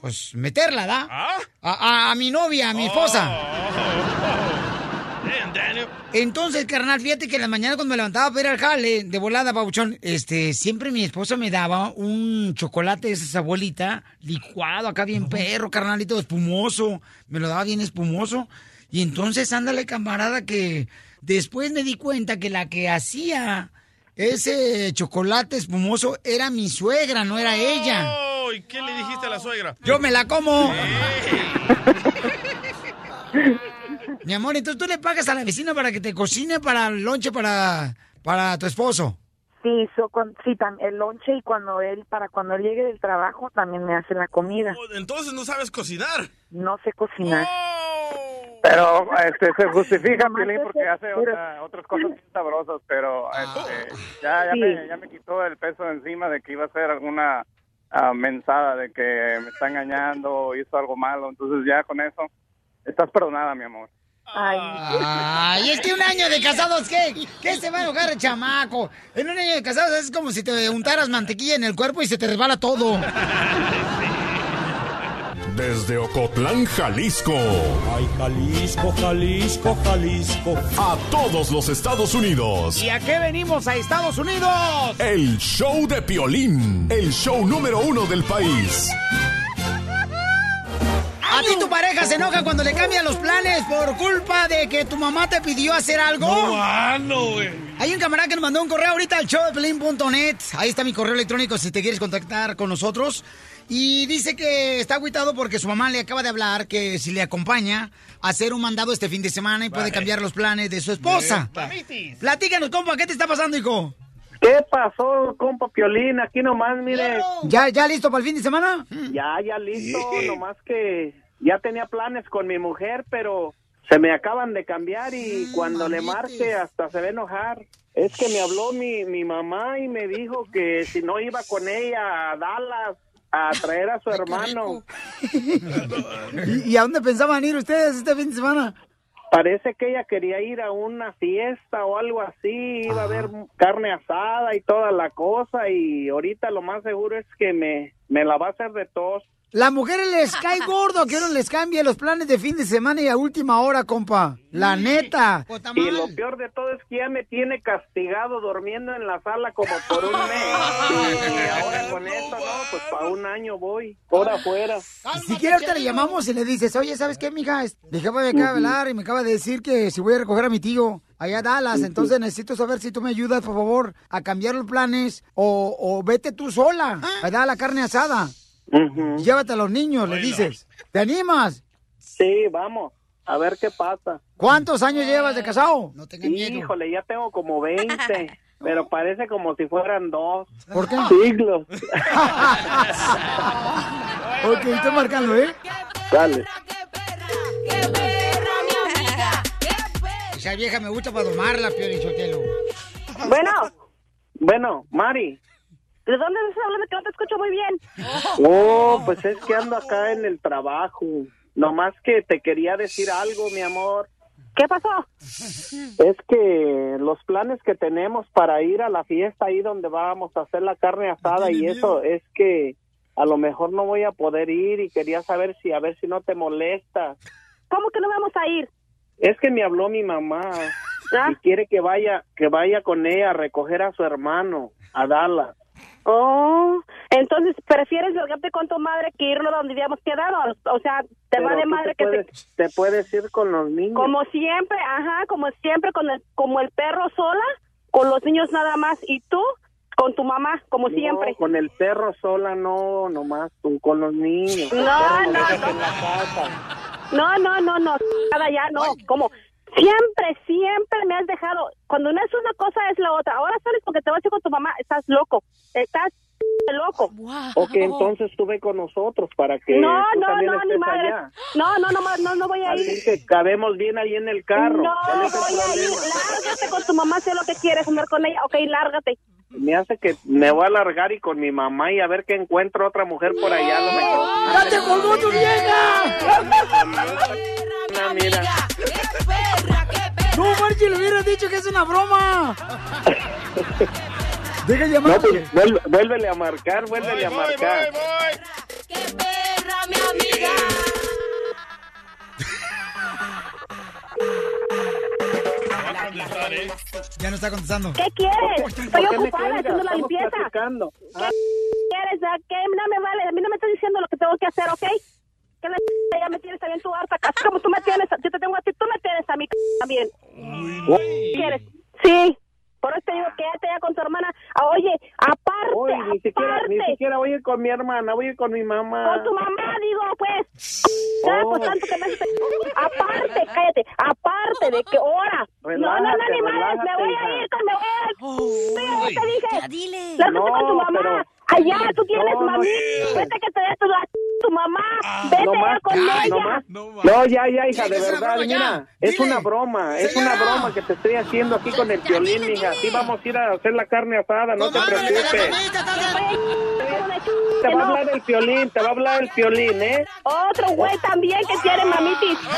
S3: pues, meterla, ¿da?
S26: ¿Ah?
S3: A, a- a mi novia, a mi esposa. Entonces, carnal, fíjate que en la mañana cuando me levantaba para ir al jale de volada, Pabuchón, este, siempre mi esposa me daba un chocolate de esa abuelita, licuado, acá bien perro, carnalito, espumoso. Me lo daba bien espumoso. Y entonces, ándale, camarada, que después me di cuenta que la que hacía ese chocolate espumoso era mi suegra, no era ella.
S7: ¿Y qué le dijiste a la suegra?
S3: Yo me la como. [LAUGHS] Mi amor, entonces tú le pagas a la vecina para que te cocine para el lonche para, para tu esposo.
S14: Sí, so, con, sí, tam- el lonche y cuando él, para cuando él llegue del trabajo, también me hace la comida.
S7: Entonces no sabes cocinar.
S14: No sé cocinar.
S26: Pero este, se justifica, Piolín, porque hace otra- otras cosas bien sabrosas, pero este, ya, ya,
S14: Sí.
S26: me, ya me quitó el peso de encima de que iba a ser alguna ah, mensada de que me está engañando o hizo algo malo. Entonces ya con eso estás perdonada, mi amor.
S3: Ay, es que un año de casados, ¿qué? ¿Qué se va a enojar el chamaco? En un año de casados es como si te untaras mantequilla en el cuerpo y se te resbala todo.
S12: Desde Ocotlán, Jalisco.
S17: Ay, Jalisco, Jalisco, Jalisco.
S12: A todos los Estados Unidos.
S3: ¿Y a qué venimos a Estados Unidos?
S12: El show de Piolín. El show número uno del país.
S3: ¿A ti tu pareja se enoja cuando le cambian los planes por culpa de que tu mamá te pidió hacer algo?
S2: No, no, güey.
S3: Hay un camarada que nos mandó un correo ahorita al showdeplin.net. Ahí está mi correo electrónico si te quieres contactar con nosotros. Y dice que está agüitado porque su mamá le acaba de hablar que si le acompaña a hacer un mandado este fin de semana y puede
S26: Vale.
S3: cambiar los planes de su esposa. Platícanos, compa, ¿qué te está pasando, hijo?
S13: ¿Qué pasó, compa Piolín? Aquí nomás, mire.
S3: ¿Ya, ya listo para el fin de semana?
S13: Ya, ya listo, nomás que ya tenía planes con mi mujer, pero se me acaban de cambiar y cuando le marque hasta se va a enojar. Es que me habló mi, mi mamá y me dijo que si no iba con ella a Dallas a traer a su hermano.
S3: ¿Y, y a dónde pensaban ir ustedes este fin de semana?
S13: Parece que ella quería ir a una fiesta o algo así, iba a haber carne asada y toda la cosa y ahorita lo más seguro es que me, me la va a hacer de tos.
S3: La mujer les [LAUGHS] cae gordo que uno les cambie los planes de fin de semana y a última hora, compa. La neta.
S13: Y lo peor de todo es que ya me tiene castigado durmiendo en la sala como por un mes. [LAUGHS] Y ahora con esto, no, pues para un año voy, por afuera.
S3: Si quiere ahorita le llamamos y le dices, oye, ¿sabes qué, mija? Me acaba de hablar y me acaba de decir que si voy a recoger a mi tío allá a Dallas, entonces necesito saber si tú me ayudas, por favor, a cambiar los planes o, o vete tú sola a dar la carne asada. Y Llévate a los niños, le dices. ¿Te animas?
S13: Sí, vamos, a ver qué pasa.
S3: ¿Cuántos años llevas de casado? No
S13: Híjole, ya tengo como 20, [LAUGHS] pero parece como si fueran dos.
S3: ¿Por qué?
S13: Siglos. [LAUGHS]
S3: ok, estoy marcando, ¿eh?
S13: Dale.
S3: Esa vieja me gusta para domarla, Piorichotelo.
S13: Bueno. Bueno, Mari.
S14: ¿De dónde estás hablando que no te escucho muy bien?
S13: Oh, pues es que ando acá en el trabajo. Nomás que te quería decir algo, mi amor.
S14: ¿Qué pasó?
S13: Es que los planes que tenemos para ir a la fiesta ahí donde vamos a hacer la carne asada y eso es que a lo mejor no voy a poder ir y quería saber si a ver si no te molesta.
S14: ¿Cómo que no vamos a ir?
S13: Es que me habló mi mamá y quiere que vaya, que vaya con ella a recoger a su hermano, a Dallas.
S14: Oh, entonces prefieres largarte con tu madre que irnos donde habíamos quedado. O sea, te
S13: Pero
S14: va de madre
S13: te
S14: que
S13: puedes, te puedes ir con los niños.
S14: Como siempre, ajá, como siempre, con el, como el perro sola, con los niños nada más, y tú con tu mamá, como
S13: No,
S14: siempre.
S13: con el perro sola no, nomás tú con los niños.
S14: No, no, no. No, no, no, no, nada ya, no, como siempre, siempre me has dejado. Cuando no es una cosa, es la otra. Ahora sales porque te vas a ir con tu mamá, estás loco, estás loco.
S13: O que entonces tú ve con nosotros para que
S14: No,
S13: tú
S14: no,
S13: también
S14: no, ni
S13: estés
S14: madre.
S13: allá.
S14: No, no, no, no, no voy a ir.
S13: Así que cabemos bien ahí en el carro.
S14: No
S13: ¿Cuál es el
S14: voy a ir. Lárgate con tu mamá, sé lo que quieres, andar con ella. Ok, lárgate.
S13: Me hace que me voy a largar y con mi mamá y a ver que encuentro otra mujer por allá. lo mejor.
S3: ¡Ya te colgó tu
S13: Mira, mira.
S3: No, Marchi, le hubieras dicho que es una broma. Deja llamar.
S13: No, pues, vuelve- vuélvele a marcar, vuélvele a marcar.
S3: Ya no está contestando.
S14: ¿Qué quieres? Estoy
S13: ¿Por qué
S14: ocupada haciendo la limpieza. ¿Qué quieres? ¿A ¿Qué? No me vale. A mí no me estás diciendo lo que tengo que hacer, ¿ok? Que la [LAUGHS] ya me tienes también tu harta. Así como tú me tienes, yo te tengo a ti, tú me tienes a mí también. ¿Qué ¿Quieres? Sí. Por eso te digo, quédate ya con tu hermana. Ah, Oye, aparte,
S13: Uy, ni siquiera,
S14: aparte.
S13: ni siquiera voy a ir con mi hermana, voy a ir con mi mamá.
S14: Con tu mamá, digo, pues. Ya, pues tanto que me hace- Aparte, cállate, aparte de que ahora. no, no, no, ni madres, me voy a ir, con- me voy a ir. Sí, te dije.
S19: Ya dile.
S14: Lárgate
S13: No,
S14: con tu mamá.
S13: pero-
S14: Allá, tú tienes
S13: No, no,
S14: mami.
S13: no.
S14: Vete que te dé tu, tu mamá. Vete
S13: No
S14: ya
S13: más,
S14: con
S13: ya,
S14: ella.
S13: no más. No, ya, ya, hija, de verdad,
S3: broma,
S13: mira, es
S3: Dile.
S13: una broma, es una broma que te estoy haciendo aquí con el violín, hija. Así vamos a ir a hacer la carne asada, no te preocupes. Te va a hablar el violín, te va a hablar el violín, ¿eh?
S14: Otro güey también que tiene mamitis. [LAUGHS]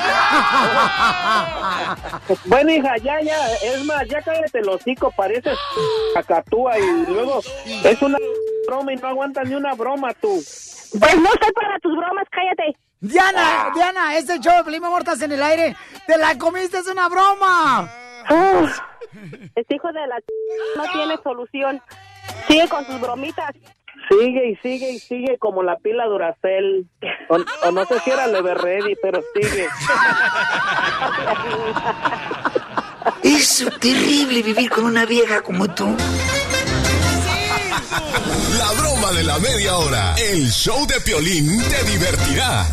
S13: Bueno, hija, ya, ya, es más, ya cállate el hocico, pareces cacatúa y luego es una broma y no aguantas ni una broma tú.
S14: Pues no soy para tus bromas, cállate.
S3: Diana, Diana, este show de Pelín Amor, estás en el aire. Te la comiste, es una broma.
S14: Uf, este hijo de la no tiene solución. Sigue con sus bromitas.
S13: Sigue y sigue y sigue como la pila Duracell. O, o no sé si era Leverready, pero sigue.
S15: Es terrible vivir con una vieja como tú.
S12: La broma de la media hora. El show de Piolín te divertirá.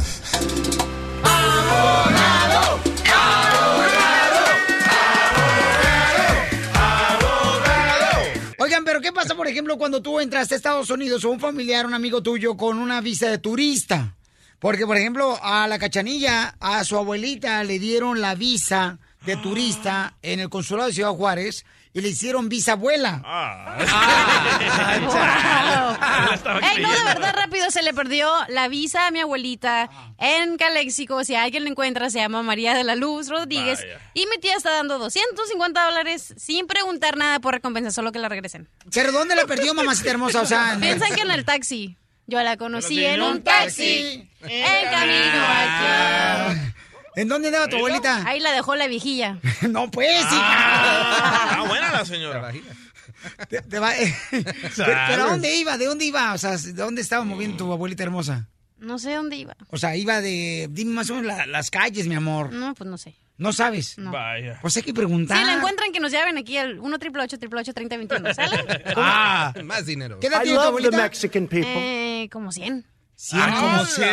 S3: Oigan, pero ¿qué pasa, por ejemplo, cuando tú entras a Estados Unidos o un familiar, un amigo tuyo con una visa de turista? Porque, por ejemplo, a la cachanilla, a su abuelita le dieron la visa de turista en el consulado de Ciudad Juárez y le hicieron visa abuela.
S4: Ah. [LAUGHS] Ey, no, de verdad, rápido, se le perdió la visa a mi abuelita en Caléxico. Si alguien la encuentra, se llama María de la Luz Rodríguez.
S3: Vaya.
S4: Y mi tía está dando 250 dólares sin preguntar nada por recompensa, solo que la regresen.
S3: ¿Pero dónde la perdió, mamacita hermosa? O sea, en el-
S4: Piensan que en el taxi. Yo la conocí en un taxi. En camino aquí.
S3: ¿En dónde andaba tu abuelita?
S4: Ahí la dejó la viejilla. [LAUGHS]
S3: no, pues, sí.
S7: Ah, buena la señora.
S3: Te- te va- [LAUGHS] ¿Pero, pero a dónde iba? ¿De dónde iba? O sea, ¿de dónde estaba moviendo tu abuelita hermosa?
S4: No sé dónde iba.
S3: O sea, iba de... Dime más o menos la- las calles, mi amor.
S4: No, pues no sé.
S3: ¿No sabes?
S4: No.
S7: Vaya.
S3: Pues hay que preguntar.
S4: Si la encuentran, que nos llaven aquí al 1 888 3021 ¿Sale? [LAUGHS]
S3: Ah.
S29: Más dinero.
S3: ¿Qué edad tiene tu abuelita?
S4: Eh, como 100.
S3: ¿Cien?
S7: Ah,
S3: ¿Cómo
S7: como
S3: cien?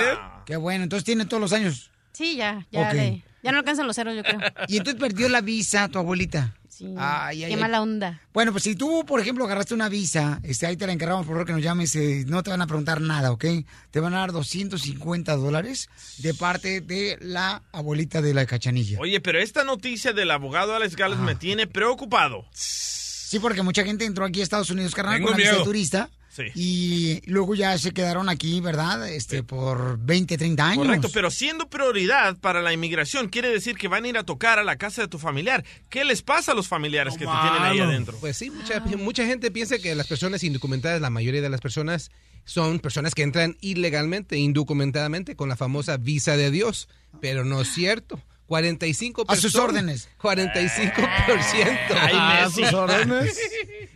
S3: Qué bueno, entonces tiene todos los años.
S4: Sí, ya, ya,
S3: Ok.
S4: le- ya no alcanzan los ceros, yo creo. [LAUGHS]
S3: Y entonces perdió la visa tu abuelita.
S4: Sí.
S3: Ay, ay,
S4: Qué
S3: ay.
S4: mala onda.
S3: Bueno, pues si tú, por ejemplo, agarraste una visa, este, ahí te la encargamos, por favor, que nos llames, eh, no te van a preguntar nada, ¿ok? Te van a dar 250 dólares de parte de la abuelita de la cachanilla.
S7: Oye, pero esta noticia del abogado Alex Gales me tiene preocupado.
S3: Sí, porque mucha gente entró aquí a Estados Unidos, carnal,
S7: Tengo
S3: con la visa de turista.
S7: Sí.
S3: Y luego ya se quedaron aquí, ¿verdad? Este, por 20, 30 años.
S7: Correcto, pero siendo prioridad para la inmigración, quiere decir que van a ir a tocar a la casa de tu familiar. ¿Qué les pasa a los familiares que te tienen ahí adentro?
S29: Pues sí, mucha, mucha gente piensa que las personas indocumentadas, la mayoría de las personas,
S6: son personas que entran ilegalmente, indocumentadamente, con la famosa visa de Dios. Pero no es cierto. 45 [LAUGHS]
S3: A sus órdenes.
S6: 45%.
S3: Ay. A sus [LAUGHS] órdenes.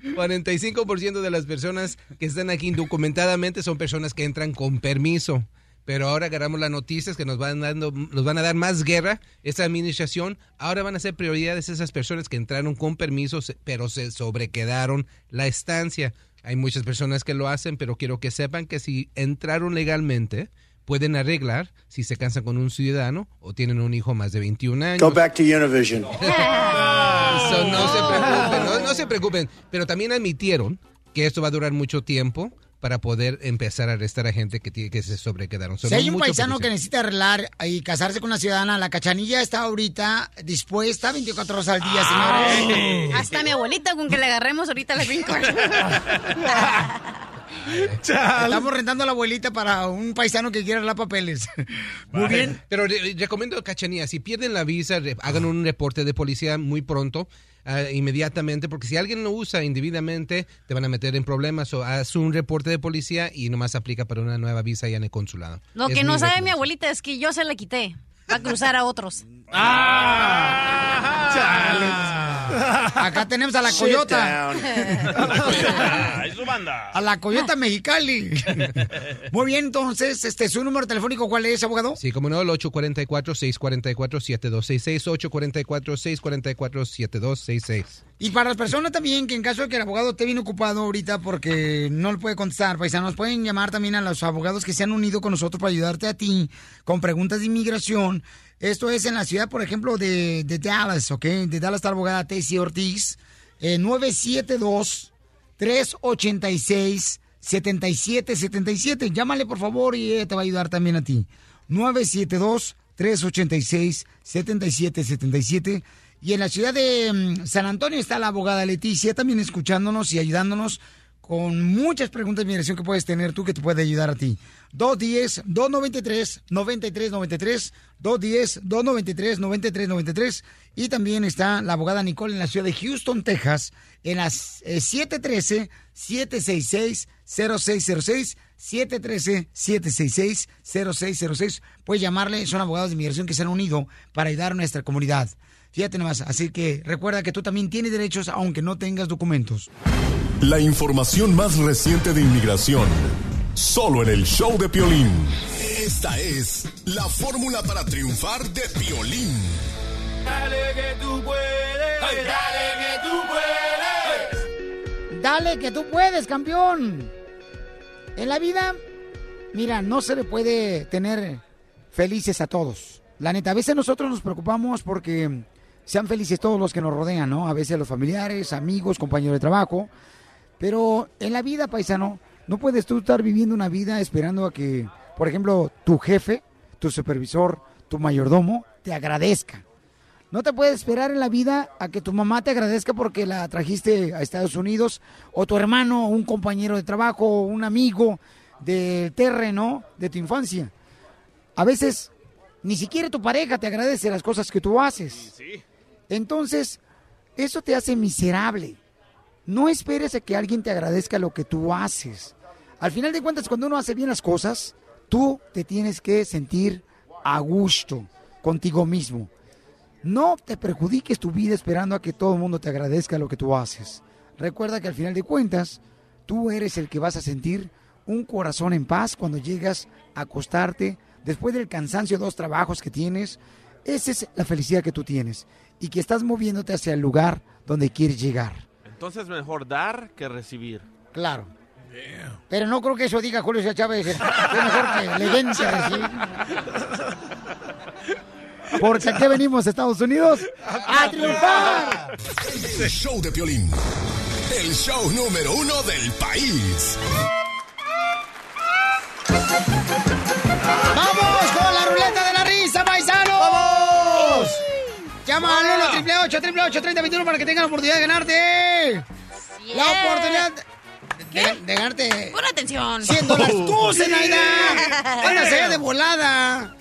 S6: 45% de las personas que están aquí indocumentadamente son personas que entran con permiso. Pero ahora agarramos las noticias que nos van dando, nos van a dar más guerra. Esta administración ahora van a ser prioridades esas personas que entraron con permiso, se- pero se sobrequedaron la estancia. Hay muchas personas que lo hacen, pero quiero que sepan que si entraron legalmente, pueden arreglar si se casan con un ciudadano o tienen un hijo más de 21 años.
S17: Go back to Univision. [LAUGHS]
S6: No, se preocupen, no, se preocupen. Pero también admitieron que esto va a durar mucho tiempo para poder empezar a arrestar a gente que, tiene, que se sobrequedaron.
S3: Si hay un paisano que necesita arreglar y casarse con una ciudadana, la cachanilla está ahorita dispuesta 24 horas al día, ah. señores.
S4: Hasta mi abuelita con que le agarremos ahorita la las [LAUGHS] 5. [LAUGHS] [LAUGHS]
S3: Estamos rentando a la abuelita para un paisano que quiera arreglar papeles. [LAUGHS] Muy bien.
S6: Pero re recomiendo, Cachanía, si pierden la visa, hagan un reporte de policía muy pronto. Uh, inmediatamente, porque si alguien lo usa individuamente, te van a meter en problemas o haz un reporte de policía y nomás aplica para una nueva visa ya en el consulado.
S4: Lo que no sabe mi abuelita es que yo se la quité para cruzar a otros. [LAUGHS] ¡Ah! ¡Ah! [LAUGHS]
S3: Acá tenemos a la coyota.
S7: ¡Ay, [LAUGHS] su banda!
S3: A la coyota mexicali. [LAUGHS] Muy bien, entonces, este, su número telefónico, ¿cuál es, abogado?
S6: Sí, como no, el 844-644-7266, 844-644-7266.
S3: Y para las personas también que en caso de que el abogado esté bien ocupado ahorita porque no le puede contestar, paisanos, pueden llamar también a los abogados que se han unido con nosotros para ayudarte a ti con preguntas de inmigración. Esto es en la ciudad, por ejemplo, de, Dallas, ¿ok? De Dallas está la abogada Tessie Ortiz, eh, 972-386-7777. Llámale, por favor, y ella te va a ayudar también a ti. 972-386-7777. Y en la ciudad de mm, San Antonio está la abogada Leticia también escuchándonos y ayudándonos con muchas preguntas de migración que puedes tener tú que te puede ayudar a ti. 210-293-9393, 210-293-9393. Y también está la abogada Nicole en la ciudad de Houston, Texas, en las eh, 713-766-0606. 713-766-0606. Puedes llamarle, son abogados de inmigración que se han unido para ayudar a nuestra comunidad. Fíjate nomás, así que recuerda que tú también tienes derechos aunque no tengas documentos.
S12: La información más reciente de inmigración. Solo en el show de Piolín. Esta es la fórmula para triunfar de Piolín.
S30: Dale que tú puedes, dale que tú puedes.
S3: Dale que tú puedes, campeón. En la vida, mira, no se le puede tener felices a todos. La neta, a veces nosotros nos preocupamos porque sean felices todos los que nos rodean, ¿no? A veces los familiares, amigos, compañeros de trabajo. Pero en la vida, paisano, no puedes tú estar viviendo una vida esperando a que, por ejemplo, tu jefe, tu supervisor, tu mayordomo te agradezca. No te puedes esperar en la vida a que tu mamá te agradezca porque la trajiste a Estados Unidos, o tu hermano, o un compañero de trabajo, o un amigo del terreno de tu infancia. A veces ni siquiera tu pareja te agradece las cosas que tú haces. Entonces, eso te hace miserable. No esperes a que alguien te agradezca lo que tú haces. Al final de cuentas, cuando uno hace bien las cosas, tú te tienes que sentir a gusto contigo mismo. No te perjudiques tu vida esperando a que todo el mundo te agradezca lo que tú haces. Recuerda que al final de cuentas, tú eres el que vas a sentir un corazón en paz cuando llegas a acostarte después del cansancio de dos trabajos que tienes. Esa es la felicidad que tú tienes y que estás moviéndote hacia el lugar donde quieres llegar.
S31: Entonces mejor dar que recibir.
S3: Claro. Pero no creo que eso diga Julio César Chávez. Es mejor que le den que recibir. Porque aquí venimos, Estados Unidos, a triunfar.
S12: El show de Piolín. El show número uno del país.
S3: ¡Vamos Llama al 1 888 3021 para que tengan la oportunidad de ganarte. La oportunidad de, de ganarte.
S4: Pon atención.
S3: 100 dólares. ¡Tú, [LAUGHS] Zenaida! ¡Ándase de volada!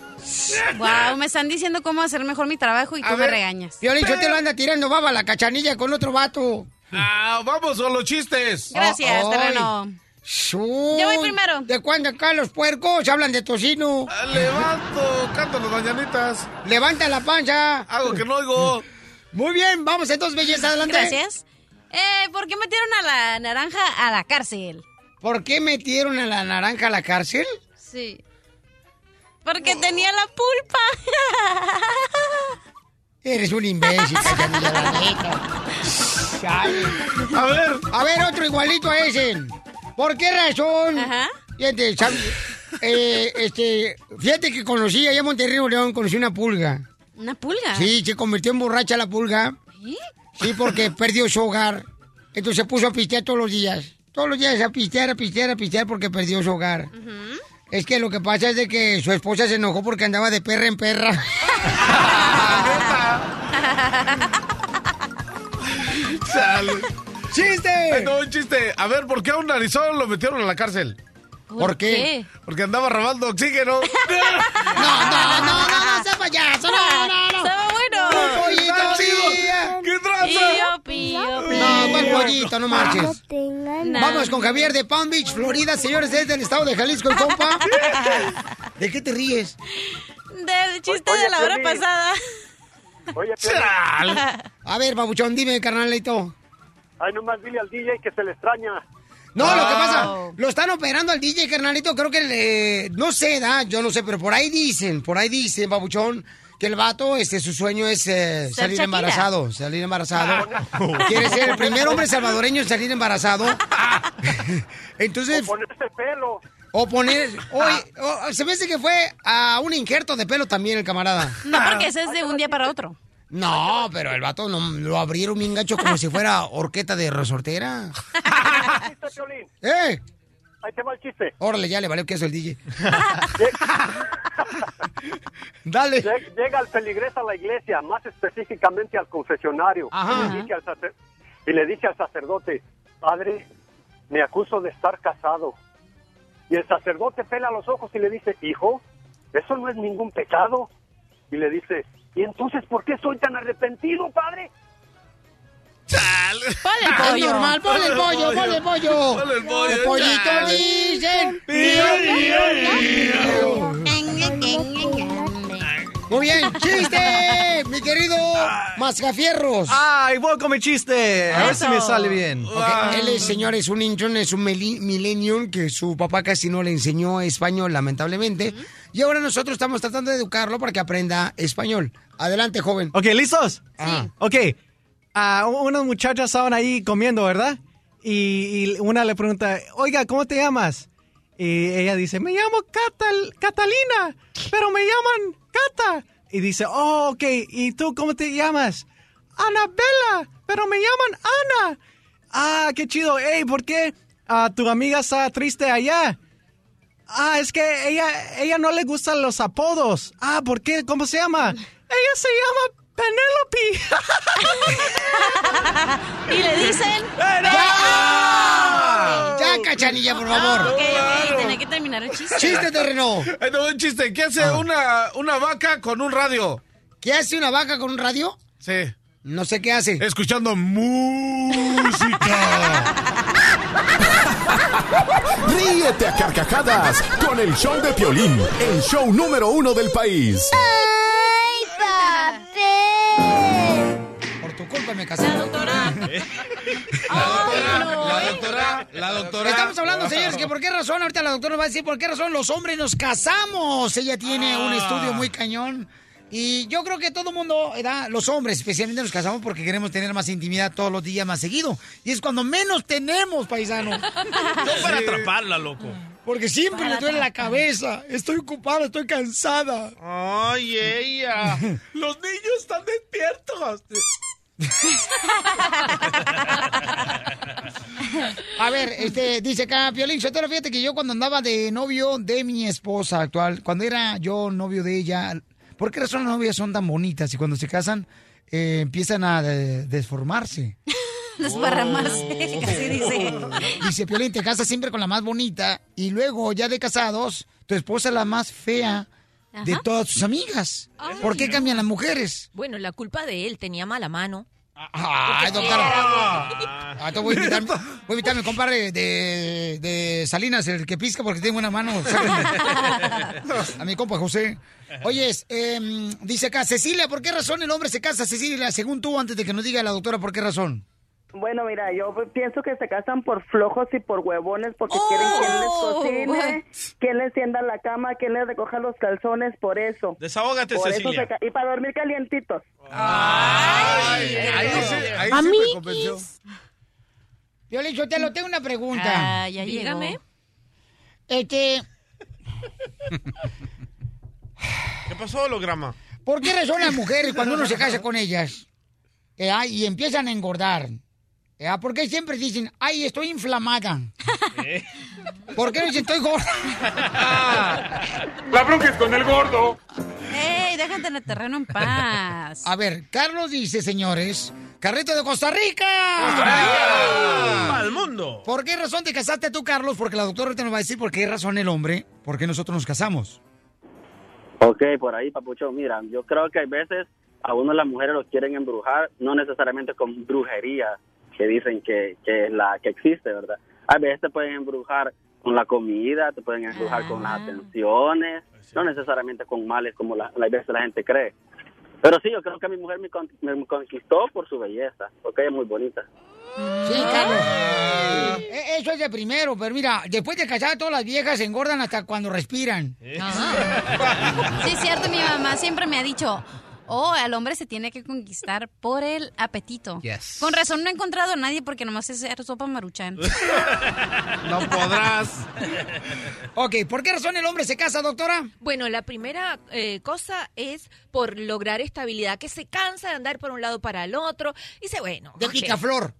S4: Wow, me están diciendo cómo hacer mejor mi trabajo y tú me regañas.
S3: Piolín, yo te lo anda tirando baba la cachanilla con otro vato.
S2: Ah, vamos con los chistes.
S4: Gracias,
S3: Ay.
S4: terreno.
S3: Yo
S4: voy primero.
S3: ¿De cuándo acá los puercos hablan de tocino?
S2: Levanto, canto las mañanitas.
S3: Levanta la panza.
S2: Algo que no oigo.
S3: Muy bien, vamos entonces, belleza, adelante.
S4: Gracias. Eh, ¿Por qué metieron a la naranja a la cárcel?
S3: ¿Por qué metieron a la naranja a la cárcel?
S4: Sí. Porque tenía la pulpa.
S3: Eres un imbécil. [LAUGHS]
S2: A ver.
S3: A ver, otro igualito a ese. ¿Por qué razón?
S4: Ajá.
S3: Fíjate. Eh, este, fíjate que conocí allá en Monterrey, León, conocí una pulga.
S4: ¿Una pulga?
S3: Sí, se convirtió en borracha la pulga.
S4: ¿Sí?
S3: Sí, porque perdió su hogar. Entonces se puso a pistear todos los días. Todos los días a pistear, a pistear, a pistear porque perdió su hogar. Es que lo que pasa es de que su esposa se enojó porque andaba de perra en perra. [LAUGHS] [LAUGHS]
S2: Chale.
S3: ¡Chiste!
S2: Ay, no, un chiste. A ver, ¿por qué a un narizón lo metieron a la cárcel?
S3: ¿Por qué?
S2: Porque andaba robando oxígeno. [LAUGHS]
S3: No, no, no, no, no, sea payaso, no, no, no.
S4: Estaba bueno.
S3: Un pollito.
S2: ¿Qué tranza?
S4: Pío, pío, pío.
S3: No, ¿cuál pollito? No marches. Vamos con Javier de Palm Beach, Florida, señores, desde el estado de Jalisco, el compa. [LAUGHS] ¿De qué te ríes?
S4: Del chiste
S13: Oye,
S4: de la hora pasada.
S13: Oye.
S3: A ver, babuchón, dime, carnalito.
S13: Ay, nomás dile al DJ que se le extraña.
S3: No, lo que
S2: Ah.
S3: pasa, lo están operando al DJ, carnalito, creo que le, no sé, da, yo no sé, pero por ahí dicen, por ahí dicen, babuchón, que el vato, este, su sueño es eh, salir
S4: Shakira.
S3: embarazado, salir embarazado. Quiere ser el primer hombre salvadoreño en salir embarazado. [LAUGHS] Entonces,
S13: Ponerse pelo.
S3: o poner, oye, o- se me hace que fue a un injerto de pelo también el camarada.
S4: No, porque ese es de un día para otro.
S3: No, pero el vato no, lo abrieron bien gacho como si fuera horqueta de resortera. [LAUGHS] ¡Eh!
S13: Ahí te va el chiste.
S3: Órale, ya le valió que eso el DJ. [LAUGHS] Dale.
S13: Lle- Llega el feligrés a la iglesia, más específicamente al confesionario.
S3: Ajá.
S13: Y, le dice al sacer- y le dice al sacerdote, padre, me acuso de estar casado. Y el sacerdote pela los ojos y le dice, hijo, eso no es ningún pecado. Y le dice, ¿y entonces por qué soy tan arrepentido, padre?
S2: Chale.
S4: Ponle el pollo.
S3: normal, ponle el pollo, ponle el pollo.
S2: Ponle el pollo,
S3: El pollito dicen. Muy bien, chiste, mi querido Mascafierros.
S32: Ay, voy con mi chiste. A ver si me sale bien.
S3: Ok, él es, señor, es un intern, es un millennium que su papá casi no le enseñó español, lamentablemente. Y ahora nosotros estamos tratando de educarlo para que aprenda español. Adelante, joven.
S32: Ok, ¿listos?
S3: Ah.
S32: Ok. Ah, u- unas muchachas estaban ahí comiendo, ¿verdad? Y, y una le pregunta, oiga, ¿cómo te llamas? Y ella dice, me llamo Catal- Catalina, pero me llaman Cata. Y dice, oh, ok, ¿y tú cómo te llamas? Anabela, pero me llaman Ana. Ah, qué chido. Ey, ¿por qué ah, tu amiga está triste allá? Ah, es que ella, ella no le gustan los apodos. Ah, ¿por qué? ¿Cómo se llama? [LAUGHS] Ella se llama Penélope. [LAUGHS]
S4: Y le dicen...
S3: Ya, cachanilla, por favor.
S4: Ok, ok, tenía que terminar el chiste.
S3: Chiste, terreno.
S2: Va un chiste. ¿Qué hace una, una vaca con un radio?
S3: ¿Qué hace una vaca con un radio?
S2: Sí.
S3: No sé qué hace.
S2: Escuchando música. [LAUGHS]
S12: Ríete a carcajadas con el show de Piolín, el show número uno del país.
S3: Por tu culpa me casé.
S4: La doctora. [LAUGHS]
S2: La doctora, la doctora.
S3: Estamos hablando, señores, que por qué razón, ahorita la doctora nos va a decir por qué razón los hombres nos casamos. Ella tiene un estudio muy cañón. Y yo creo que todo mundo, ¿verdad? los hombres especialmente nos casamos porque queremos tener más intimidad todos los días más seguido. Y es cuando menos tenemos, paisano. [LAUGHS]
S7: No para atraparla, loco.
S3: Porque siempre me duele la cabeza. Estoy ocupada, estoy cansada.
S7: Ay, ella. [LAUGHS]
S2: Los niños están despiertos.
S3: A ver, este, dice acá, Piolín, Sotelo, fíjate que yo cuando andaba de novio de mi esposa actual, cuando era yo novio de ella, ¿por qué razón las novias son tan bonitas y cuando se casan eh, empiezan a de- desformarse?
S4: Desparramarse, así dice. [LAUGHS]
S3: Dice, Piolín, te casas siempre con la más bonita y luego, ya de casados, tu esposa es la más fea de todas tus amigas. ¿Por qué cambian las mujeres?
S18: Bueno, la culpa de él tenía mala mano.
S3: Ay, doctora. Ah, te voy a invitar, voy a invitar a mi compadre de, de Salinas, el que pisca porque tiene buena mano. [LAUGHS] A mi compa José. Oye, es, em, dice acá, Cecilia, ¿por qué razón el hombre se casa, Cecilia? Según tú, antes de que nos diga la doctora, ¿por qué razón?
S28: Bueno, mira, yo pienso que se casan por flojos y por huevones porque quieren quien les cocine, quien les tienda la cama, quien les recoja los calzones, por eso.
S7: Desahógate,
S28: Por eso se y para dormir calientitos.
S2: Ay, ahí sí, ahí sí.
S3: Yo le te lo tengo una pregunta.
S4: Ah, ya
S18: Dígame.
S3: Este,
S7: ¿Qué pasó, holograma?
S3: ¿por qué razón las mujeres cuando uno se casa con ellas eh, ah, y empiezan a engordar? Eh, ah, ¿Por qué siempre dicen, ay, estoy inflamada? [LAUGHS] ¿Por qué no dicen, estoy gorda?
S17: La bronca es con el gordo.
S4: ¡Ey, déjate en el terreno en paz!
S3: A ver, Carlos dice, señores, Carrito de Costa Rica.
S7: ¡Al mundo!
S3: ¿Por qué razón te casaste tú, Carlos? Porque la doctora ahorita nos va a decir por qué razón el hombre, por qué nosotros nos casamos.
S33: Ok, por ahí, papucho. Mira, yo creo que hay veces a uno las mujeres los quieren embrujar, no necesariamente con brujería que dicen que, que es la que existe, ¿verdad? A veces te pueden embrujar con la comida, te pueden embrujar con las atenciones, no necesariamente con males como la, la veces la gente cree. Pero sí, yo creo que mi mujer me, con- me conquistó por su belleza, porque ella es muy bonita.
S3: Sí, Carlos. E- Eso es de primero, pero mira, después de casar todas las viejas se engordan hasta cuando respiran.
S4: Sí, es cierto, mi mamá siempre me ha dicho, oh, al hombre se tiene que conquistar por el apetito.
S29: Yes.
S4: Con razón no he encontrado a nadie porque nomás es sopa maruchan. [LAUGHS]
S2: No podrás.
S3: Ok, ¿por qué razón el hombre se casa, doctora?
S18: Bueno, la primera eh, cosa es por lograr estabilidad, que se cansa de andar por un lado para el otro. Y dice, bueno.
S3: De
S18: ok.
S3: picaflor.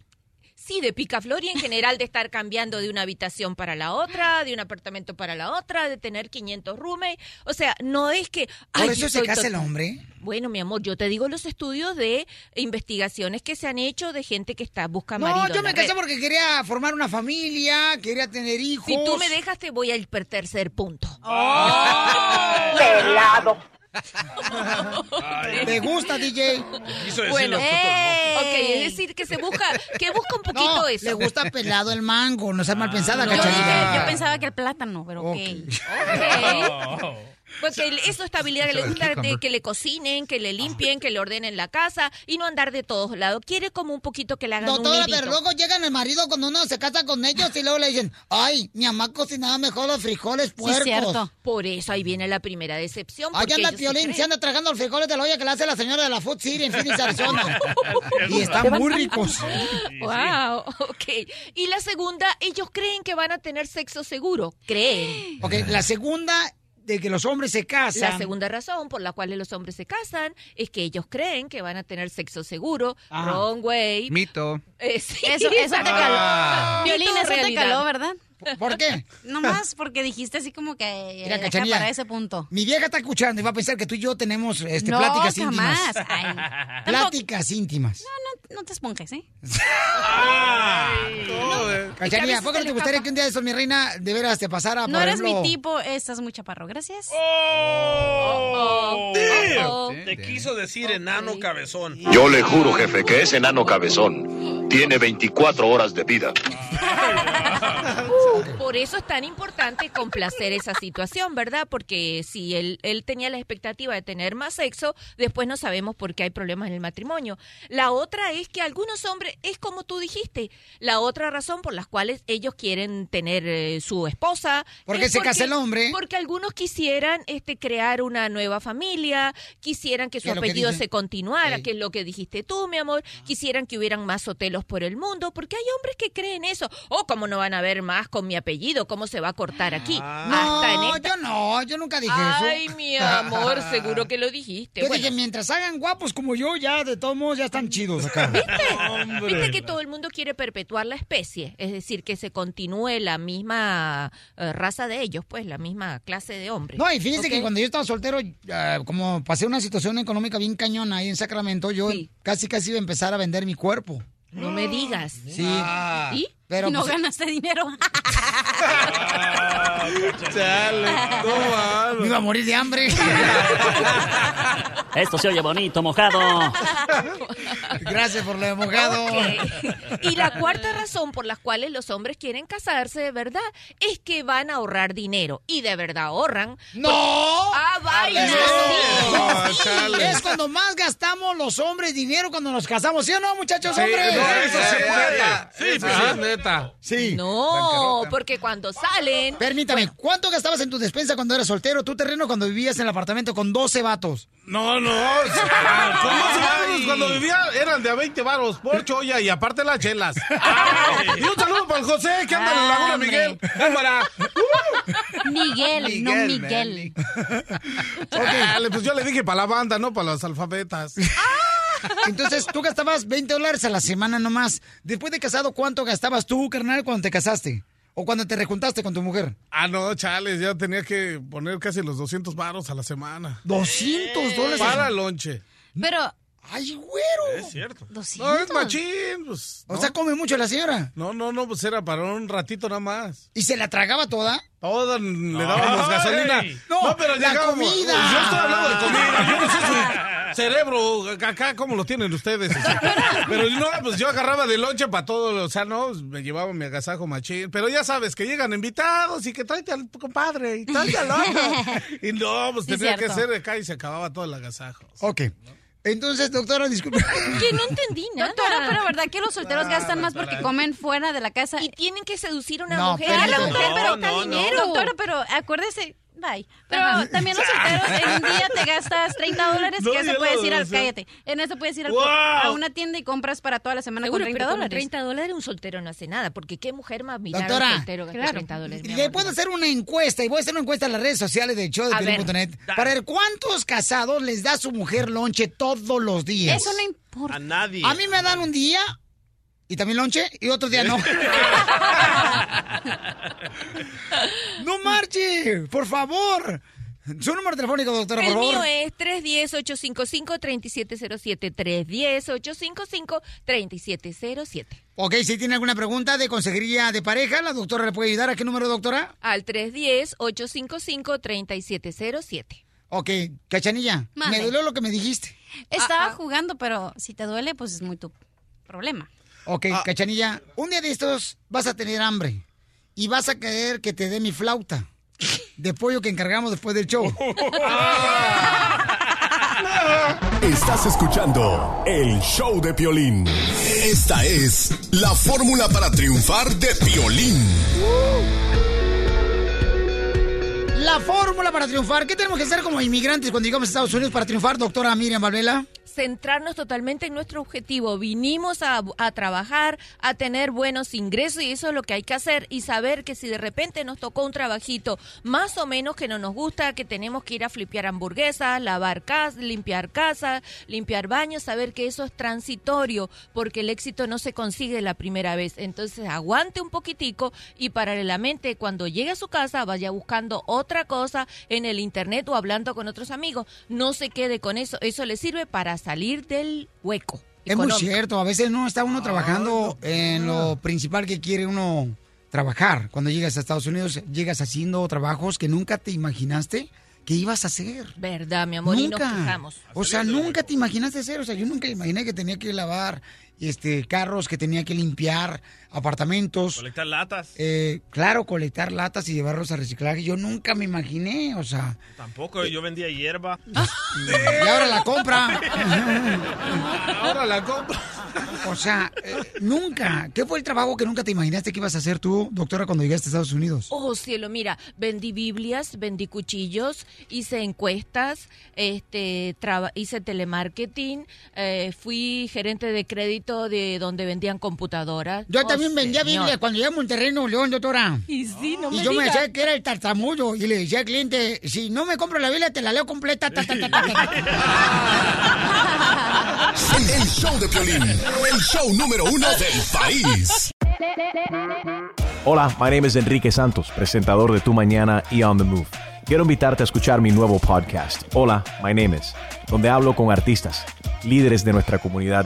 S18: Sí, de picaflor y en general de estar cambiando de una habitación para la otra, de un apartamento para la otra, de tener 500 roommates. O sea, no es que...
S3: ¿Por eso se casa el hombre?
S18: Bueno, mi amor, yo te digo los estudios de investigaciones que se han hecho de gente que está busca marido.
S3: No, yo me casé porque quería formar una familia, quería tener hijos.
S18: Si tú me dejas, te voy al tercer punto. [LAUGHS]
S3: ¡Pelado! ¿Te gusta, DJ?
S18: Bueno, ok, es decir, que se busca, que busca un poquito
S3: No,
S18: eso.
S3: le gusta pelado el mango, no seas mal pensada,
S4: Yo, dije-
S3: cachanilla.
S4: yo pensaba que el plátano, pero ok. [LAUGHS]
S18: Ok. Porque el- eso estabilidad que le gusta de que le cocinen, que le limpien, que le ordenen la casa y no andar de todos lados. Quiere como un poquito que le hagan un
S3: Doctora,
S18: nidito.
S3: pero luego llegan el marido cuando uno se casa con ellos y luego le dicen, ay, mi mamá cocinaba mejor los frijoles puercos.
S18: Por eso ahí viene la primera decepción.
S3: Allá
S18: porque
S3: anda Piolín, se anda tragando los frijoles de la olla que le hace la señora de la Food City en Phoenix, Arizona. [LAUGHS] y están muy ricos.
S18: Wow, ok. Y la segunda, ellos creen que van a tener sexo seguro. Creen.
S3: Ok, la segunda de que los hombres se casan.
S18: La segunda razón por la cual los hombres se casan es que ellos creen que van a tener sexo seguro.
S3: Ah.
S18: Wrong way.
S29: Mito.
S18: Eh, [LAUGHS] sí.
S4: Eso, eso te caló.
S18: Ah.
S4: Violín, eso te caló, ¿verdad?
S3: ¿Por qué? [LAUGHS]
S4: Nomás porque dijiste así como que
S3: Mira,
S4: eh,
S3: Cachanilla,
S4: para ese punto.
S3: Mi vieja está escuchando y va a pensar que tú y yo tenemos este,
S4: No,
S3: pláticas
S4: jamás.
S3: íntimas.
S4: Ay. [LAUGHS]
S3: Pláticas íntimas.
S4: No, no te esponjes, ¿eh? [LAUGHS]
S3: Cachanilla,
S4: veces
S3: ¿por qué no te gustaría que un día de eso, mi reina, de veras te pasara,
S4: No
S3: por
S4: eres
S3: ejemplo...
S4: mi tipo, estás muy chaparro. Gracias.
S7: Oh,
S4: Oh.
S7: Te quiso decir enano cabezón.
S12: Yo le juro, jefe, que es enano cabezón. Tiene 24 horas de vida.
S18: Por eso es tan importante complacer esa situación, ¿verdad? Porque si él, él tenía la expectativa de tener más sexo, después no sabemos por qué hay problemas en el matrimonio. La otra es que algunos hombres, es como tú dijiste, la otra razón por las cuales ellos quieren tener eh, su esposa.
S3: ¿Por qué
S18: es
S3: se casa el hombre?
S18: Porque algunos quisieran este, crear una nueva familia, quisieran que su
S3: que
S18: apellido se continuara, que es lo que dijiste tú, mi amor. Quisieran que hubieran más hotelos por el mundo, porque hay hombres que creen eso. Oh, ¿cómo no van a haber más con mi apellido? ¿Cómo se va a cortar aquí? Hasta en
S3: No,
S18: esta-
S3: yo no, yo nunca dije
S18: Ay,
S3: eso.
S18: mi amor, [LAUGHS] seguro que lo dijiste.
S3: Yo
S18: Bueno,
S3: dije, mientras hagan guapos como yo, ya de todos modos ya están chidos acá. [LAUGHS]
S18: Viste que todo el mundo quiere perpetuar la especie, es decir, que se continúe la misma eh, raza de ellos, pues la misma clase de hombres.
S3: No, y fíjese
S18: ¿Ok?
S3: que cuando yo estaba soltero, ah, como pasé una situación económica bien cañona ahí en Sacramento, yo casi casi iba a empezar a vender mi cuerpo.
S18: No me digas.
S3: Sí.
S18: ¿Y?
S3: Pero
S4: no
S3: pues,
S4: ganaste dinero. [LAUGHS]
S2: Chale, no
S3: Me iba a morir de hambre. [LAUGHS]
S34: Esto se oye bonito, mojado.
S3: Gracias por lo de mojado.
S18: Y la cuarta razón por las cuales los hombres quieren casarse de verdad es que van a ahorrar dinero. Y de verdad ahorran.
S3: ¡No!
S18: Ah, vaya.
S3: No,
S18: sí.
S3: sí. Es cuando más gastamos los hombres dinero cuando nos casamos, ¿sí o no, muchachos
S2: Sí,
S3: hombres?
S2: no, eso se puede.
S7: Sí,
S2: Eso sí.
S18: No, porque cuando salen.
S3: Permítame, ¿cuánto gastabas en tu despensa cuando eras soltero, tu terreno, cuando vivías en el apartamento con 12 vatos?
S2: No, no. ah, [LAUGHS] Con 12 varos cuando vivía eran de a 20 varos por cholla y aparte las chelas. Y un saludo para el José que anda en la Laguna. Miguel. Cámara. [LAUGHS]
S4: Miguel, no Miguel.
S2: Dale, [LAUGHS] pues yo le dije para la banda, no para los alfabetas.
S3: Entonces, tú gastabas 20 dólares a la semana nomás. Después de casado, ¿cuánto gastabas tú, carnal, cuando te casaste? ¿O cuando te rejuntaste con tu mujer?
S2: Ah, no, chales, ya tenía que poner casi los 200 varos a la semana.
S3: 200 dólares.
S2: Para lonche.
S4: Pero,
S3: ay, güero.
S2: Es cierto.
S4: 200.
S2: No, es machín, pues.
S3: O
S2: no.
S3: sea, come mucho la señora.
S2: No, no, no, pues era para un ratito nada más.
S3: ¿Y se la tragaba toda?
S2: Toda le dábamos
S3: Ay.
S2: gasolina.
S3: No,
S2: pero
S3: la
S2: llegábamos-
S3: comida.
S2: Yo estoy hablando de comida. Yo no sé su cerebro acá cómo lo tienen ustedes. o [LAUGHS] sea. Pero no, pues yo agarraba de lonche para todo. O sea, no, me llevaba mi agasajo machín. Pero ya sabes que llegan invitados y que tráete al compadre y tráete al otro. [LAUGHS] Y no, pues
S3: Sí,
S2: tenía que
S3: cierto.
S2: hacer acá y se acababa todo el agasajo.
S3: Ok. Entonces, doctora, disculpe.
S18: Que no entendí nada.
S4: Doctora, pero ¿verdad que los solteros
S2: Ah,
S4: gastan más porque comen fuera de la casa?
S18: Y tienen que seducir a una
S3: No,
S18: mujer.
S3: pero-
S18: a la
S3: No,
S18: mujer, pero
S2: no,
S18: gasta
S2: no.
S18: dinero.
S4: Doctora, pero acuérdese, bye. Pero también los solteros, en un día te gastas 30 dólares,
S2: No,
S4: que eso
S2: ya
S4: puedes ir al, cállate. En eso puedes ir al-
S2: Wow.
S4: a una tienda y compras para toda la semana
S18: Seguro,
S4: con 30
S18: pero con
S4: dólares.
S18: 30 dólares un soltero no hace nada, porque qué mujer más mirar a
S3: Doctora,
S18: un soltero gasta
S4: claro.
S18: 30 dólares.
S3: Le puedo hacer una encuesta y voy a hacer una encuesta en las redes sociales del show de. Piolín.net para ver cuántos casados les da su mujer lonche todos los días.
S4: Eso no importa.
S35: A nadie.
S3: A mí me dan un día y también lonche y otro día no. [LAUGHS] no marche, por favor. Su número telefónico, doctora,
S18: El
S3: por favor.
S18: mío es 310-855-3707. 310-855-3707.
S3: Ok, si tiene alguna pregunta de consejería de pareja, la doctora le puede ayudar. ¿A qué número, doctora?
S18: Al 310-855-3707.
S3: Ok, Cachanilla,
S4: Mande.
S3: me dolió lo que me dijiste.
S4: Estaba jugando, pero si te duele, pues es muy tu problema.
S3: Ok, Cachanilla, un día de estos vas a tener hambre y vas a querer que te dé mi flauta de pollo que encargamos después del show. [LAUGHS]
S12: Estás escuchando el show de Piolín. Esta es la fórmula para triunfar de Piolín.
S3: La fórmula para triunfar. ¿Qué tenemos que hacer como inmigrantes cuando llegamos a Estados Unidos para triunfar, doctora Miriam Valvela?
S18: centrarnos totalmente en nuestro objetivo. Vinimos a, trabajar, a tener buenos ingresos y eso es lo que hay que hacer y saber que si de repente nos tocó un trabajito más o menos que no nos gusta, que tenemos que ir a flipear hamburguesas, lavar casa, limpiar casa, limpiar baños, saber que eso es transitorio porque el éxito no se consigue la primera vez. Entonces aguante un poquitico y paralelamente cuando llegue a su casa vaya buscando otra cosa en el internet o hablando con otros amigos. No se quede con eso. Eso le sirve para salir del hueco.
S3: Es muy cierto, a veces no está uno trabajando en lo principal que quiere uno trabajar. Cuando llegas a Estados Unidos, llegas haciendo trabajos que nunca te imaginaste que ibas a hacer.
S18: Verdad, mi amor, y nos
S3: Nunca.
S18: quejamos.
S3: O sea, nunca te imaginaste hacer. O sea, yo nunca imaginé que tenía que lavar este carros, que tenía que limpiar apartamentos.
S35: Colectar latas.
S3: Eh, claro, colectar latas y llevarlos a reciclaje. Yo nunca me imaginé, o sea,
S35: Tampoco, yo vendía hierba. [LAUGHS]
S3: y ahora la compra. [LAUGHS]
S2: Ahora la compra.
S3: O sea, eh, nunca. ¿Qué fue el trabajo que nunca te imaginaste que ibas a hacer tú, doctora, cuando llegaste a Estados Unidos?
S18: Oh, cielo, mira, vendí Biblias, vendí cuchillos, hice encuestas, este, traba- hice telemarketing, eh, fui gerente de crédito de donde vendían computadoras.
S3: Yo
S18: Oh,
S3: también vendía
S18: señor.
S3: Biblia cuando llegué a Monterrey, Nuevo León, doctora.
S18: Y sí, no
S3: Y
S18: me
S3: yo me decía que era el tartamudo y le decía al cliente, si no me compro la Biblia, te la leo completa. ta, ta, ta, ta, ta".
S12: El, [LAUGHS] el show de Piolín, el show número uno del país.
S36: Hola, my name is Enrique Santos, presentador de Tu Mañana y On the Move. Quiero invitarte a escuchar mi nuevo podcast, Hola, my name is, donde hablo con artistas, líderes de nuestra comunidad